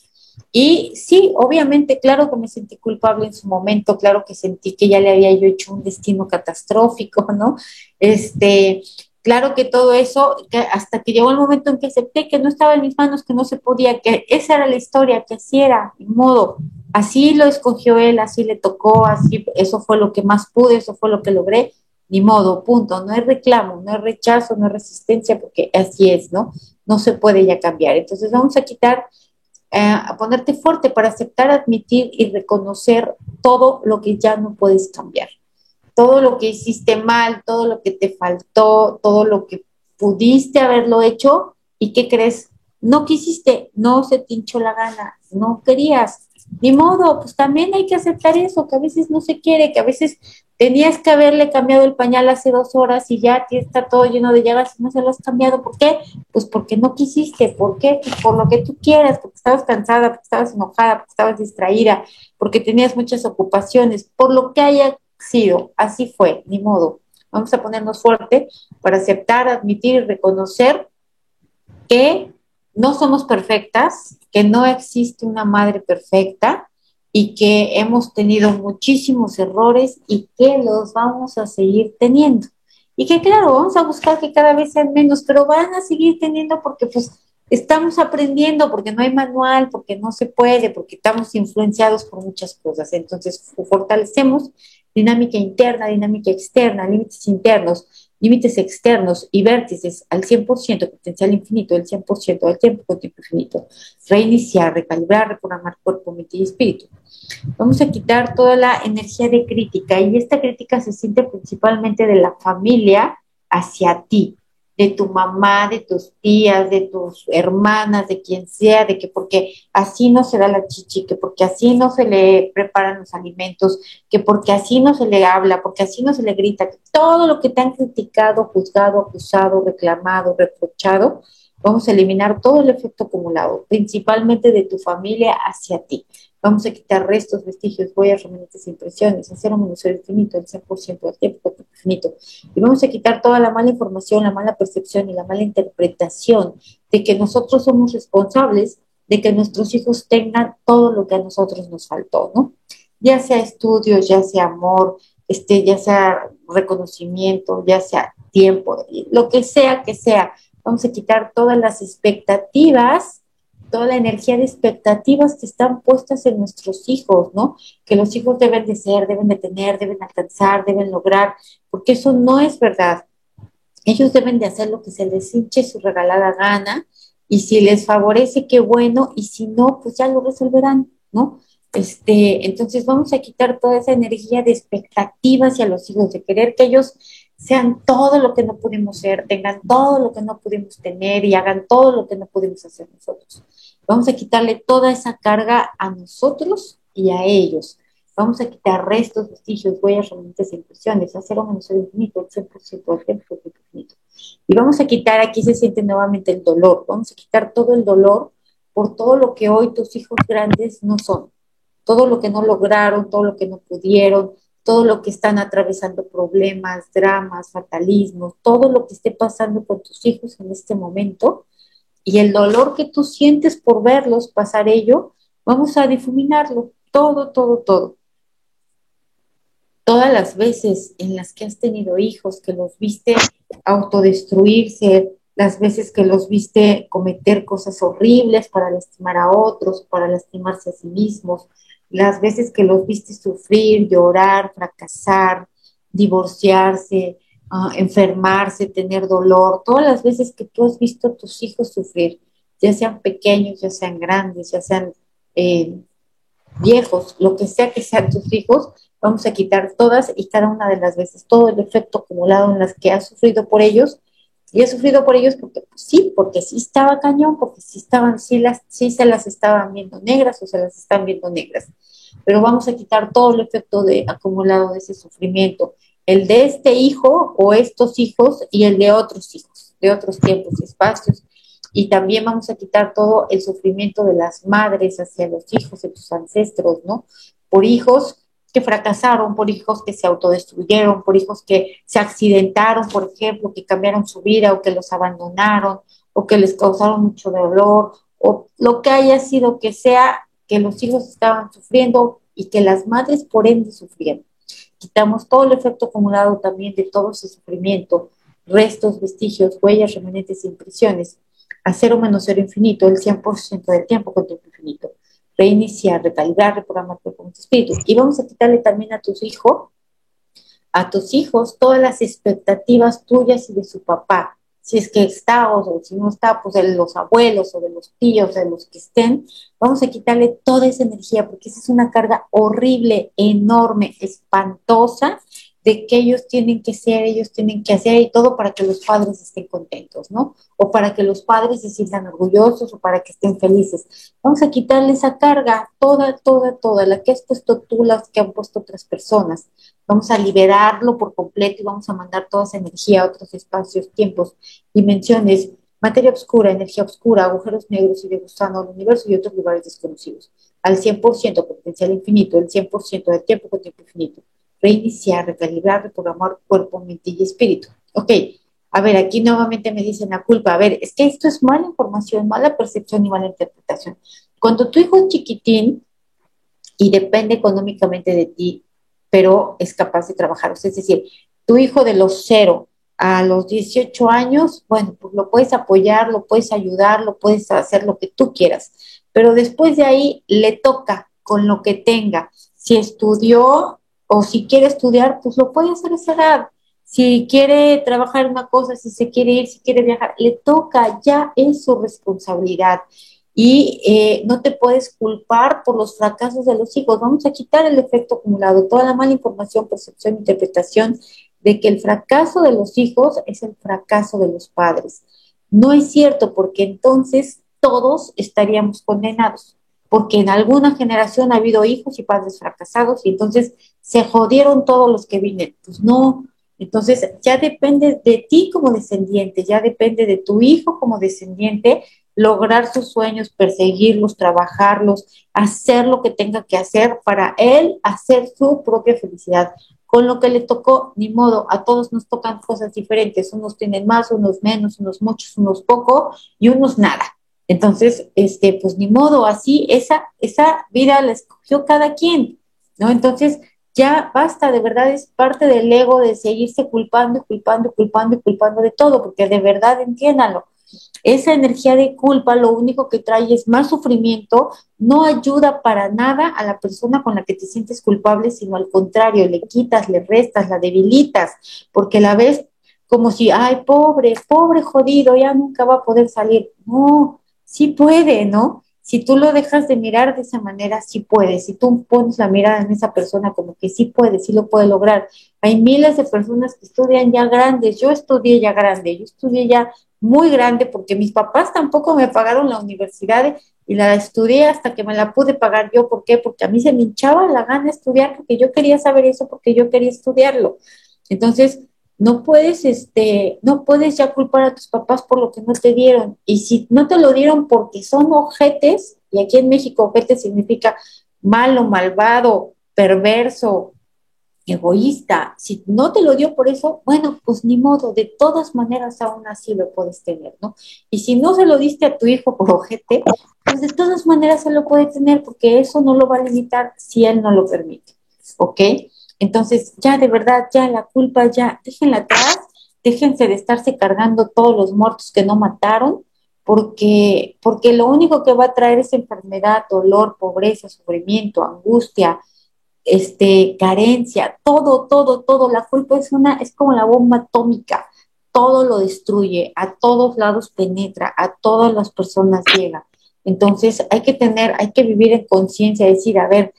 Y sí, obviamente, claro que me sentí culpable en su momento, claro que sentí que ya le había yo hecho un destino catastrófico, ¿no? Este, claro que todo eso, hasta que llegó el momento en que acepté que no estaba en mis manos, que no se podía, que esa era la historia, que así era, de modo, así lo escogió él, así le tocó, así, eso fue lo que más pude, eso fue lo que logré, ni modo, punto, no es reclamo, no es rechazo, no es resistencia, porque así es, ¿no? No se puede ya cambiar. Entonces vamos a quitar eh, a ponerte fuerte para aceptar, admitir y reconocer todo lo que ya no puedes cambiar. Todo lo que hiciste mal, todo lo que te faltó, todo lo que pudiste haberlo hecho y que crees, no quisiste, no se te hinchó la gana, no querías. Ni modo, pues también hay que aceptar eso, que a veces no se quiere, que a veces Tenías que haberle cambiado el pañal hace dos horas y ya está todo lleno de llagas y no se lo has cambiado. ¿Por qué? Pues porque no quisiste. ¿Por qué? Pues por lo que tú quieras, porque estabas cansada, porque estabas enojada, porque estabas distraída, porque tenías muchas ocupaciones, por lo que haya sido. Así fue, ni modo. Vamos a ponernos fuerte para aceptar, admitir y reconocer que no somos perfectas, que no existe una madre perfecta, y que hemos tenido muchísimos errores y que los vamos a seguir teniendo. Y que claro, vamos a buscar que cada vez sean menos, pero van a seguir teniendo porque pues estamos aprendiendo, porque no hay manual, porque no se puede, porque estamos influenciados por muchas cosas. Entonces, fortalecemos dinámica interna, dinámica externa, límites internos, límites externos y vértices al 100%, potencial infinito del 100% del tiempo con tiempo infinito. Reiniciar, recalibrar, reprogramar cuerpo, mente y espíritu. Vamos a quitar toda la energía de crítica y esta crítica se siente principalmente de la familia hacia ti, de tu mamá, de tus tías, de tus hermanas, de quien sea, de que porque así no se da la chichi, que porque así no se le preparan los alimentos, que porque así no se le habla, porque así no se le grita, que todo lo que te han criticado, juzgado, acusado, reclamado, reprochado, vamos a eliminar todo el efecto acumulado, principalmente de tu familia hacia ti. Vamos a quitar restos, vestigios, huellas, remanentes, impresiones, hacer un museo infinito, el 100% del tiempo infinito. Y vamos a quitar toda la mala información, la mala percepción y la mala interpretación de que nosotros somos responsables de que nuestros hijos tengan todo lo que a nosotros nos faltó, ¿no? Ya sea estudios, ya sea amor, este, ya sea reconocimiento, ya sea tiempo, lo que sea que sea. Vamos a quitar todas las expectativas toda la energía de expectativas que están puestas en nuestros hijos, ¿no? Que los hijos deben de ser, deben de tener, deben alcanzar, deben lograr, porque eso no es verdad. Ellos deben de hacer lo que se les hinche su regalada gana y si les favorece, qué bueno, y si no, pues ya lo resolverán, ¿no? Este, entonces vamos a quitar toda esa energía de expectativas hacia los hijos, de querer que ellos sean todo lo que no pudimos ser, tengan todo lo que no pudimos tener y hagan todo lo que no pudimos hacer nosotros. Vamos a quitarle toda esa carga a nosotros y a ellos. Vamos a quitar restos, vestigios, huellas, remanentes, impresiones, hacer un mensaje infinito, el 100% del tiempo infinito. Y vamos a quitar, aquí se siente nuevamente el dolor, vamos a quitar todo el dolor por todo lo que hoy tus hijos grandes no son, todo lo que no lograron, todo lo que no pudieron, todo lo que están atravesando problemas, dramas, fatalismos, todo lo que esté pasando con tus hijos en este momento y el dolor que tú sientes por verlos pasar ello, vamos a difuminarlo, todo, todo, todo. Todas las veces en las que has tenido hijos, que los viste autodestruirse, las veces que los viste cometer cosas horribles para lastimar a otros, para lastimarse a sí mismos, las veces que los viste sufrir, llorar, fracasar, divorciarse, ah, enfermarse, tener dolor, todas las veces que tú has visto a tus hijos sufrir, ya sean pequeños, ya sean grandes, ya sean eh, viejos, lo que sea que sean tus hijos, vamos a quitar todas y cada una de las veces, todo el efecto acumulado en las que has sufrido por ellos, y he sufrido por ellos porque pues, sí, porque sí estaba cañón, porque sí estaban, sí, las, sí se las estaban viendo negras o se las están viendo negras. Pero vamos a quitar todo el efecto de acumulado de ese sufrimiento, el de este hijo o estos hijos y el de otros hijos, de otros tiempos y espacios. Y también vamos a quitar todo el sufrimiento de las madres hacia los hijos de tus ancestros, ¿no? Por hijos que fracasaron, por hijos que se autodestruyeron, por hijos que se accidentaron, por ejemplo, que cambiaron su vida o que los abandonaron o que les causaron mucho dolor o lo que haya sido que sea que los hijos estaban sufriendo y que las madres por ende sufrieron. Quitamos todo el efecto acumulado también de todo ese sufrimiento, restos, vestigios, huellas, remanentes, impresiones, a cero menos cero infinito, el 100% del tiempo con tiempo infinito reiniciar, recalibrar, reprogramar tu espíritu. Y vamos a quitarle también a tus hijos, a tus hijos, todas las expectativas tuyas y de su papá. Si es que está o si no está, pues de los abuelos o de los tíos, de los que estén, vamos a quitarle toda esa energía porque esa es una carga horrible, enorme, espantosa de que ellos tienen que ser, ellos tienen que hacer y todo para que los padres estén contentos, ¿no? O para que los padres se sientan orgullosos o para que estén felices. Vamos a quitarle esa carga, toda, toda, toda, la que has puesto tú, las que han puesto otras personas. Vamos a liberarlo por completo y vamos a mandar toda esa energía a otros espacios, tiempos, dimensiones, materia oscura, energía oscura, agujeros negros y de gusano al universo y otros lugares desconocidos. Al 100% potencial infinito, el 100% del tiempo con tiempo infinito reiniciar, recalibrar, reprogramar cuerpo, mente y espíritu. Ok, a ver, aquí nuevamente me dicen la culpa. A ver, es que esto es mala información, mala percepción y mala interpretación. Cuando tu hijo es chiquitín y depende económicamente de ti, pero es capaz de trabajar, es decir, tu hijo de los cero a los 18 años, bueno, pues lo puedes apoyar, lo puedes ayudar, lo puedes hacer lo que tú quieras, pero después de ahí le toca con lo que tenga. Si estudió, o si quiere estudiar, pues lo puede hacer a esa edad. Si quiere trabajar una cosa, si se quiere ir, si quiere viajar, le toca, ya es su responsabilidad. Y eh, no te puedes culpar por los fracasos de los hijos. Vamos a quitar el efecto acumulado, toda la mala información, percepción, interpretación de que el fracaso de los hijos es el fracaso de los padres. No es cierto, porque entonces todos estaríamos condenados porque en alguna generación ha habido hijos y padres fracasados y entonces se jodieron todos los que vienen. Pues no, entonces ya depende de ti como descendiente, ya depende de tu hijo como descendiente lograr sus sueños, perseguirlos, trabajarlos, hacer lo que tenga que hacer para él hacer su propia felicidad. Con lo que le tocó, ni modo, a todos nos tocan cosas diferentes, unos tienen más, unos menos, unos muchos, unos poco y unos nada. Entonces, este, pues ni modo, así esa, esa vida la escogió cada quien, ¿no? Entonces, ya basta, de verdad es parte del ego de seguirse culpando, culpando, culpando culpando de todo, porque de verdad entiéndanlo. Esa energía de culpa lo único que trae es más sufrimiento, no ayuda para nada a la persona con la que te sientes culpable, sino al contrario, le quitas, le restas, la debilitas, porque la ves como si, ay, pobre, pobre jodido, ya nunca va a poder salir. No, sí puede, ¿no? Si tú lo dejas de mirar de esa manera, sí puede. Si tú pones la mirada en esa persona como que sí puede, sí lo puede lograr. Hay miles de personas que estudian ya grandes. Yo estudié ya grande, yo estudié ya muy grande porque mis papás tampoco me pagaron la universidad y la estudié hasta que me la pude pagar yo. ¿Por qué? Porque a mí se me hinchaba la gana estudiar porque yo quería saber eso, porque yo quería estudiarlo. Entonces, no puedes, este, no puedes ya culpar a tus papás por lo que no te dieron. Y si no te lo dieron porque son ojetes, y aquí en México ojete significa malo, malvado, perverso, egoísta, si no te lo dio por eso, bueno, pues ni modo, de todas maneras aún así lo puedes tener, ¿no? Y si no se lo diste a tu hijo por ojete, pues de todas maneras se lo puede tener porque eso no lo va a limitar si él no lo permite, ¿ok? Entonces, ya de verdad, ya la culpa, ya déjenla atrás, déjense de estarse cargando todos los muertos que no mataron, porque, porque lo único que va a traer es enfermedad, dolor, pobreza, sufrimiento, angustia, este, carencia, todo, todo, todo. La culpa es una, es como la bomba atómica, todo lo destruye, a todos lados penetra, a todas las personas llega. Entonces hay que tener, hay que vivir en conciencia, decir, a ver,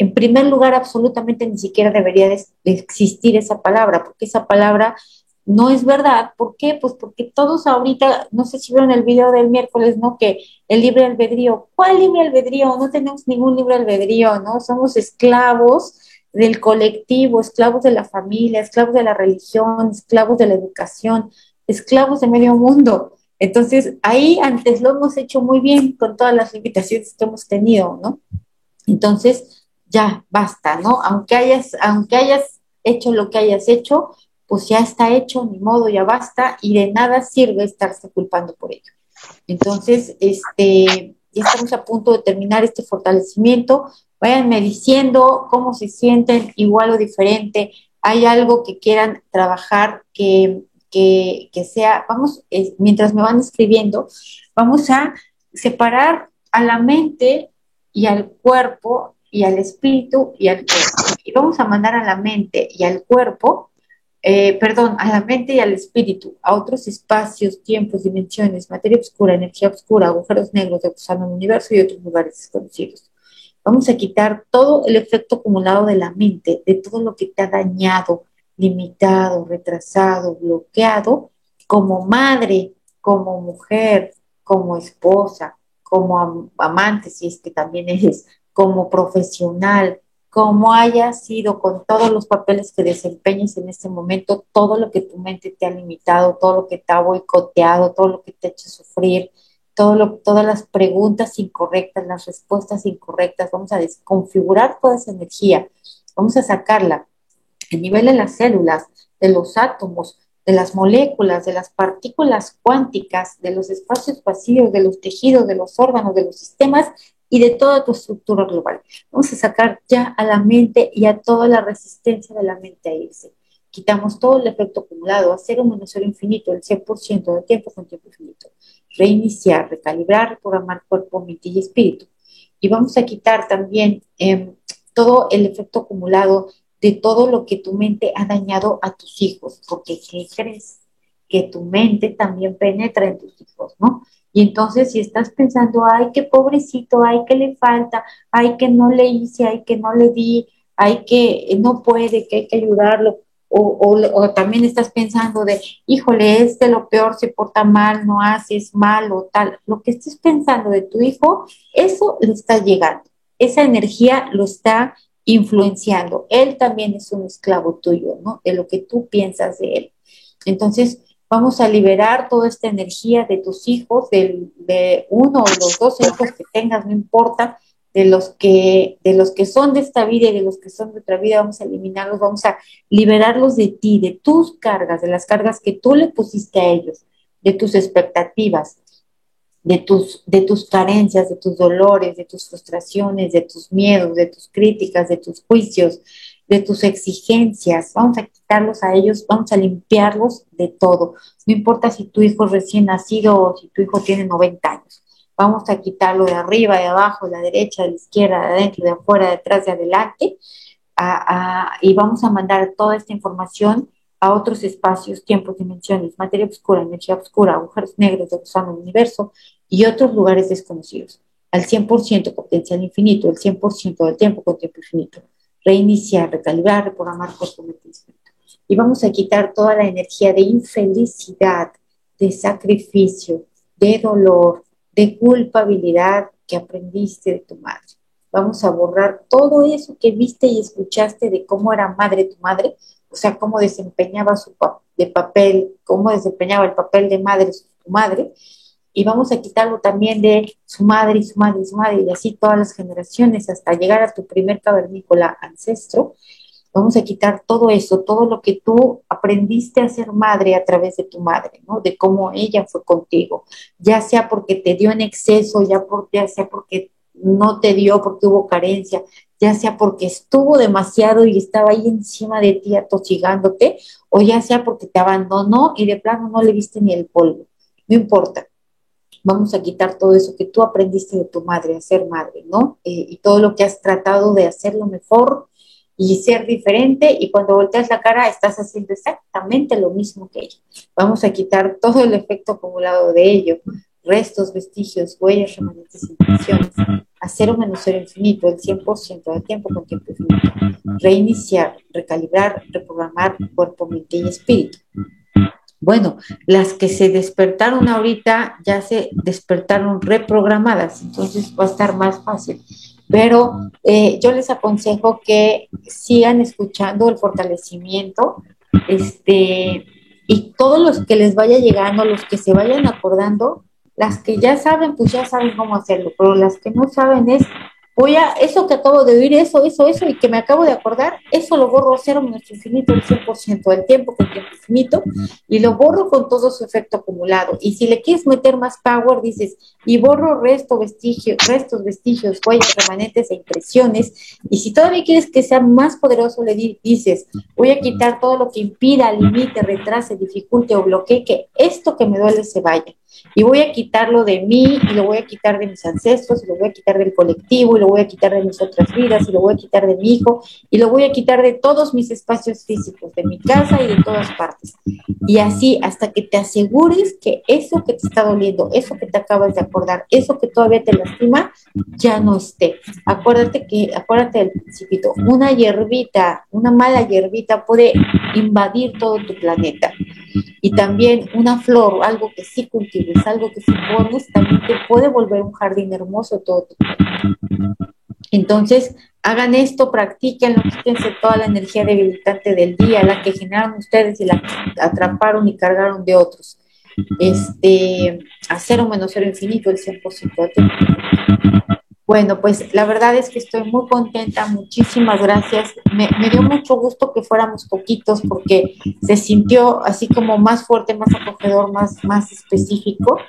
en primer lugar, absolutamente ni siquiera debería de, existir esa palabra, porque esa palabra no es verdad. ¿Por qué? Pues porque todos ahorita, no sé si vieron el video del miércoles, ¿no? Que el libre albedrío, ¿cuál libre albedrío? No tenemos ningún libre albedrío, ¿no? Somos esclavos del colectivo, esclavos de la familia, esclavos de la religión, esclavos de la educación, esclavos de medio mundo. Entonces, ahí antes lo hemos hecho muy bien con todas las limitaciones que hemos tenido, ¿no? Entonces, ya basta, ¿no? Aunque hayas, aunque hayas hecho lo que hayas hecho, pues ya está hecho, ni modo, ya basta, y de nada sirve estarse culpando por ello. Entonces, este, ya estamos a punto de terminar este fortalecimiento. Váyanme diciendo cómo se sienten, igual o diferente. Hay algo que quieran trabajar que, que, que sea, vamos, mientras me van escribiendo, vamos a separar a la mente y al cuerpo y al espíritu y al cuerpo. Y vamos a mandar a la mente y al cuerpo, eh, perdón, a la mente y al espíritu, a otros espacios, tiempos, dimensiones, materia oscura, energía oscura, agujeros negros de gusano el universo y otros lugares desconocidos. Vamos a quitar todo el efecto acumulado de la mente, de todo lo que te ha dañado, limitado, retrasado, bloqueado, como madre, como mujer, como esposa, como amante, si es que también eres como profesional, como haya sido con todos los papeles que desempeñes en este momento, todo lo que tu mente te ha limitado, todo lo que te ha boicoteado, todo lo que te ha hecho sufrir, todo lo, todas las preguntas incorrectas, las respuestas incorrectas, vamos a desconfigurar toda esa energía, vamos a sacarla a nivel de las células, de los átomos, de las moléculas, de las partículas cuánticas, de los espacios vacíos, de los tejidos, de los órganos, de los sistemas y de toda tu estructura global. Vamos a sacar ya a la mente y a toda la resistencia de la mente a irse. Quitamos todo el efecto acumulado, a cero menos cero infinito, el 100% del tiempo con tiempo infinito. Reiniciar, recalibrar, reprogramar cuerpo, mente y espíritu. Y vamos a quitar también em, todo el efecto acumulado de todo lo que tu mente ha dañado a tus hijos, porque ¿qué crees? Que tu mente también penetra en tus hijos, ¿no? Y entonces si estás pensando, ay, qué pobrecito, ay, que le falta, ay, que no le hice, ay, que no le di, ay, que no puede, que hay que ayudarlo, o, o, también estás pensando de, híjole, es de lo peor, se porta mal, no hace, es malo, tal. Lo que estés pensando de tu hijo, eso le está llegando. Esa energía lo está influenciando. Él también es un esclavo tuyo, ¿no? De lo que tú piensas de él. Entonces, Vamos a liberar toda esta energía de tus hijos, de uno o los dos hijos que tengas, no importa, de los que de los que son de esta vida y de los que son de otra vida, vamos a eliminarlos, vamos a liberarlos de ti, de tus cargas, de las cargas que tú le pusiste a ellos, de tus expectativas, de tus, de tus carencias, de tus dolores, de tus frustraciones, de tus miedos, de tus críticas, de tus juicios, de tus exigencias, vamos a quitarlos a ellos, vamos a limpiarlos de todo. No importa si tu hijo es recién nacido o si tu hijo tiene 90 años. Vamos a quitarlo de arriba, de abajo, de la derecha, de la izquierda, de adentro, de afuera, de atrás, de adelante. y vamos a mandar toda esta información a otros espacios, tiempos, dimensiones, materia oscura, energía oscura, agujeros negros de gusano universo y otros lugares desconocidos. Al 100% potencial infinito, el 100% del tiempo con tiempo infinito reiniciar, recalibrar, reprogramar mente y vamos a quitar toda la energía de infelicidad, de sacrificio, de dolor, de culpabilidad que aprendiste de tu madre. Vamos a borrar todo eso que viste y escuchaste de cómo era madre tu madre, o sea, cómo desempeñaba su de papel, cómo desempeñaba el papel de madre tu madre, y vamos a quitarlo también de su madre y su madre y su madre y así todas las generaciones hasta llegar a tu primer cavernícola ancestro. Vamos a quitar todo eso, todo lo que tú aprendiste a ser madre a través de tu madre, ¿no? De cómo ella fue contigo, ya sea porque te dio en exceso, ya, por, ya sea porque no te dio porque hubo carencia, ya sea porque estuvo demasiado y estaba ahí encima de ti atosigándote, o ya sea porque te abandonó y de plano no le viste ni el polvo. No importa vamos a quitar todo eso que tú aprendiste de tu madre, a ser madre, ¿no? Eh, y todo lo que has tratado de hacerlo mejor y ser diferente y cuando volteas la cara estás haciendo exactamente lo mismo que ella. Vamos a quitar todo el efecto acumulado de ello. restos, vestigios, huellas, remanentes, impresiones, hacer o menos cero infinito, el 100% del tiempo con tiempo infinito, reiniciar, recalibrar, reprogramar cuerpo, mente y espíritu. Bueno, las que se despertaron ahorita ya se despertaron reprogramadas, entonces va a estar más fácil. Pero eh, yo les aconsejo que sigan escuchando el fortalecimiento, este, y todos los que les vaya llegando, los que se vayan acordando, las que ya saben, pues ya saben cómo hacerlo, pero las que no saben es voy a, eso que acabo de oír, eso, eso, eso, y que me acabo de acordar, eso lo borro a cero menos infinito, el 100% del tiempo con tiempo infinito, y lo borro con todo su efecto acumulado. Y si le quieres meter más power, dices, y borro resto, vestigios, restos, vestigios, huellas, remanentes e impresiones, y si todavía quieres que sea más poderoso, le dices, voy a quitar todo lo que impida, limite, retrase, dificulte o bloquee que esto que me duele se vaya y voy a quitarlo de mí y lo voy a quitar de mis ancestros y lo voy a quitar del colectivo y lo voy a quitar de mis otras vidas y lo voy a quitar de mi hijo y lo voy a quitar de todos mis espacios físicos, de mi casa y de todas partes. Y así hasta que te asegures que eso que te está doliendo, eso que te acabas de acordar, eso que todavía te lastima, ya no esté. Acuérdate que, acuérdate del principito, una hierbita, una mala hierbita puede invadir todo tu planeta. Y también una flor, algo que sí cultives, algo que sí pones, también te puede volver un jardín hermoso todo tu Entonces, hagan esto, practiquenlo, quítense toda la energía debilitante del día, la que generaron ustedes y la que atraparon y cargaron de otros. Este, a cero menos cero infinito, el 100% de tiempo. Bueno, pues la verdad es que estoy muy contenta, muchísimas gracias. Me, dio mucho gusto que fuéramos poquitos porque se sintió así como más fuerte, más acogedor, más, más específico.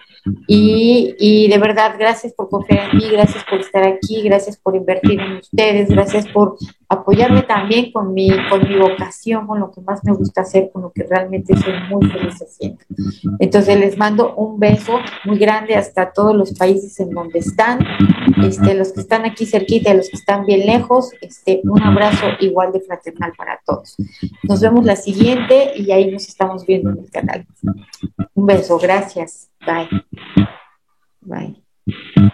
Y, y, de verdad, gracias por confiar en mí, gracias por estar aquí, gracias por invertir en ustedes, gracias por apoyarme también con mi, con mi vocación, con lo que más me gusta hacer, con lo que realmente soy muy feliz haciendo. Entonces les mando un beso muy grande hasta todos los países en donde están, este, los que están aquí cerquita y los que están bien lejos, este, un abrazo igual de fraternal para todos. Nos vemos la siguiente y ahí nos estamos viendo en el canal. Un beso, gracias. Bye. Bye.